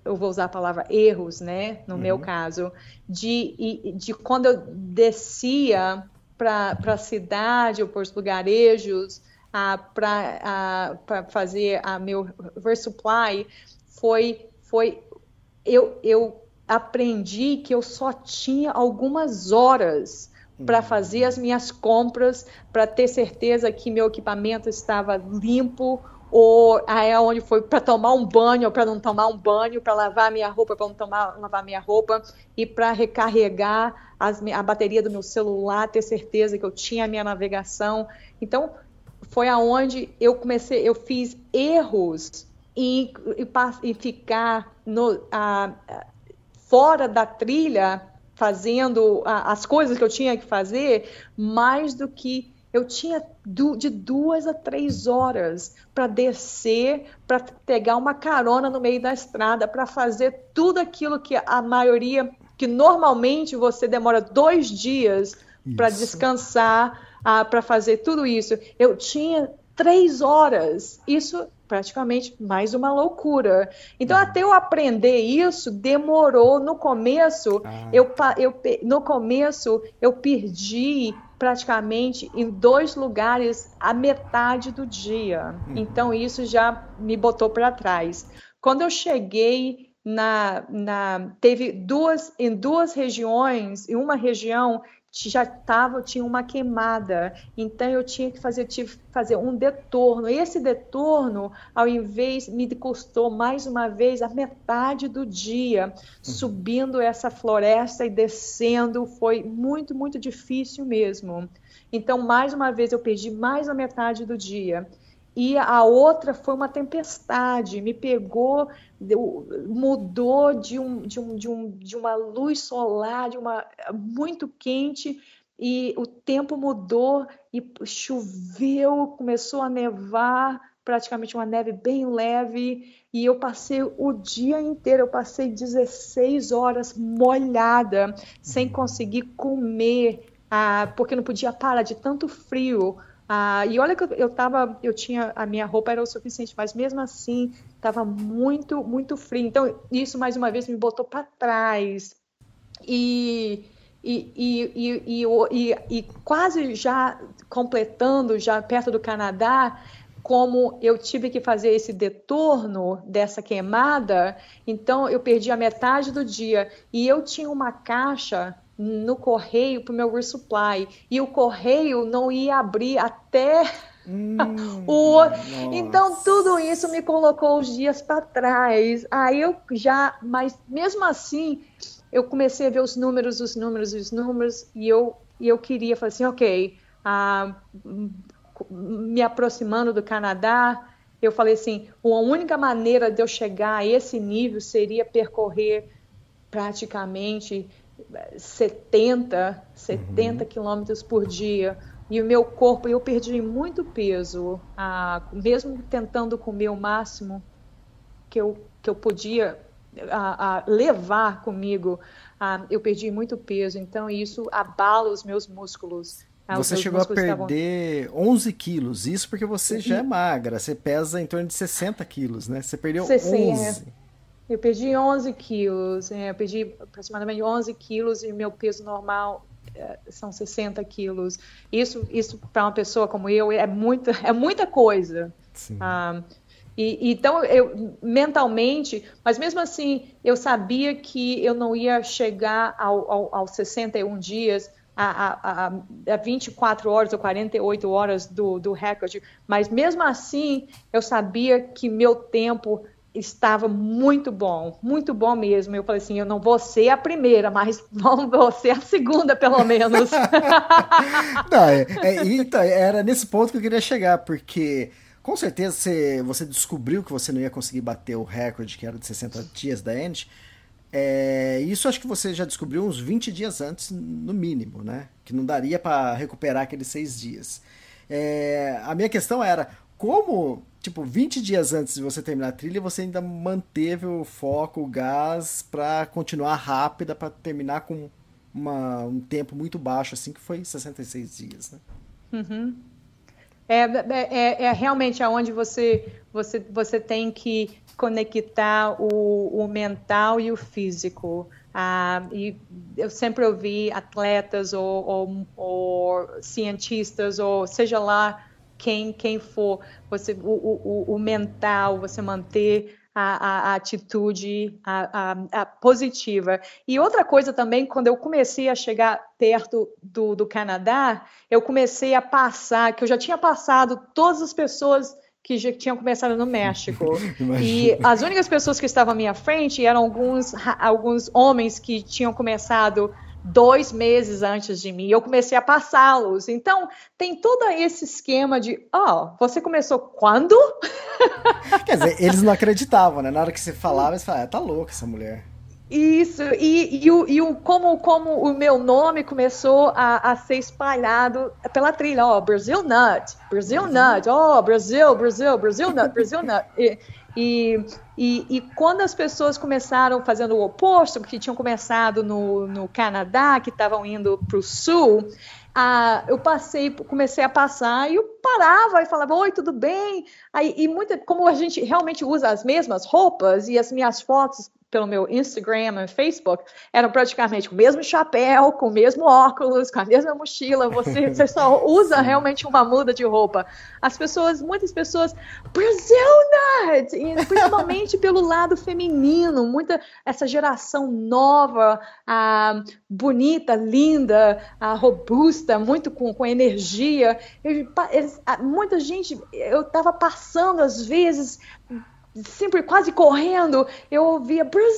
[SPEAKER 3] eu vou usar a palavra erros, né? No uhum. meu caso, de, de quando eu descia para a cidade ou para os lugarejos para fazer a meu resupply, foi, foi eu, eu aprendi que eu só tinha algumas horas para uhum. fazer as minhas compras, para ter certeza que meu equipamento estava limpo, ou aí é onde foi para tomar um banho ou para não tomar um banho, para lavar minha roupa para não tomar, lavar minha roupa e para recarregar as, a bateria do meu celular, ter certeza que eu tinha a minha navegação. Então foi aonde eu comecei, eu fiz erros em, em, ficar no, a, fora da trilha fazendo a, as coisas que eu tinha que fazer, mais do que eu tinha de duas a três horas para descer, para pegar uma carona no meio da estrada, para fazer tudo aquilo que a maioria, que normalmente você demora dois dias para descansar, ah, para fazer tudo isso. Eu tinha três horas. Isso praticamente mais uma loucura. Então, uhum. até eu aprender isso, demorou. No começo, ah. eu, eu, no começo, eu perdi praticamente em dois lugares a metade do dia. Uhum. Então, isso já me botou para trás. Quando eu cheguei na, na teve duas em duas regiões, em uma região já tava, tinha uma queimada, então eu tinha que fazer, tive que fazer um detorno. Esse detorno, ao invés, me custou mais uma vez a metade do dia, subindo essa floresta e descendo, foi muito, muito difícil mesmo. Então, mais uma vez, eu perdi mais a metade do dia e a outra foi uma tempestade, me pegou, mudou de, um, de, um, de, um, de uma luz solar, de uma muito quente, e o tempo mudou e choveu, começou a nevar, praticamente uma neve bem leve, e eu passei o dia inteiro, eu passei 16 horas molhada, sem conseguir comer, ah, porque não podia parar de tanto frio. Ah, e olha que eu, eu tava, eu tinha, a minha roupa era o suficiente, mas mesmo assim estava muito, muito frio. Então, isso mais uma vez me botou para trás. E, e, e, e, e, quase já completando, já perto do Canadá, como eu tive que fazer esse detorno dessa queimada, então eu perdi a metade do dia. E eu tinha uma caixa no correio para o meu resupply. E o correio não ia abrir até hum, o. Então tudo isso me colocou os dias para trás. Aí eu já, mas mesmo assim, eu comecei a ver os números, os números, os números, e eu, e eu queria falar assim, ok, ah, me aproximando do Canadá, eu falei assim, a única maneira de eu chegar a esse nível seria percorrer praticamente 70, 70 uhum. quilômetros por dia. E o meu corpo, eu perdi muito peso, ah, mesmo tentando comer o máximo que eu, que eu podia ah, levar comigo, ah, eu perdi muito peso. Então, isso abala os meus músculos.
[SPEAKER 2] Você chegou a perder estavam... 11 quilos, isso porque você já é magra, você pesa em torno de 60 quilos, né? Você perdeu 60, 11.
[SPEAKER 3] Eu perdi 11 quilos, é, eu perdi aproximadamente 11 quilos e meu peso normal é, são 60 quilos. Isso, isso para uma pessoa como eu é muita, é muita coisa. Ah, e, então, eu mentalmente, mas mesmo assim, eu sabia que eu não ia chegar ao, ao, aos 61 dias, a, a, a 24 horas ou 48 horas do, do recorde, mas mesmo assim, eu sabia que meu tempo estava muito bom, muito bom mesmo. Eu falei assim, eu não vou ser a primeira, mas vou ser a segunda, pelo menos.
[SPEAKER 2] não, é, é, então, era nesse ponto que eu queria chegar, porque com certeza você, você descobriu que você não ia conseguir bater o recorde, que era de 60 dias da Ent. É, isso acho que você já descobriu uns 20 dias antes, no mínimo, né? Que não daria para recuperar aqueles seis dias. É, a minha questão era, como, tipo, 20 dias antes de você terminar a trilha, você ainda manteve o foco, o gás, para continuar rápida, para terminar com uma, um tempo muito baixo, assim, que foi 66 dias, né?
[SPEAKER 3] Uhum. É, é, é realmente aonde você, você, você tem que conectar o, o mental e o físico. Ah, e eu sempre ouvi atletas ou, ou, ou, cientistas, ou seja lá quem, quem for, você, o, o, o mental, você manter a, a, a atitude a, a, positiva. E outra coisa também, quando eu comecei a chegar perto do, do Canadá, eu comecei a passar, que eu já tinha passado todas as pessoas que já tinham começado no México. e as únicas pessoas que estavam à minha frente eram alguns, alguns homens que tinham começado dois meses antes de mim. Eu comecei a passá-los. Então, tem todo esse esquema de, ó, oh, você começou quando?
[SPEAKER 2] Quer dizer, eles não acreditavam, né? Na hora que você falava, eles falavam, ah, tá louca essa mulher.
[SPEAKER 3] Isso, e, e, o, e o, como, como o meu nome começou a, a ser espalhado pela trilha, ó, oh, Brasil Nut, Brasil Nut, ó, oh, Brasil, Brasil, Brasil Nut, Brasil Nut. E, e, e, e, quando as pessoas começaram fazendo o oposto, que tinham começado no, no Canadá, que estavam indo para o sul, ah, eu passei, comecei a passar e eu parava e falava, oi, tudo bem? Aí, e muita, como a gente realmente usa as mesmas roupas e as minhas fotos pelo meu Instagram e Facebook eram praticamente com o mesmo chapéu, com o mesmo óculos, com a mesma mochila. Você, você só usa realmente uma muda de roupa. As pessoas, muitas pessoas, Brasil Nut! E principalmente pelo lado feminino, muita essa geração nova, ah, bonita, linda, ah, robusta, muito com, com energia. Eles, muita gente, eu estava passando às vezes sempre quase correndo, eu ouvia Brazil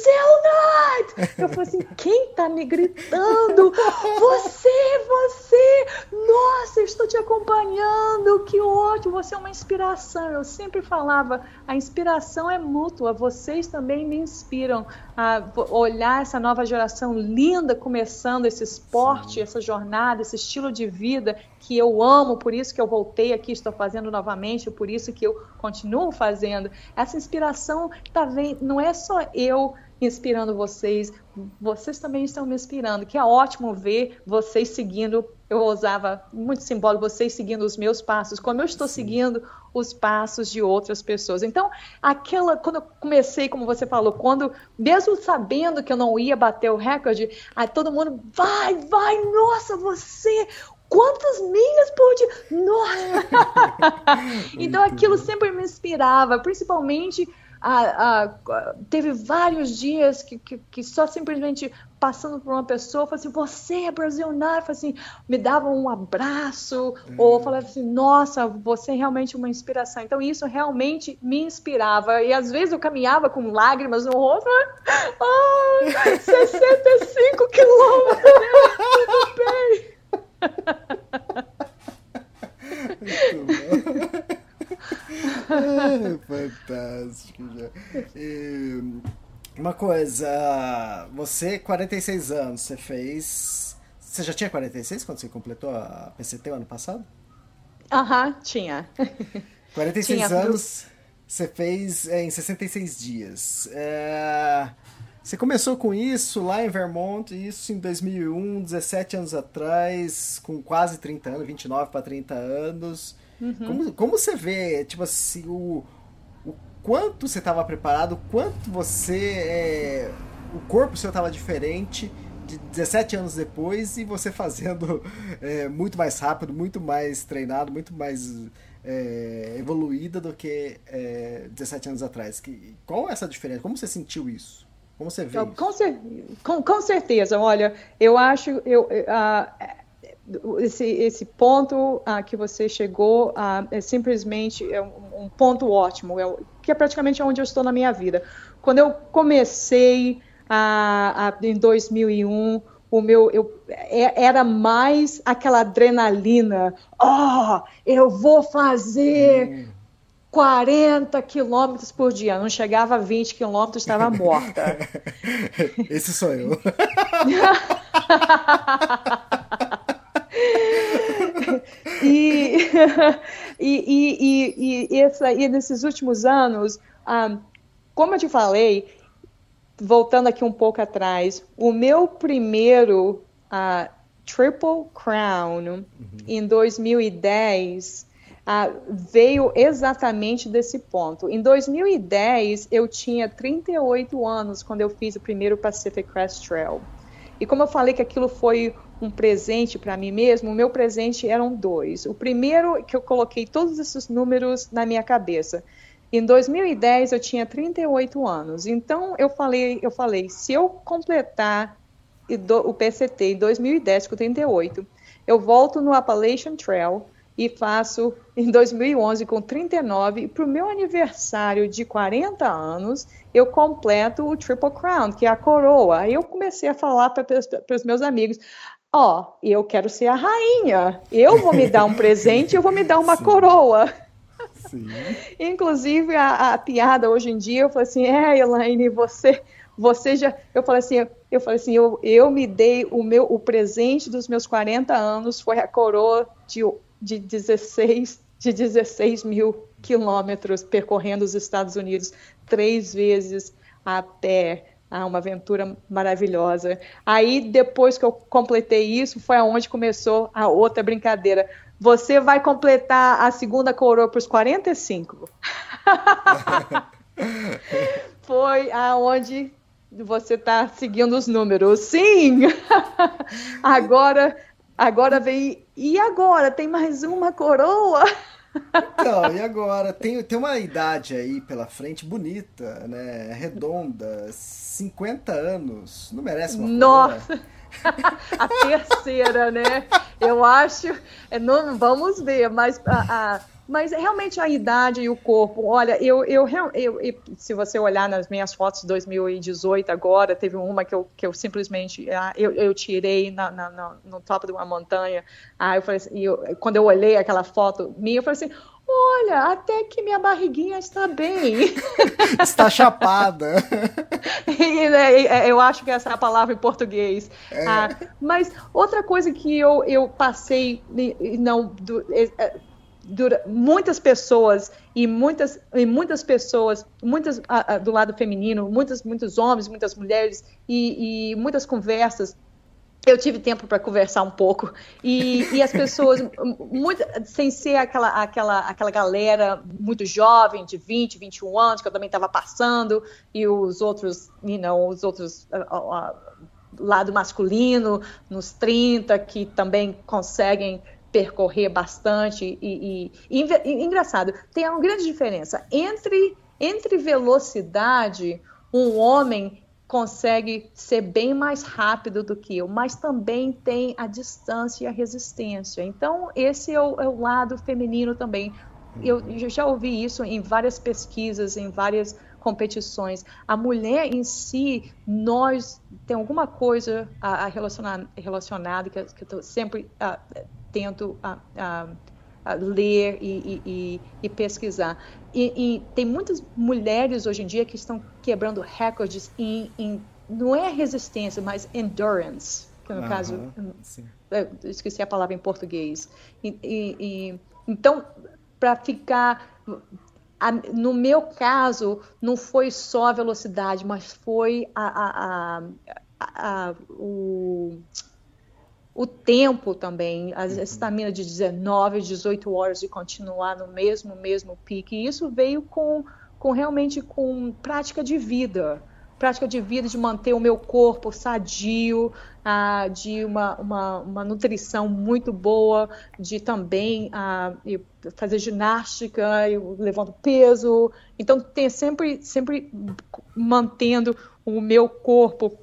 [SPEAKER 3] Night! Eu falei assim, quem tá me gritando? Você, você! Nossa, eu estou te acompanhando, que ótimo, você é uma inspiração. Eu sempre falava, a inspiração é mútua, vocês também me inspiram a olhar essa nova geração linda começando esse esporte, Sim. essa jornada, esse estilo de vida que eu amo, por isso que eu voltei aqui, estou fazendo novamente, por isso que eu continuo fazendo. Essa inspiração tá vendo, não é só eu inspirando vocês, vocês também estão me inspirando, que é ótimo ver vocês seguindo, eu usava muito simbólico, vocês seguindo os meus passos, como eu estou Sim. seguindo os passos de outras pessoas. Então, aquela, quando eu comecei, como você falou, quando, mesmo sabendo que eu não ia bater o recorde, aí todo mundo, vai, vai, nossa, você, quantas milhas por dia? Nossa! então aquilo sempre me inspirava, principalmente a, a, teve vários dias que, que, que, só simplesmente passando por uma pessoa, falava assim, você é brasileiro, assim, me dava um abraço, uhum. ou falava assim, nossa, você é realmente uma inspiração. Então isso realmente me inspirava, e às vezes eu caminhava com lágrimas no rosto, ah, 65 quilômetros, tudo bem.
[SPEAKER 2] fantástico. Já. E, uma coisa, você, 46 anos, você fez. Você já tinha 46 quando você completou a PCT o ano passado?
[SPEAKER 3] Aham, uh -huh, tinha.
[SPEAKER 2] 46 tinha, anos, você fez é, em 66 dias. É, você começou com isso lá em Vermont, isso em 2001, 17 anos atrás, com quase 30 anos, 29 para 30 anos. Uhum. Como, como você vê, tipo assim, o, o quanto você estava preparado, quanto você. É, o corpo seu estava diferente de 17 anos depois e você fazendo é, muito mais rápido, muito mais treinado, muito mais é, evoluída do que é, 17 anos atrás. Que, qual é essa diferença? Como você sentiu isso? Como você vê
[SPEAKER 3] com, cer com, com, certeza, olha, eu acho, eu, uh, esse, esse ponto que você chegou é simplesmente é um, um ponto ótimo, é, que é praticamente onde eu estou na minha vida. Quando eu comecei em 2001, o meu eu é, era mais aquela adrenalina. Oh, eu vou fazer hum. 40 quilômetros por dia, não chegava a 20 quilômetros, estava morta.
[SPEAKER 2] Esse sou eu.
[SPEAKER 3] e, e, e, e, essa, e nesses últimos anos, um, ah, como eu te falei, voltando aqui um pouco atrás, o meu primeiro uh, Triple Crown uhum. em 2010 ah, veio exatamente desse ponto. Em 2010, eu tinha 38 anos quando eu fiz o primeiro Pacific Crest Trail. E como eu falei que aquilo foi um presente para mim mesmo, o meu presente eram dois. O primeiro que eu coloquei todos esses números na minha cabeça. Em 2010 eu tinha 38 anos. Então eu falei, eu falei, se eu completar o PCT em 2010 com 38, eu volto no Appalachian Trail e faço em 2011 com 39 e para o meu aniversário de 40 anos eu completo o Triple Crown, que é a coroa. Aí eu comecei a falar para os meus amigos, ó, oh, eu quero ser a rainha, eu vou me dar um presente, eu vou me dar uma Sim. coroa. Sim. Inclusive a, a, piada hoje em dia, eu falei assim, é, Elaine, você, você já, eu falei assim, eu falei assim, eu, eu me dei o meu, o presente dos meus 40 anos foi a coroa de de 16, de 16 mil quilômetros percorrendo os Estados Unidos três vezes a pé. Ah, uma aventura maravilhosa. Aí, depois que eu completei isso, foi aonde começou a outra brincadeira. Você vai completar a segunda coroa para os 45. foi aonde você está seguindo os números. Sim! Agora Agora vem. E agora? Tem mais uma coroa?
[SPEAKER 2] Então, e agora? Tem, tem uma idade aí pela frente bonita, né? Redonda, 50 anos. Não merece uma
[SPEAKER 3] Nossa! a terceira, né? Eu acho. É, não, vamos ver, mas a, a mas realmente a idade e o corpo, olha, eu, eu, eu, eu, se você olhar nas minhas fotos de 2018 agora, teve uma que eu, que eu simplesmente, ah, eu, eu tirei na, na, no topo de uma montanha, ah, eu falei assim, eu, quando eu olhei aquela foto minha, eu falei assim, olha, até que minha barriguinha está bem.
[SPEAKER 2] Está chapada.
[SPEAKER 3] e, né, eu acho que essa é a palavra em português. É. Ah, mas outra coisa que eu, eu passei, não... Do, é, muitas pessoas e muitas e muitas pessoas muitas a, a, do lado feminino muitos muitos homens muitas mulheres e, e muitas conversas eu tive tempo para conversar um pouco. E, e as pessoas muito, sem ser aquela aquela aquela galera muito jovem de 20 21 anos que eu também estava passando e os outros you know, os outros uh, uh, lado masculino nos 30 que também conseguem percorrer bastante e, e, e, engraçado, tem uma grande diferença. Entre entre velocidade, um homem consegue ser bem mais rápido do que eu, mas também tem a distância e a resistência. Então esse é o, é o lado feminino também. Eu, já ouvi isso em várias pesquisas, em várias competições. A mulher em si, nós tem alguma coisa a, a relacionar, relacionada que, que eu sempre a, tento a, a, a ler e, e, e pesquisar. E, e, tem muitas mulheres hoje em dia que estão quebrando recordes em, em não é resistência, mas endurance, que no caso, esqueci a palavra em português. E, então, para ficar no meu caso, não foi só a velocidade, mas foi a, a, a, a o, o tempo também, a estamina de 19, 18 horas de continuar no mesmo, mesmo pique. E isso veio com, com realmente com prática de vida. Prática de vida, de manter o meu corpo sadio, ah, de uma, uma, uma, nutrição muito boa, de também ah, fazer ginástica, eu levanto peso. Então, tem sempre, sempre mantendo o meu corpo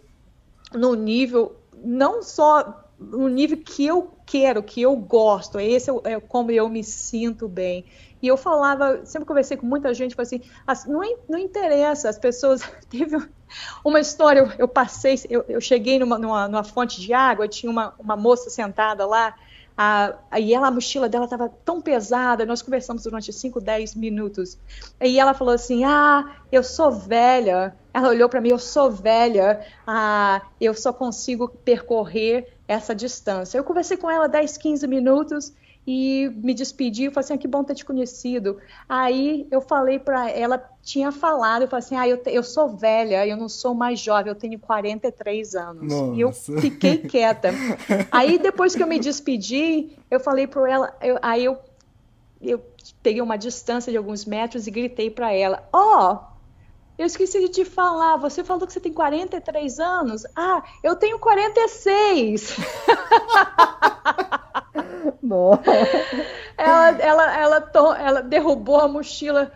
[SPEAKER 3] no nível não só no nível que eu quero, que eu gosto, esse é, é como eu me sinto bem. E eu falava, sempre conversei com muita gente, falei assim, não, não interessa, as pessoas. Teve uma história, eu passei, eu, eu cheguei numa, numa, numa, fonte de água, tinha uma, uma moça sentada lá, a, e ela, a mochila dela estava tão pesada, nós conversamos durante 5, 10 minutos. E ela falou assim: Ah, eu sou velha. Ela olhou para mim: Eu sou velha, ah, eu só consigo percorrer essa distância. Eu conversei com ela 10, 15 minutos e me despedi, eu falei assim, ah, que bom ter te conhecido. Aí eu falei para ela, tinha falado, eu falei assim, ah, eu, te, eu sou velha, eu não sou mais jovem, eu tenho 43 anos. Nossa. E eu fiquei quieta. Aí depois que eu me despedi, eu falei para ela, eu, aí eu, eu peguei uma distância de alguns metros e gritei para ela: Ó, oh, eu esqueci de te falar, você falou que você tem 43 anos. Ah, eu tenho 46.
[SPEAKER 2] Bom.
[SPEAKER 3] Ela, ela, ela, ela derrubou a mochila.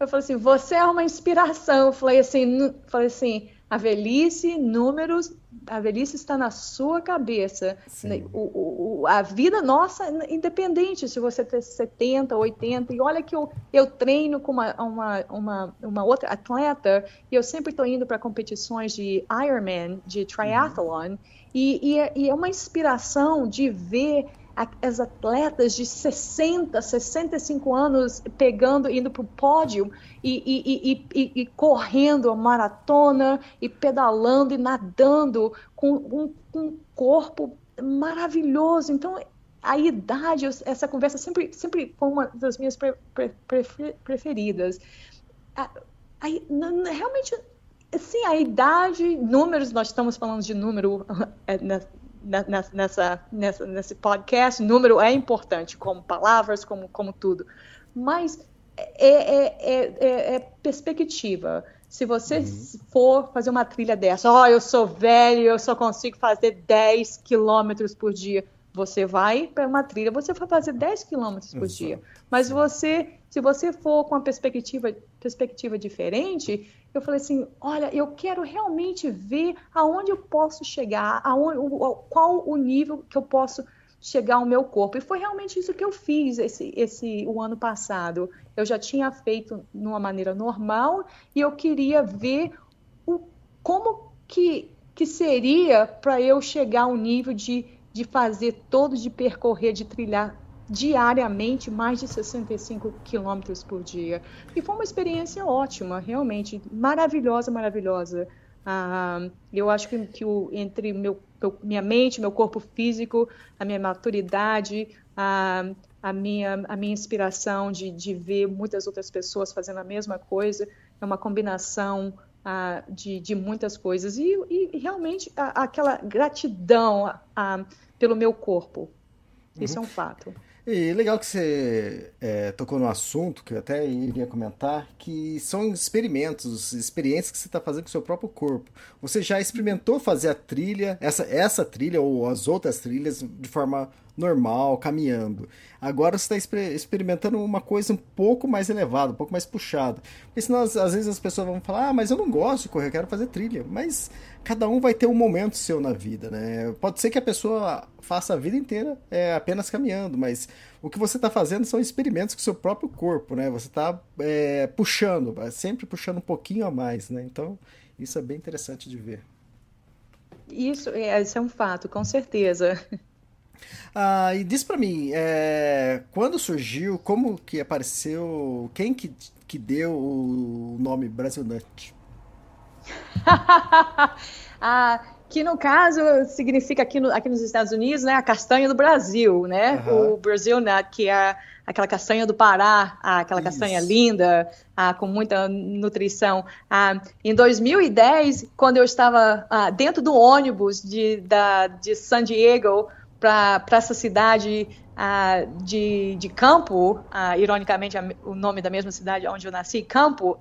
[SPEAKER 3] Eu falei assim, você é uma inspiração. Eu falei assim, falei assim, a velhice, números, a velhice está na sua cabeça. O, o, a vida nossa, independente se você tem 70, 80, e olha que eu, eu treino com uma, uma, uma, uma outra atleta, e eu sempre estou indo para competições de Ironman, de triathlon, uhum. e, e, é, e é uma inspiração de ver as atletas de 60, 65 anos pegando, indo para o pódio e, e, e, e, correndo a maratona e pedalando e nadando com um, um corpo maravilhoso. Então, a idade, essa conversa sempre, sempre foi uma das minhas pre, pre, preferidas. A, a, realmente, sim, a idade, números, nós estamos falando de número é, nessa, nessa, nesse podcast, número é importante, como palavras, como, como tudo. Mas é, é, é, é perspectiva. Se você uhum. for fazer uma trilha dessa, ó, oh, eu sou velho, eu só consigo fazer 10 quilômetros por dia. Você vai para uma trilha, você vai fazer 10 quilômetros por dia. Mas você, se você for com uma perspectiva, perspectiva diferente, eu falei assim, olha, eu quero realmente ver aonde eu posso chegar, aonde, qual o nível que eu posso chegar ao meu corpo. E foi realmente isso que eu fiz esse, esse o ano passado. Eu já tinha feito de uma maneira normal e eu queria ver o, como que, que seria para eu chegar ao nível de, de fazer todo, de percorrer, de trilhar diariamente mais de 65 quilômetros por dia. E foi uma experiência ótima, realmente, maravilhosa, maravilhosa. Ah, eu acho que, que o, entre meu, minha mente, meu corpo físico, a minha maturidade, a, a, minha, a minha inspiração de, de ver muitas outras pessoas fazendo a mesma coisa, é uma combinação ah, de, de muitas coisas. E, e realmente a, aquela gratidão a, pelo meu corpo. Isso uhum. é um fato.
[SPEAKER 2] E legal que você é, tocou no assunto, que eu até iria comentar, que são experimentos, experiências que você está fazendo com o seu próprio corpo. Você já experimentou fazer a trilha, essa, essa trilha ou as outras trilhas de forma normal, caminhando. Agora você está experimentando uma coisa um pouco mais elevada, um pouco mais puxada. Porque senão, às vezes, as pessoas vão falar: ah, mas eu não gosto de correr, eu quero fazer trilha. Mas cada um vai ter um momento seu na vida, né? Pode ser que a pessoa faça a vida inteira é, apenas caminhando, mas o que você está fazendo são experimentos com o seu próprio corpo, né? Você está é, puxando, sempre puxando um pouquinho a mais, né? Então, isso é bem interessante de ver.
[SPEAKER 3] Isso, é, isso é um fato, com certeza.
[SPEAKER 2] Ah, e diz para mim, é, quando surgiu, como que apareceu, quem que, que deu o nome Brasil Nut?
[SPEAKER 3] ah, que no caso significa aqui, no, aqui nos Estados Unidos, né, a castanha do Brasil, né, uhum. o Brasil Nut, que é aquela castanha do Pará, aquela Isso. castanha linda, ah, com muita nutrição. Ah, em 2010, quando eu estava ah, dentro do ônibus de, da, de San Diego para essa cidade de, de Campo, ironicamente o nome da mesma cidade onde eu nasci, Campo,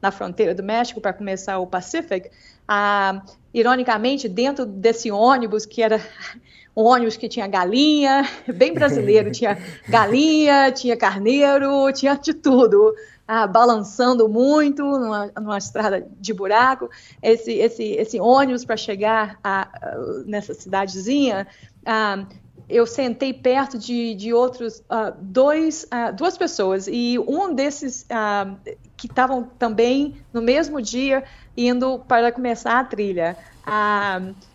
[SPEAKER 3] na fronteira do México, para começar o Pacific. ironicamente, dentro desse ônibus, que era um ônibus que tinha galinha, bem brasileiro, tinha galinha, tinha carneiro, tinha de tudo. Ah, balançando muito numa, numa, estrada de buraco. Esse, esse, esse ônibus para chegar a, a, nessa cidadezinha ah, eu sentei perto de, de outros uh, dois, uh, duas pessoas e um desses uh, que estavam também no mesmo dia indo para começar a trilha.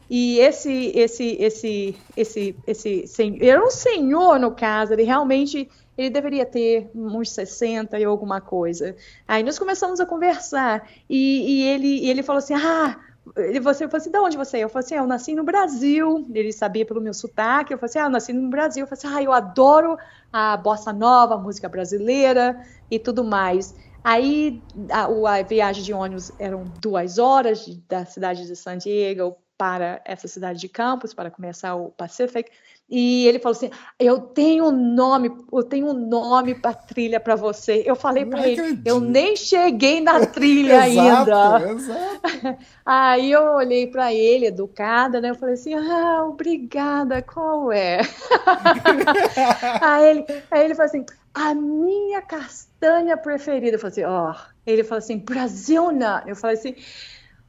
[SPEAKER 3] e esse, esse, esse, esse, esse, era um senhor no caso, ele realmente ele deveria ter uns 60 e alguma coisa. Aí nós começamos a conversar e, e ele, ele falou assim, ah, ele, você falou assim, de onde você é? Eu falei assim, ah, eu nasci no Brasil. Ele sabia pelo meu sotaque. Eu falei assim, ah, eu nasci no Brasil. Eu falei assim, ah, eu adoro a bossa nova, a música brasileira e tudo mais. Aí a, a viagem de ônibus eram duas horas da cidade de San Diego para essa cidade de Campos para começar o Pacific. E ele falou assim: Eu tenho um nome, eu tenho um nome para trilha para você. Eu falei para ele. Eu nem cheguei na trilha
[SPEAKER 2] exato,
[SPEAKER 3] ainda.
[SPEAKER 2] Exato.
[SPEAKER 3] Aí eu olhei para ele, educada, né? Eu falei assim: Ah, obrigada, qual é? aí, ele, aí ele falou assim: A minha castanha preferida. Eu falei assim: Ó. Oh. Ele falou assim: Brasilna. Eu falei assim.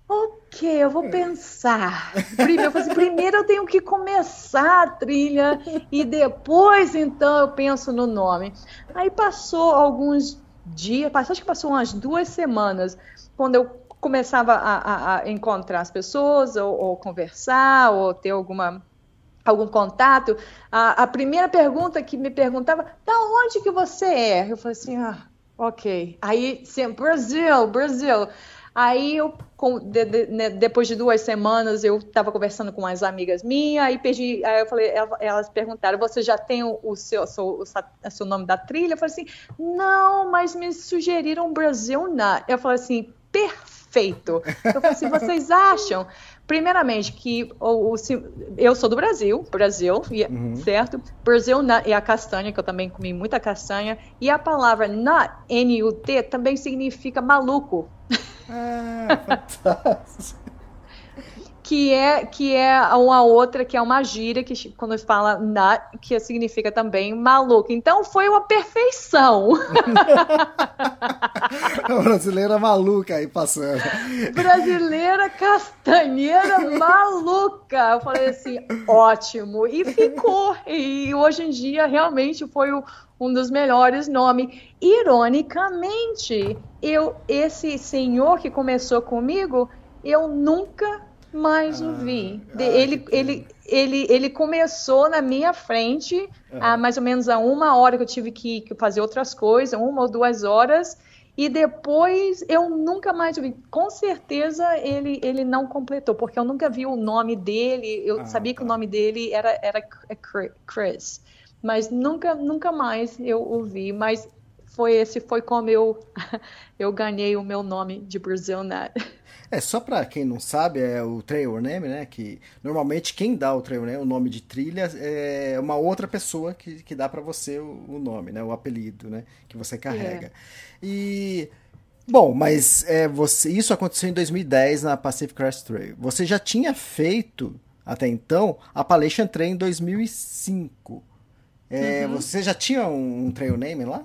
[SPEAKER 3] Ok, eu vou pensar. Primeiro, eu, assim, primeiro eu tenho que começar a trilha e depois então eu penso no nome. Aí passou alguns dias, acho que passou umas duas semanas, quando eu começava a, a, a encontrar as pessoas, ou, ou, conversar, ou ter alguma, algum contato. A, a, primeira pergunta que me perguntava, da onde que você é? Eu falei assim, ah, ok. Aí, sempre, Brasil, Brasil. Aí eu, de, de, né, depois de duas semanas, eu estava conversando com umas amigas minhas, aí pedi, aí eu falei, elas perguntaram, você já tem o, o seu, seu, o seu nome da trilha? Eu falei assim, não, mas me sugeriram Brasil na. Eu falei assim, perfeito. Eu falei assim, vocês acham? Primeiramente, que o, o, eu sou do Brasil, Brasil, uhum. certo? Brasil nut é a castanha, que eu também comi muita castanha. E a palavra nut, N-U-T, também significa maluco.
[SPEAKER 2] Ah, fantástico.
[SPEAKER 3] Que é que é uma outra que é uma gíria que quando fala nut que significa também maluco. Então foi uma perfeição.
[SPEAKER 2] brasileira maluca aí passando.
[SPEAKER 3] Brasileira castanheira maluca. Eu falei assim, ótimo e ficou. E hoje em dia realmente foi o um dos melhores nomes. Ironicamente, eu esse senhor que começou comigo, eu nunca mais o vi. Ah, ele, ele, ele, ele começou na minha frente, uhum. há mais ou menos a uma hora que eu tive que, que fazer outras coisas, uma ou duas horas, e depois eu nunca mais vi. Com certeza ele, ele não completou, porque eu nunca vi o nome dele, eu ah, sabia tá. que o tá. nome dele era, era Chris mas nunca, nunca mais eu ouvi. Mas foi esse foi como eu eu ganhei o meu nome de Brazil.
[SPEAKER 2] É, só para quem não sabe, é o trail name, né? Que normalmente quem dá o trail name, o nome de trilha, é uma outra pessoa que, que dá para você o, o, nome, né? O apelido, né? Que você carrega. É. E bom, mas é, você, isso aconteceu em 2010 na Pacific Crest Trail. Você já tinha feito até então a Appalachian Trail em 2005. É, uhum. Você já tinha um, um trail name lá?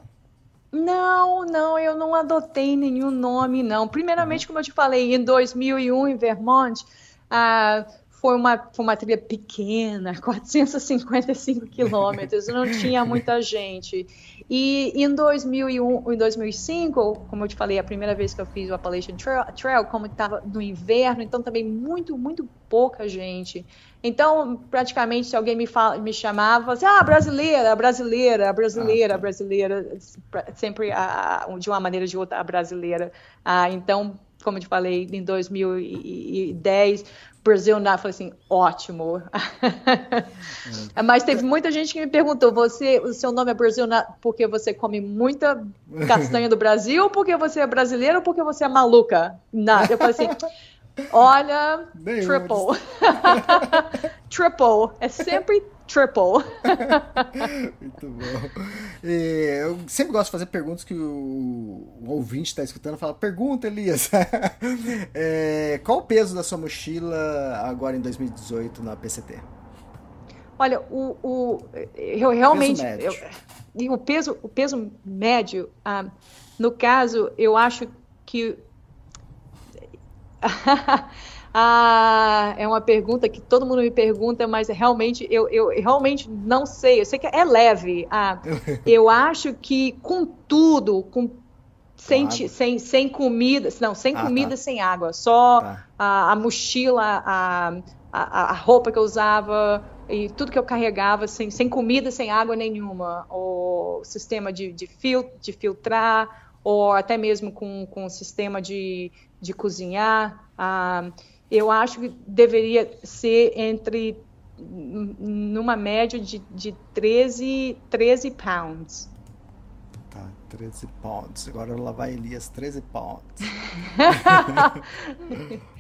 [SPEAKER 3] Não, não, eu não adotei nenhum nome, não. Primeiramente, uhum. como eu te falei, em 2001, em Vermont, ah, foi, uma, foi uma trilha pequena, 455 quilômetros, não tinha muita gente. E em 2001, em 2005, como eu te falei, a primeira vez que eu fiz o Appalachian Trail, Trail como estava no inverno, então também muito, muito pouca gente. Então, praticamente, se alguém me, fala, me chamava, assim, ah, brasileira, brasileira, brasileira, ah, tá. brasileira, sempre a, de uma maneira ou de outra, a brasileira. Ah, então, como eu te falei, em 2010, Brasil na, falei assim, ótimo. Hum. Mas teve muita gente que me perguntou, você, o seu nome é Brasil na, porque você come muita castanha do Brasil, ou porque você é brasileira, ou porque você é maluca? Nada. Eu falei assim, Olha, Bem, triple. triple. É sempre triple.
[SPEAKER 2] Muito bom. Eu sempre gosto de fazer perguntas que o, o ouvinte está escutando. Fala, pergunta, Elias. é, qual o peso da sua mochila agora em 2018 na PCT?
[SPEAKER 3] Olha, o, o eu realmente... Peso eu, o, peso, o peso médio, ah, no caso, eu acho que ah, é uma pergunta que todo mundo me pergunta, mas realmente eu, eu realmente não sei. Eu sei que é leve. Ah, eu acho que com tudo, com sem, sem, sem comida, não, sem ah, comida, tá. sem água, só tá. a, a, mochila, a, a, a, roupa que eu usava e tudo que eu carregava, sem, sem comida, sem água nenhuma, o sistema de, de, fil, de filtrar, ou até mesmo com, com o sistema de, de cozinhar. Ah, eu acho que deveria ser entre numa média de, de 13, 13 pounds.
[SPEAKER 2] Tá, 13 pounds. Agora lá vai Elias, 13 pounds.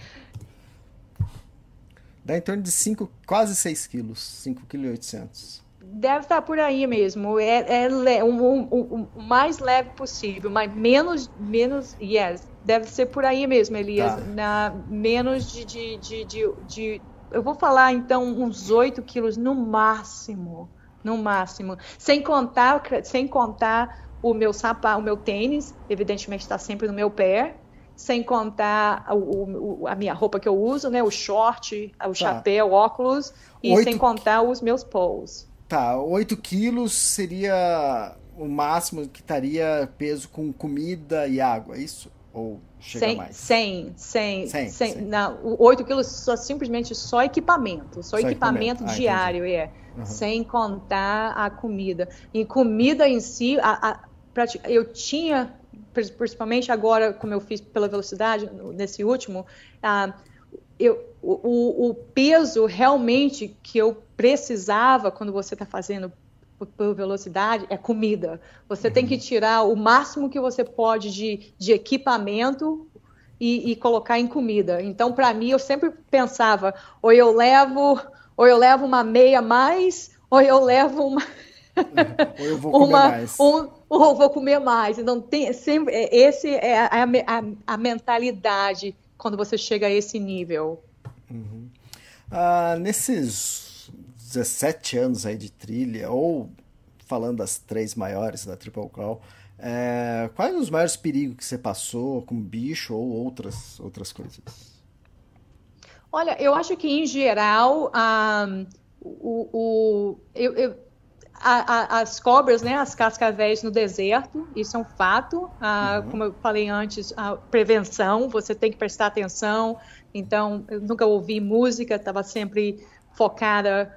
[SPEAKER 2] Dá em torno de 5, quase 6 quilos, 5,8 kg.
[SPEAKER 3] Deve estar por aí mesmo. É, é o um, um, um, mais leve possível, mas menos, menos, yes, deve ser por aí mesmo, Elias. Tá. Na, menos de, de, de, de, de eu vou falar então uns 8 quilos no máximo, no máximo, sem contar, sem contar o meu sapato, o meu tênis, evidentemente está sempre no meu pé, sem contar o, o, a minha roupa que eu uso, né, o short, o tá. chapéu, óculos, e 8... sem contar os meus poles.
[SPEAKER 2] Tá, 8 quilos seria o máximo que estaria peso com comida e água, é isso? Ou chega 100, mais?
[SPEAKER 3] 100, 100, 100, 100, 100. Não, 8 quilos só, simplesmente só equipamento, só, só equipamento, equipamento. Ah, diário, é. Uhum. Sem contar a comida. E comida em si, a, a, eu tinha, principalmente agora, como eu fiz pela velocidade, nesse último, uh, eu, o, o, peso realmente que eu precisava quando você está fazendo por velocidade é comida. Você uhum. tem que uhum. tirar o máximo que você pode de, de equipamento e, e colocar em comida. Então, para mim, eu sempre pensava, ou eu levo, ou eu levo uma meia mais, ou eu levo uma
[SPEAKER 2] ou eu vou comer uma, mais.
[SPEAKER 3] Um, ou vou comer mais. Então, tem, sempre, é, esse é a, a, a mentalidade quando você chega a esse nível.
[SPEAKER 2] Uhum. Ah, nesses 17 anos aí de trilha, ou falando das três maiores da Triple Call, é, quais os maiores perigos que você passou com bicho ou outras, outras coisas?
[SPEAKER 3] Olha, eu acho que em geral, um, o, o, eu, eu a, a, as cobras, né, as cascavéis no deserto, isso é um fato. Ah, uhum. Como eu falei antes, a prevenção, você tem que prestar atenção. Então, eu nunca ouvi música, estava sempre focada,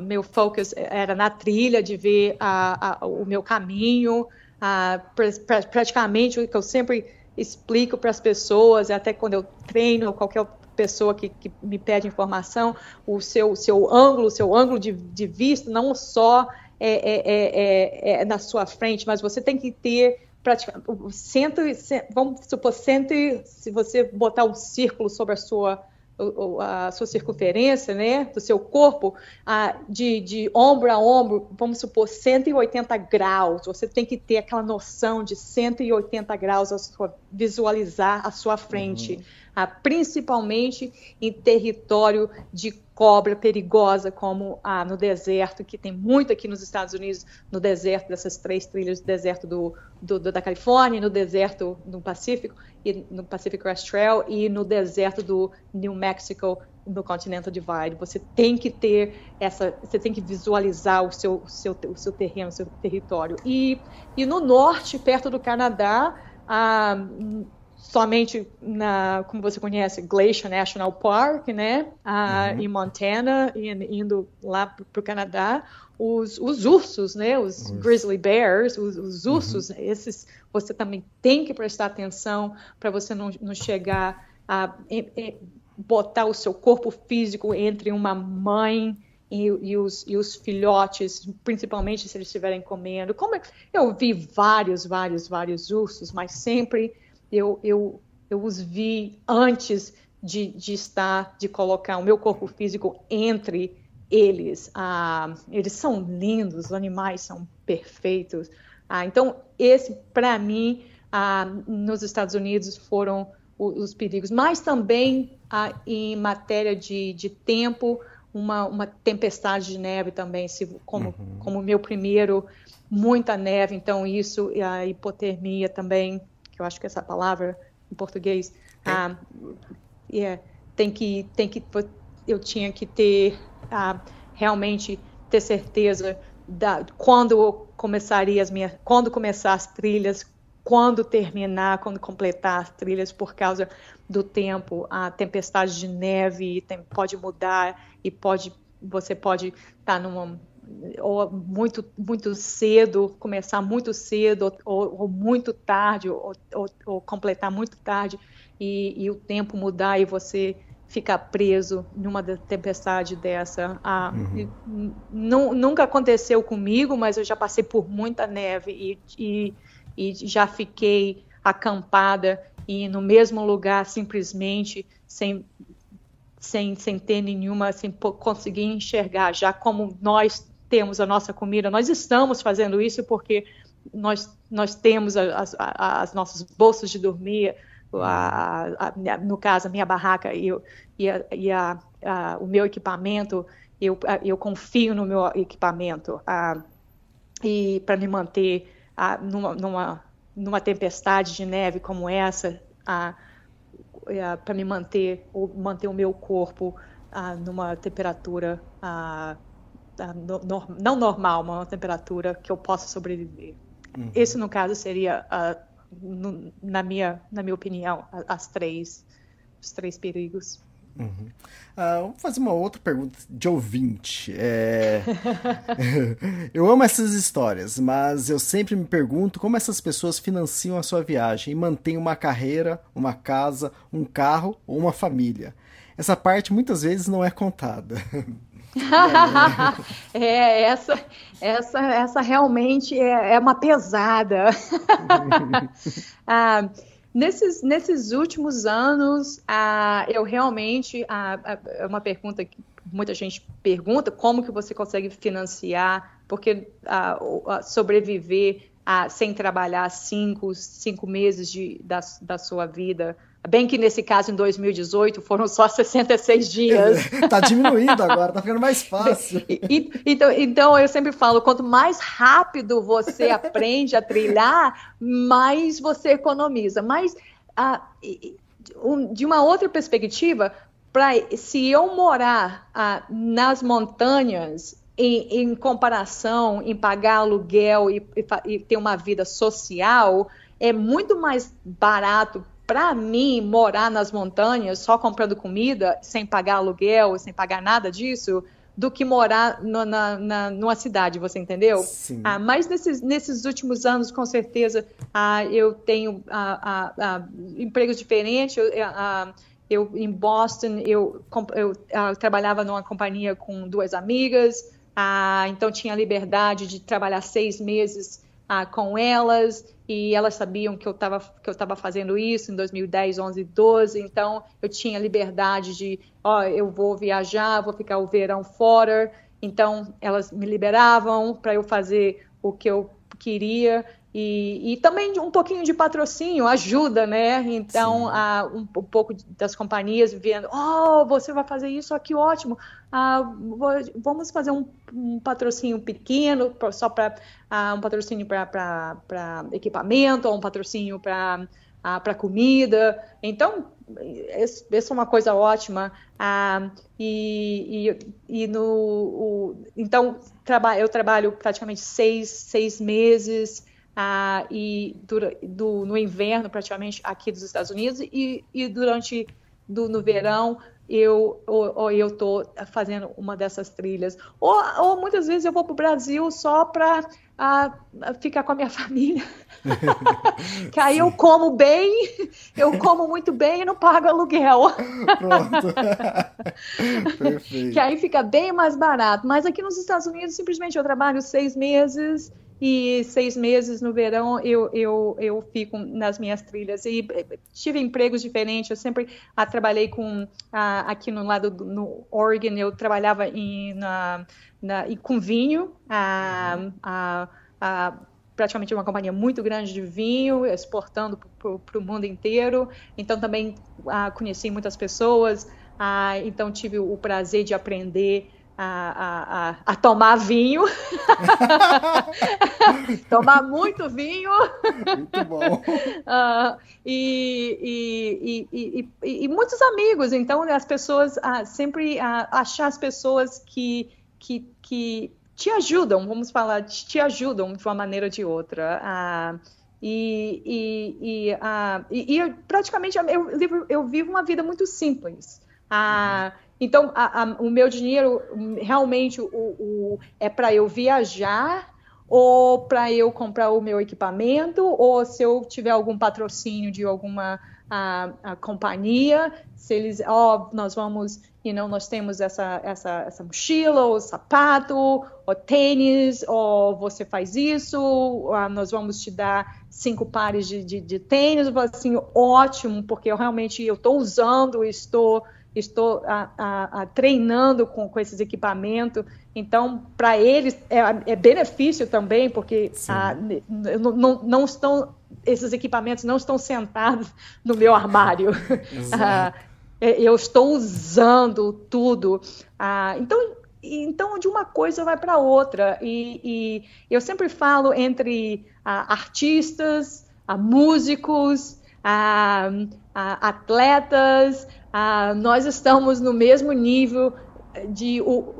[SPEAKER 3] meu focus era na trilha, de ver o meu caminho. Pra, praticamente, o que eu sempre explico para as pessoas, até quando eu treino, qualquer pessoa que, que, me pede informação, o seu, seu ângulo, seu ângulo de, de vista, não só é é, é, é, é, na sua frente, mas você tem que ter praticamente cento, vamos supor, cento, se você botar um círculo sobre a sua a sua circunferência, né, do seu corpo, de, de ombro a ombro, vamos supor, 180 graus. Você tem que ter aquela noção de 180 graus, a sua, visualizar a sua frente. Uhum principalmente em território de cobra perigosa, como no deserto, que tem muito aqui nos Estados Unidos, no deserto, dessas três trilhas do deserto do, do, do da Califórnia, no deserto no Pacífico, e no Pacific Crest Trail, e no deserto do New Mexico, no Continental Divide. Você tem que ter essa, você tem que visualizar o seu, seu, o seu terreno, o seu território. E, e no norte, perto do Canadá, ah, somente na, como você conhece, Glacier National Park, né, ah, uhum. em Montana, e indo lá para o Canadá, os, os, ursos, né, os uhum. grizzly bears, os, os uhum. ursos, uhum. esses você também tem que prestar atenção para você não, não chegar a, botar o seu corpo físico entre uma mãe e, e, os, e, os, filhotes, principalmente se eles estiverem comendo. Como é, eu vi vários, vários, vários ursos, mas sempre eu, eu, eu os vi antes de, de estar, de colocar o meu corpo físico entre eles. Ah, eles são lindos, os animais são perfeitos. Ah, então, esse, para mim, ah, nos Estados Unidos foram os, os perigos, mas também ah, em matéria de, de tempo, uma, uma, tempestade de neve também, se, como, uhum. como meu primeiro, muita neve, então isso, e a hipotermia também que eu acho que essa palavra em português, ah, yeah, tem que, tem que, eu tinha que ter ah, realmente ter certeza da quando começaria as minhas, quando começar as trilhas, quando terminar, quando completar as trilhas, por causa do tempo, a tempestade de neve tem, pode mudar e pode, você pode estar tá numa ou muito muito cedo, começar muito cedo, ou, ou muito tarde, ou, ou, ou, completar muito tarde, e, e, o tempo mudar e você ficar preso numa tempestade dessa. Ah, uhum. nunca aconteceu comigo, mas eu já passei por muita neve e, e, e já fiquei acampada e no mesmo lugar simplesmente sem sem, sem ter nenhuma, sem conseguir enxergar, já como nós temos a nossa comida, nós estamos fazendo isso porque nós, nós temos as, as, as nossas bolsas de dormir, a, a, no caso, a minha barraca e, e, a, e a, o meu equipamento, eu, eu confio no meu equipamento e para me manter numa, numa, numa, tempestade de neve como essa, para me manter, manter o meu corpo numa temperatura não normal, uma temperatura que eu possa sobreviver. Uhum. Esse, no caso, seria, no, na, minha, na minha opinião, as três, os três perigos.
[SPEAKER 2] Uhum. Uh, vamos fazer uma outra pergunta de ouvinte. É... eu amo essas histórias, mas eu sempre me pergunto como essas pessoas financiam a sua viagem e mantêm uma carreira, uma casa, um carro ou uma família. Essa parte muitas vezes não é contada.
[SPEAKER 3] é, essa, essa, essa realmente é, é uma pesada. ah, Nesses, nesses últimos anos, ah, eu realmente, ah, é uma pergunta que muita gente pergunta, como que você consegue financiar, porque ah, sobreviver sem trabalhar cinco, cinco meses de, da, da sua vida, Bem que nesse caso, em 2018, foram só 66 dias.
[SPEAKER 2] Está diminuindo agora, está ficando mais fácil.
[SPEAKER 3] Então, então, eu sempre falo: quanto mais rápido você aprende a trilhar, mais você economiza. Mas, ah, de uma outra perspectiva, pra, se eu morar ah, nas montanhas, em, em, comparação em pagar aluguel e, e, e ter uma vida social, é muito mais barato para mim, morar nas montanhas só comprando comida, sem pagar aluguel, sem pagar nada disso, do que morar no, na, na, numa cidade, você entendeu?
[SPEAKER 2] Sim.
[SPEAKER 3] Ah, mas nesses, nesses últimos anos, com certeza, ah, eu tenho ah, ah, ah empregos diferentes. Eu, ah, eu, em Boston, eu, eu, eu trabalhava numa companhia com duas amigas, então tinha liberdade de trabalhar seis meses com elas e elas sabiam que eu estava que eu estava fazendo isso em 2010, 11, 12, então eu tinha liberdade de, ó, eu vou viajar, vou ficar o verão fora, então elas me liberavam para eu fazer o que eu queria e, e, também um pouquinho de patrocínio ajuda, né? Então, a, um, um, pouco das companhias vendo, oh, você vai fazer isso aqui, ótimo. Ah, vamos fazer um, um, patrocínio pequeno, só para ah, um patrocínio para equipamento, ou um patrocínio para ah, para comida. Então, essa é uma coisa ótima. Ah, e, e, e, no, o, então, traba, eu trabalho praticamente seis, seis meses ah, e do, no inverno praticamente aqui dos Estados Unidos e, e durante do, no verão eu ou, ou eu estou fazendo uma dessas trilhas. Ou, ou muitas vezes eu vou para o Brasil só para ah, ficar com a minha família. Que aí eu como bem eu como muito bem e não pago aluguel.
[SPEAKER 2] Pronto.
[SPEAKER 3] que aí fica bem mais barato. Mas aqui nos Estados Unidos simplesmente eu trabalho seis meses e seis meses no verão eu, eu, eu fico nas minhas trilhas. E eh, tive empregos diferentes, eu sempre ah, trabalhei com, ah, aqui no lado do no Oregon, eu trabalhava em, na, na, com vinho, ah, ah, ah, praticamente uma companhia muito grande de vinho, exportando para o mundo inteiro. Então também conheci muitas pessoas, então tive o prazer de aprender a, a, a, tomar vinho, tomar muito vinho.
[SPEAKER 2] Muito bom.
[SPEAKER 3] Uh, e, e, e, e, muitos amigos. Então, as pessoas uh, sempre uh, achar as pessoas que, que, que te ajudam, vamos falar, te ajudam de uma maneira ou de outra. E, e, e, e, praticamente eu, eu vivo uma vida muito simples. Uhum. Então, a, a, o meu dinheiro realmente o, o é para eu viajar ou para eu comprar o meu equipamento ou se eu tiver algum patrocínio de alguma a, a companhia, se eles, ó, oh, nós vamos, you know, nós temos essa, essa, essa mochila, ou sapato, ou tênis, ou você faz isso, nós vamos te dar cinco pares de, de, de tênis, assim, ótimo, porque eu realmente eu estou usando, estou estou a, a, a, treinando com, com esses equipamentos. Então, para eles é, é, benefício também, porque não, não, não, estão esses equipamentos não estão sentados no meu armário. eu estou usando tudo. então, então, de uma coisa vai para outra. E, e, eu sempre falo entre artistas, músicos, atletas, nós estamos no mesmo nível de o,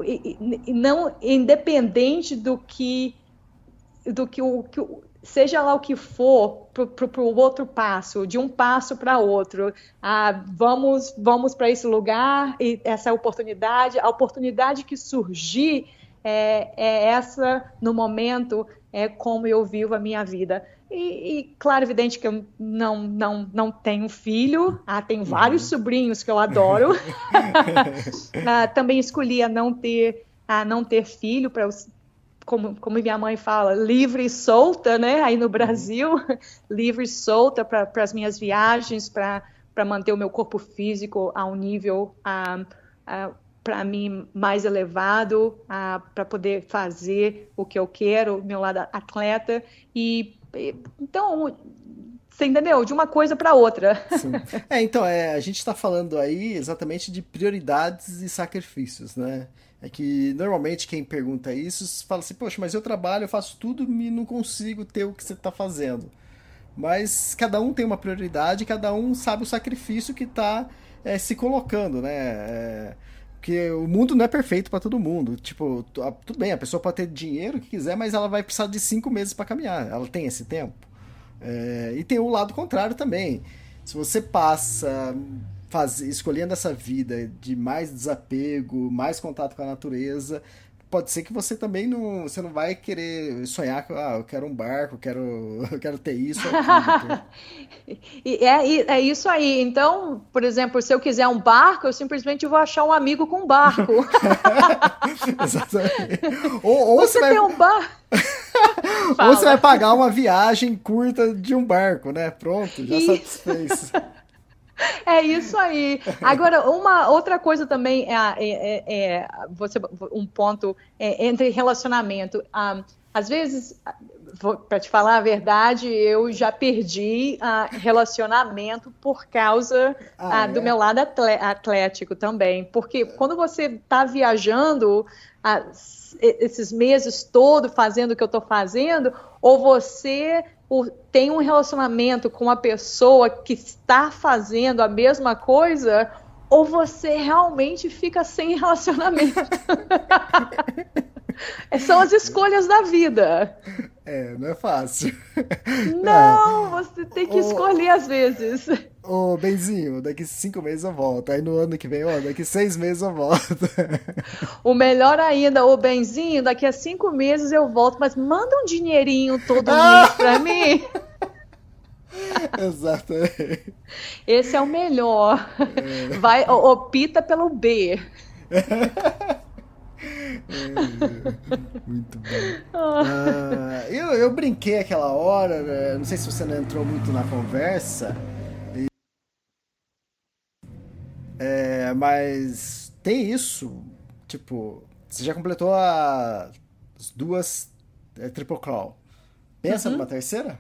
[SPEAKER 3] não independente do que do que o, que seja lá o que for para o outro passo, de um passo para outro. Ah, vamos vamos para esse lugar e essa oportunidade, a oportunidade que surgir é, é essa no momento é como eu vivo a minha vida. E, e, claro, evidente que eu não, não, não tenho filho, ah, tenho uhum. vários sobrinhos que eu adoro. ah, também escolhi a não ter, a não ter filho para como, como minha mãe fala, livre e solta, né? Aí no Brasil, livre e solta para as minhas viagens, para manter o meu corpo físico a um nível ah, ah, para mim mais elevado, para poder fazer o que eu quero, meu lado atleta e então, você entendeu? De uma coisa para outra.
[SPEAKER 2] Sim. É, então, é, a gente está falando aí exatamente de prioridades e sacrifícios, né? É que normalmente quem pergunta isso fala assim, poxa, mas eu trabalho, eu faço tudo e não consigo ter o que você está fazendo. Mas cada um tem uma prioridade, cada um sabe o sacrifício que está é, se colocando, né? É, porque o mundo não é perfeito para todo mundo. Tipo, tudo bem, a pessoa pode ter dinheiro que quiser, mas ela vai precisar de cinco meses para caminhar. Ela tem esse tempo. É, e tem o lado contrário também. Se você passa faz, escolhendo essa vida de mais desapego, mais contato com a natureza, pode ser que você também não, você não vai querer sonhar com, ah, eu quero um barco, eu quero, eu quero ter isso.
[SPEAKER 3] é, é isso aí. Então, por exemplo, se eu quiser um barco, eu simplesmente vou achar um amigo com um barco.
[SPEAKER 2] Exatamente. Ou, ou
[SPEAKER 3] você, vai... tem um barco.
[SPEAKER 2] ou você vai pagar uma viagem curta de um barco, né? Pronto, já satisfez.
[SPEAKER 3] É isso aí. Agora, uma outra coisa também é, é, é, é você, um ponto é, entre relacionamento. Um, às vezes, para te falar a verdade, eu já perdi uh, relacionamento por causa ah, uh, do meu lado atlético também. Porque quando você está viajando uh, esses meses todos fazendo o que eu estou fazendo, ou você tem um relacionamento com uma pessoa que está fazendo a mesma coisa, ou você realmente fica sem relacionamento. São as escolhas da vida.
[SPEAKER 2] É, não é fácil.
[SPEAKER 3] Não, é. você tem que escolher às vezes.
[SPEAKER 2] Ô, Benzinho, daqui cinco meses eu volto. Aí no ano que vem, ó, daqui seis meses eu volto.
[SPEAKER 3] O melhor ainda, ô Benzinho, daqui a cinco meses eu volto, mas manda um dinheirinho todo mês pra mim.
[SPEAKER 2] Exatamente.
[SPEAKER 3] Esse é o melhor. É. Vai, opta pelo B.
[SPEAKER 2] muito bom. Uh, eu, eu brinquei aquela hora, né? não sei se você não entrou muito na conversa. E... É, mas tem isso. Tipo, você já completou a, as duas é, Triple Crawl. Pensa uhum. numa terceira?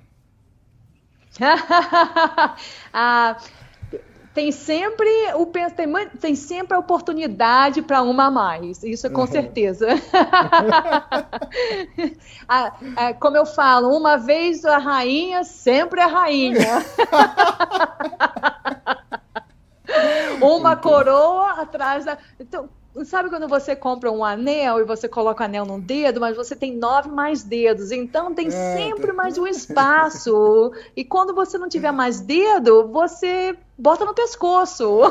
[SPEAKER 3] ah, tem sempre o tem, tem sempre a oportunidade para uma a mais, isso é com uhum. certeza. Ah, é, como eu falo, uma vez a rainha, sempre a rainha. uma coroa atrás da. Então, Sabe quando você compra um anel e você coloca o anel num dedo, mas você tem nove mais dedos, então tem é, sempre mais um espaço. e quando você não tiver mais dedo, você bota no pescoço.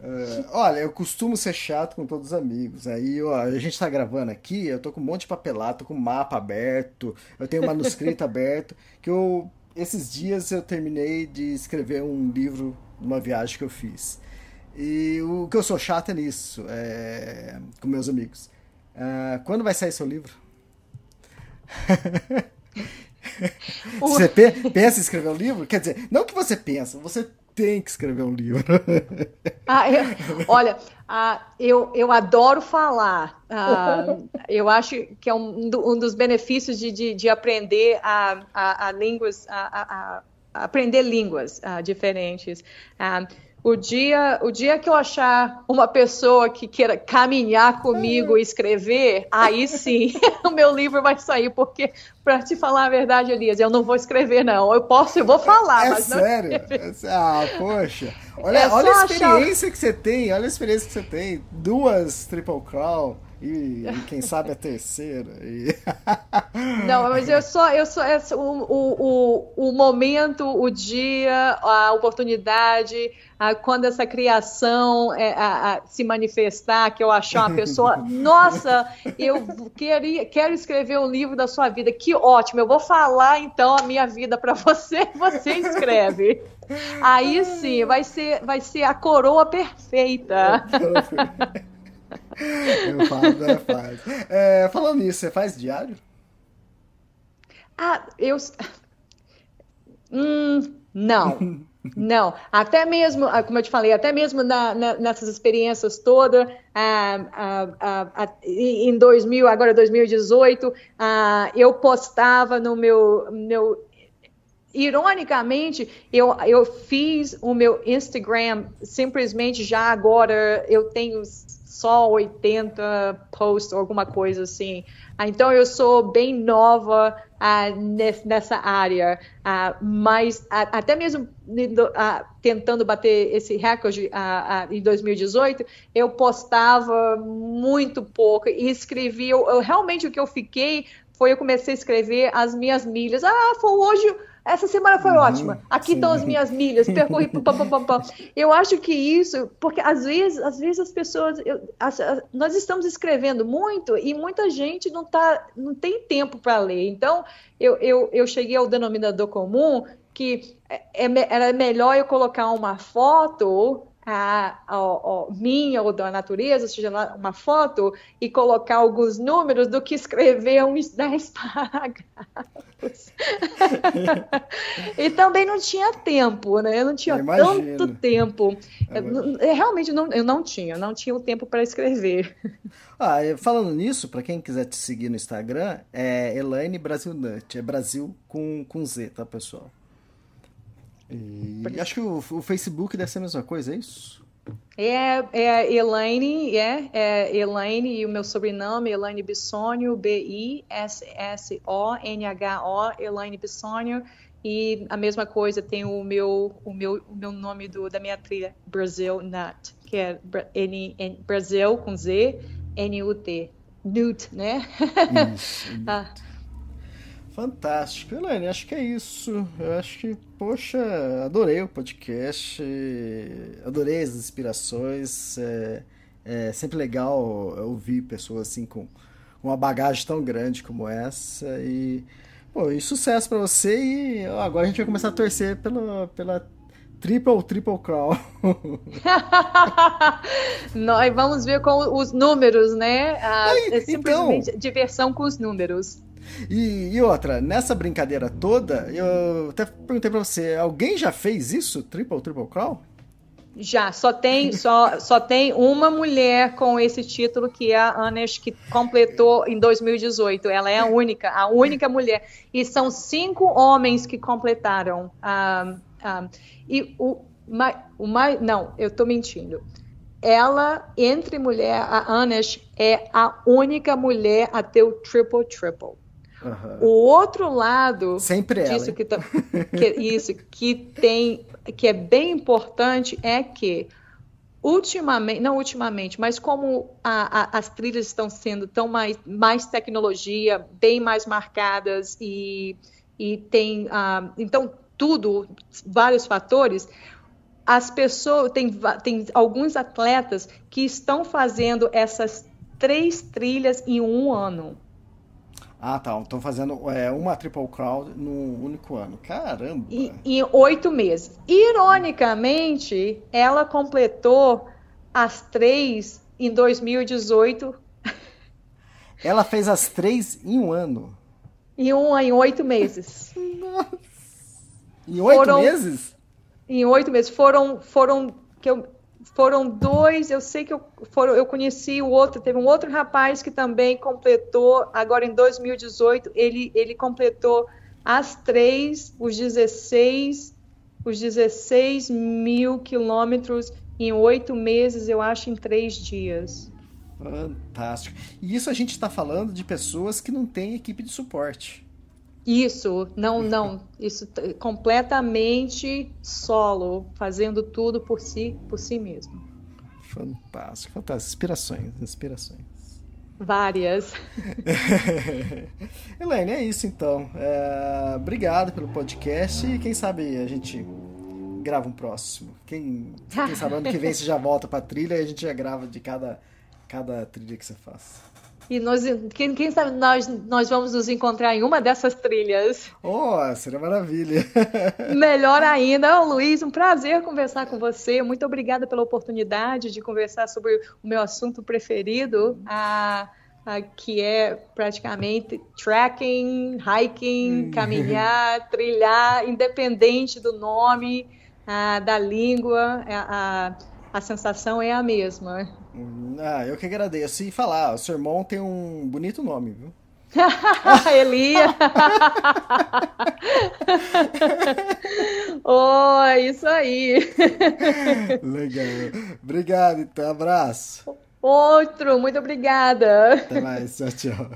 [SPEAKER 2] Uh, olha, eu costumo ser chato com todos os amigos. Aí ó, a gente tá gravando aqui, eu tô com um monte de papelado, tô com mapa aberto, eu tenho manuscrito aberto, que eu esses dias eu terminei de escrever um livro numa viagem que eu fiz. E o que eu sou chato é nisso, é, com meus amigos. Uh, quando vai sair seu livro? Você pe pensa em escrever um livro? Quer dizer, não que você pensa, você tem que escrever um livro.
[SPEAKER 3] Ah, eu, olha, ah, eu, eu adoro falar. Ah, eu acho que é um, um dos benefícios de, de, de aprender a, a, a línguas, a, a, aprender línguas diferentes. O dia, o dia que eu achar uma pessoa que queira caminhar comigo e escrever, aí sim o meu livro vai sair, porque, para te falar a verdade, Elias, eu não vou escrever, não. Eu posso, eu vou falar,
[SPEAKER 2] é
[SPEAKER 3] mas
[SPEAKER 2] sério? não. Ah, poxa. Olha, é olha a experiência achar... que você tem, olha a experiência que você tem. Duas Triple Crown. E, e, quem sabe a terceira. E...
[SPEAKER 3] Não, mas eu só, eu só, é o, o, o, momento, o dia, a oportunidade, a, quando essa criação é, a, a, se manifestar, que eu achar uma pessoa, nossa, eu queria, quero escrever o um livro da sua vida, que ótimo, eu vou falar então a minha vida para você, você escreve. Aí sim, vai ser, vai ser a coroa perfeita.
[SPEAKER 2] Eu faço, é fácil. É, falando nisso, você faz diário?
[SPEAKER 3] Ah, eu. Hum, não. Não, até mesmo, ah, como eu te falei, até mesmo na, na, nessas experiências todas, ah, ah, ah, em 2000, agora 2018, ah, eu postava no meu, meu ironicamente, eu, eu fiz o meu Instagram simplesmente já agora, eu tenho só 80 posts alguma coisa assim. Ah, então eu sou bem nova ah, nessa área, ah, mas até mesmo tentando bater esse recorde em 2018, eu postava muito pouco e escrevia. Eu, eu, realmente o que eu fiquei foi eu comecei a escrever as minhas milhas. Ah, foi hoje essa semana foi uhum, ótima. Aqui sim. estão as minhas milhas, percorri. Pam, pam, pam, eu acho que isso, porque às vezes, às vezes as pessoas, eu, as, as, nós estamos escrevendo muito e muita gente não tá, não tem tempo para ler. Então, eu, eu, eu cheguei ao denominador comum que é, é, era melhor eu colocar uma foto a, a, a, minha ou da natureza, seja lá uma foto, e colocar alguns números do que escrever uns 10 parágrafos. e também não tinha tempo, né? Eu não tinha tanto tempo. Eu, realmente não, eu não tinha, não tinha o tempo para escrever.
[SPEAKER 2] Ah, falando nisso, para quem quiser te seguir no Instagram, é Elaine Brasil Nut, é Brasil com, com Z, tá, pessoal? E acho que o, o, Facebook deve ser a mesma coisa, é isso?
[SPEAKER 3] É, é Elaine, é, é Elaine e o meu sobrenome, Elaine Bissonio, B-I-S-S-O-N-H-O, Elaine Bissonio. E a mesma coisa tem o meu, o meu, o meu nome do, da minha trilha, Brasil Nut, que é N, N, Brasil com Z, N-U-T. Nut, né?
[SPEAKER 2] Isso, ah. Fantástico. Elaine, acho que é isso. Eu acho que, poxa, adorei o podcast, adorei as inspirações. É, é sempre legal ouvir pessoas assim com uma bagagem tão grande como essa. E, pô, e sucesso para você. E agora a gente vai começar a torcer pela, pela Triple, triple crown.
[SPEAKER 3] Nós vamos ver com os números, né? Ah, é simplesmente então, diversão com os números.
[SPEAKER 2] E, e, outra, nessa brincadeira toda, eu até perguntei pra você, alguém já fez isso? Triple, triple crown?
[SPEAKER 3] Já, só tem, só, só tem uma mulher com esse título, que é a Anesh, que completou em 2018. Ela é a única, a única mulher. E são cinco homens que completaram. Um, ah, um, ah, e o, o mais. Não, eu estou mentindo. Ela, entre mulher, a Anesh, é a única mulher a ter o triple-triple. Uhum. O outro lado
[SPEAKER 2] sempre
[SPEAKER 3] disso
[SPEAKER 2] ela,
[SPEAKER 3] que, tá, que isso que tem que é bem importante é que ultimamente, não ultimamente, mas como a, a, as trilhas estão sendo tão mais, mais tecnologia, bem mais marcadas e, e tem uh, então tudo, vários fatores, as pessoas tem, tem alguns atletas que estão fazendo essas três trilhas em um ano.
[SPEAKER 2] Ah, tá. Estão fazendo é, uma Triple Crown num único ano. Caramba!
[SPEAKER 3] E, em oito meses. Ironicamente, ela completou as três em 2018.
[SPEAKER 2] Ela fez as três em um ano.
[SPEAKER 3] Em um, em oito meses.
[SPEAKER 2] Em oito
[SPEAKER 3] Foram-
[SPEAKER 2] meses?
[SPEAKER 3] Em oito meses. Foram, foram, que eu, foram dois, eu sei que eu, foram, eu conheci o outro, teve um outro rapaz que também completou, agora em 2018, ele, ele completou as três, os 16, os 16 mil quilômetros em oito meses, eu acho, em três dias.
[SPEAKER 2] Fantástico. E isso a gente está falando de pessoas que não têm equipe de suporte.
[SPEAKER 3] Isso, não, não, isso completamente solo, fazendo tudo por si, por si mesmo.
[SPEAKER 2] Fantástico, fantástico. Inspirações, inspirações.
[SPEAKER 3] Várias.
[SPEAKER 2] Elaine, é isso então. É, Obrigado pelo podcast e quem sabe a gente grava um próximo. Quem, quem sabe ano que vem você já volta pra trilha e a gente já grava de cada, cada trilha que você faz.
[SPEAKER 3] E nós, quem, quem sabe nós, nós vamos nos encontrar em uma dessas trilhas.
[SPEAKER 2] Oh, seria maravilha.
[SPEAKER 3] Melhor ainda, Ô, Luiz, um prazer conversar com você. Muito obrigada pela oportunidade de conversar sobre o meu assunto preferido, a, a- que é praticamente trekking, hiking, caminhar, trilhar, independente do nome, ah, da língua, a, a, a sensação é a mesma.
[SPEAKER 2] Ah, eu que agradeço. E falar, o seu irmão tem um bonito nome, viu?
[SPEAKER 3] Elia. oh, isso aí.
[SPEAKER 2] Legal. Obrigado, então. Abraço.
[SPEAKER 3] Outro, muito obrigada.
[SPEAKER 2] Até mais. Tchau, tchau.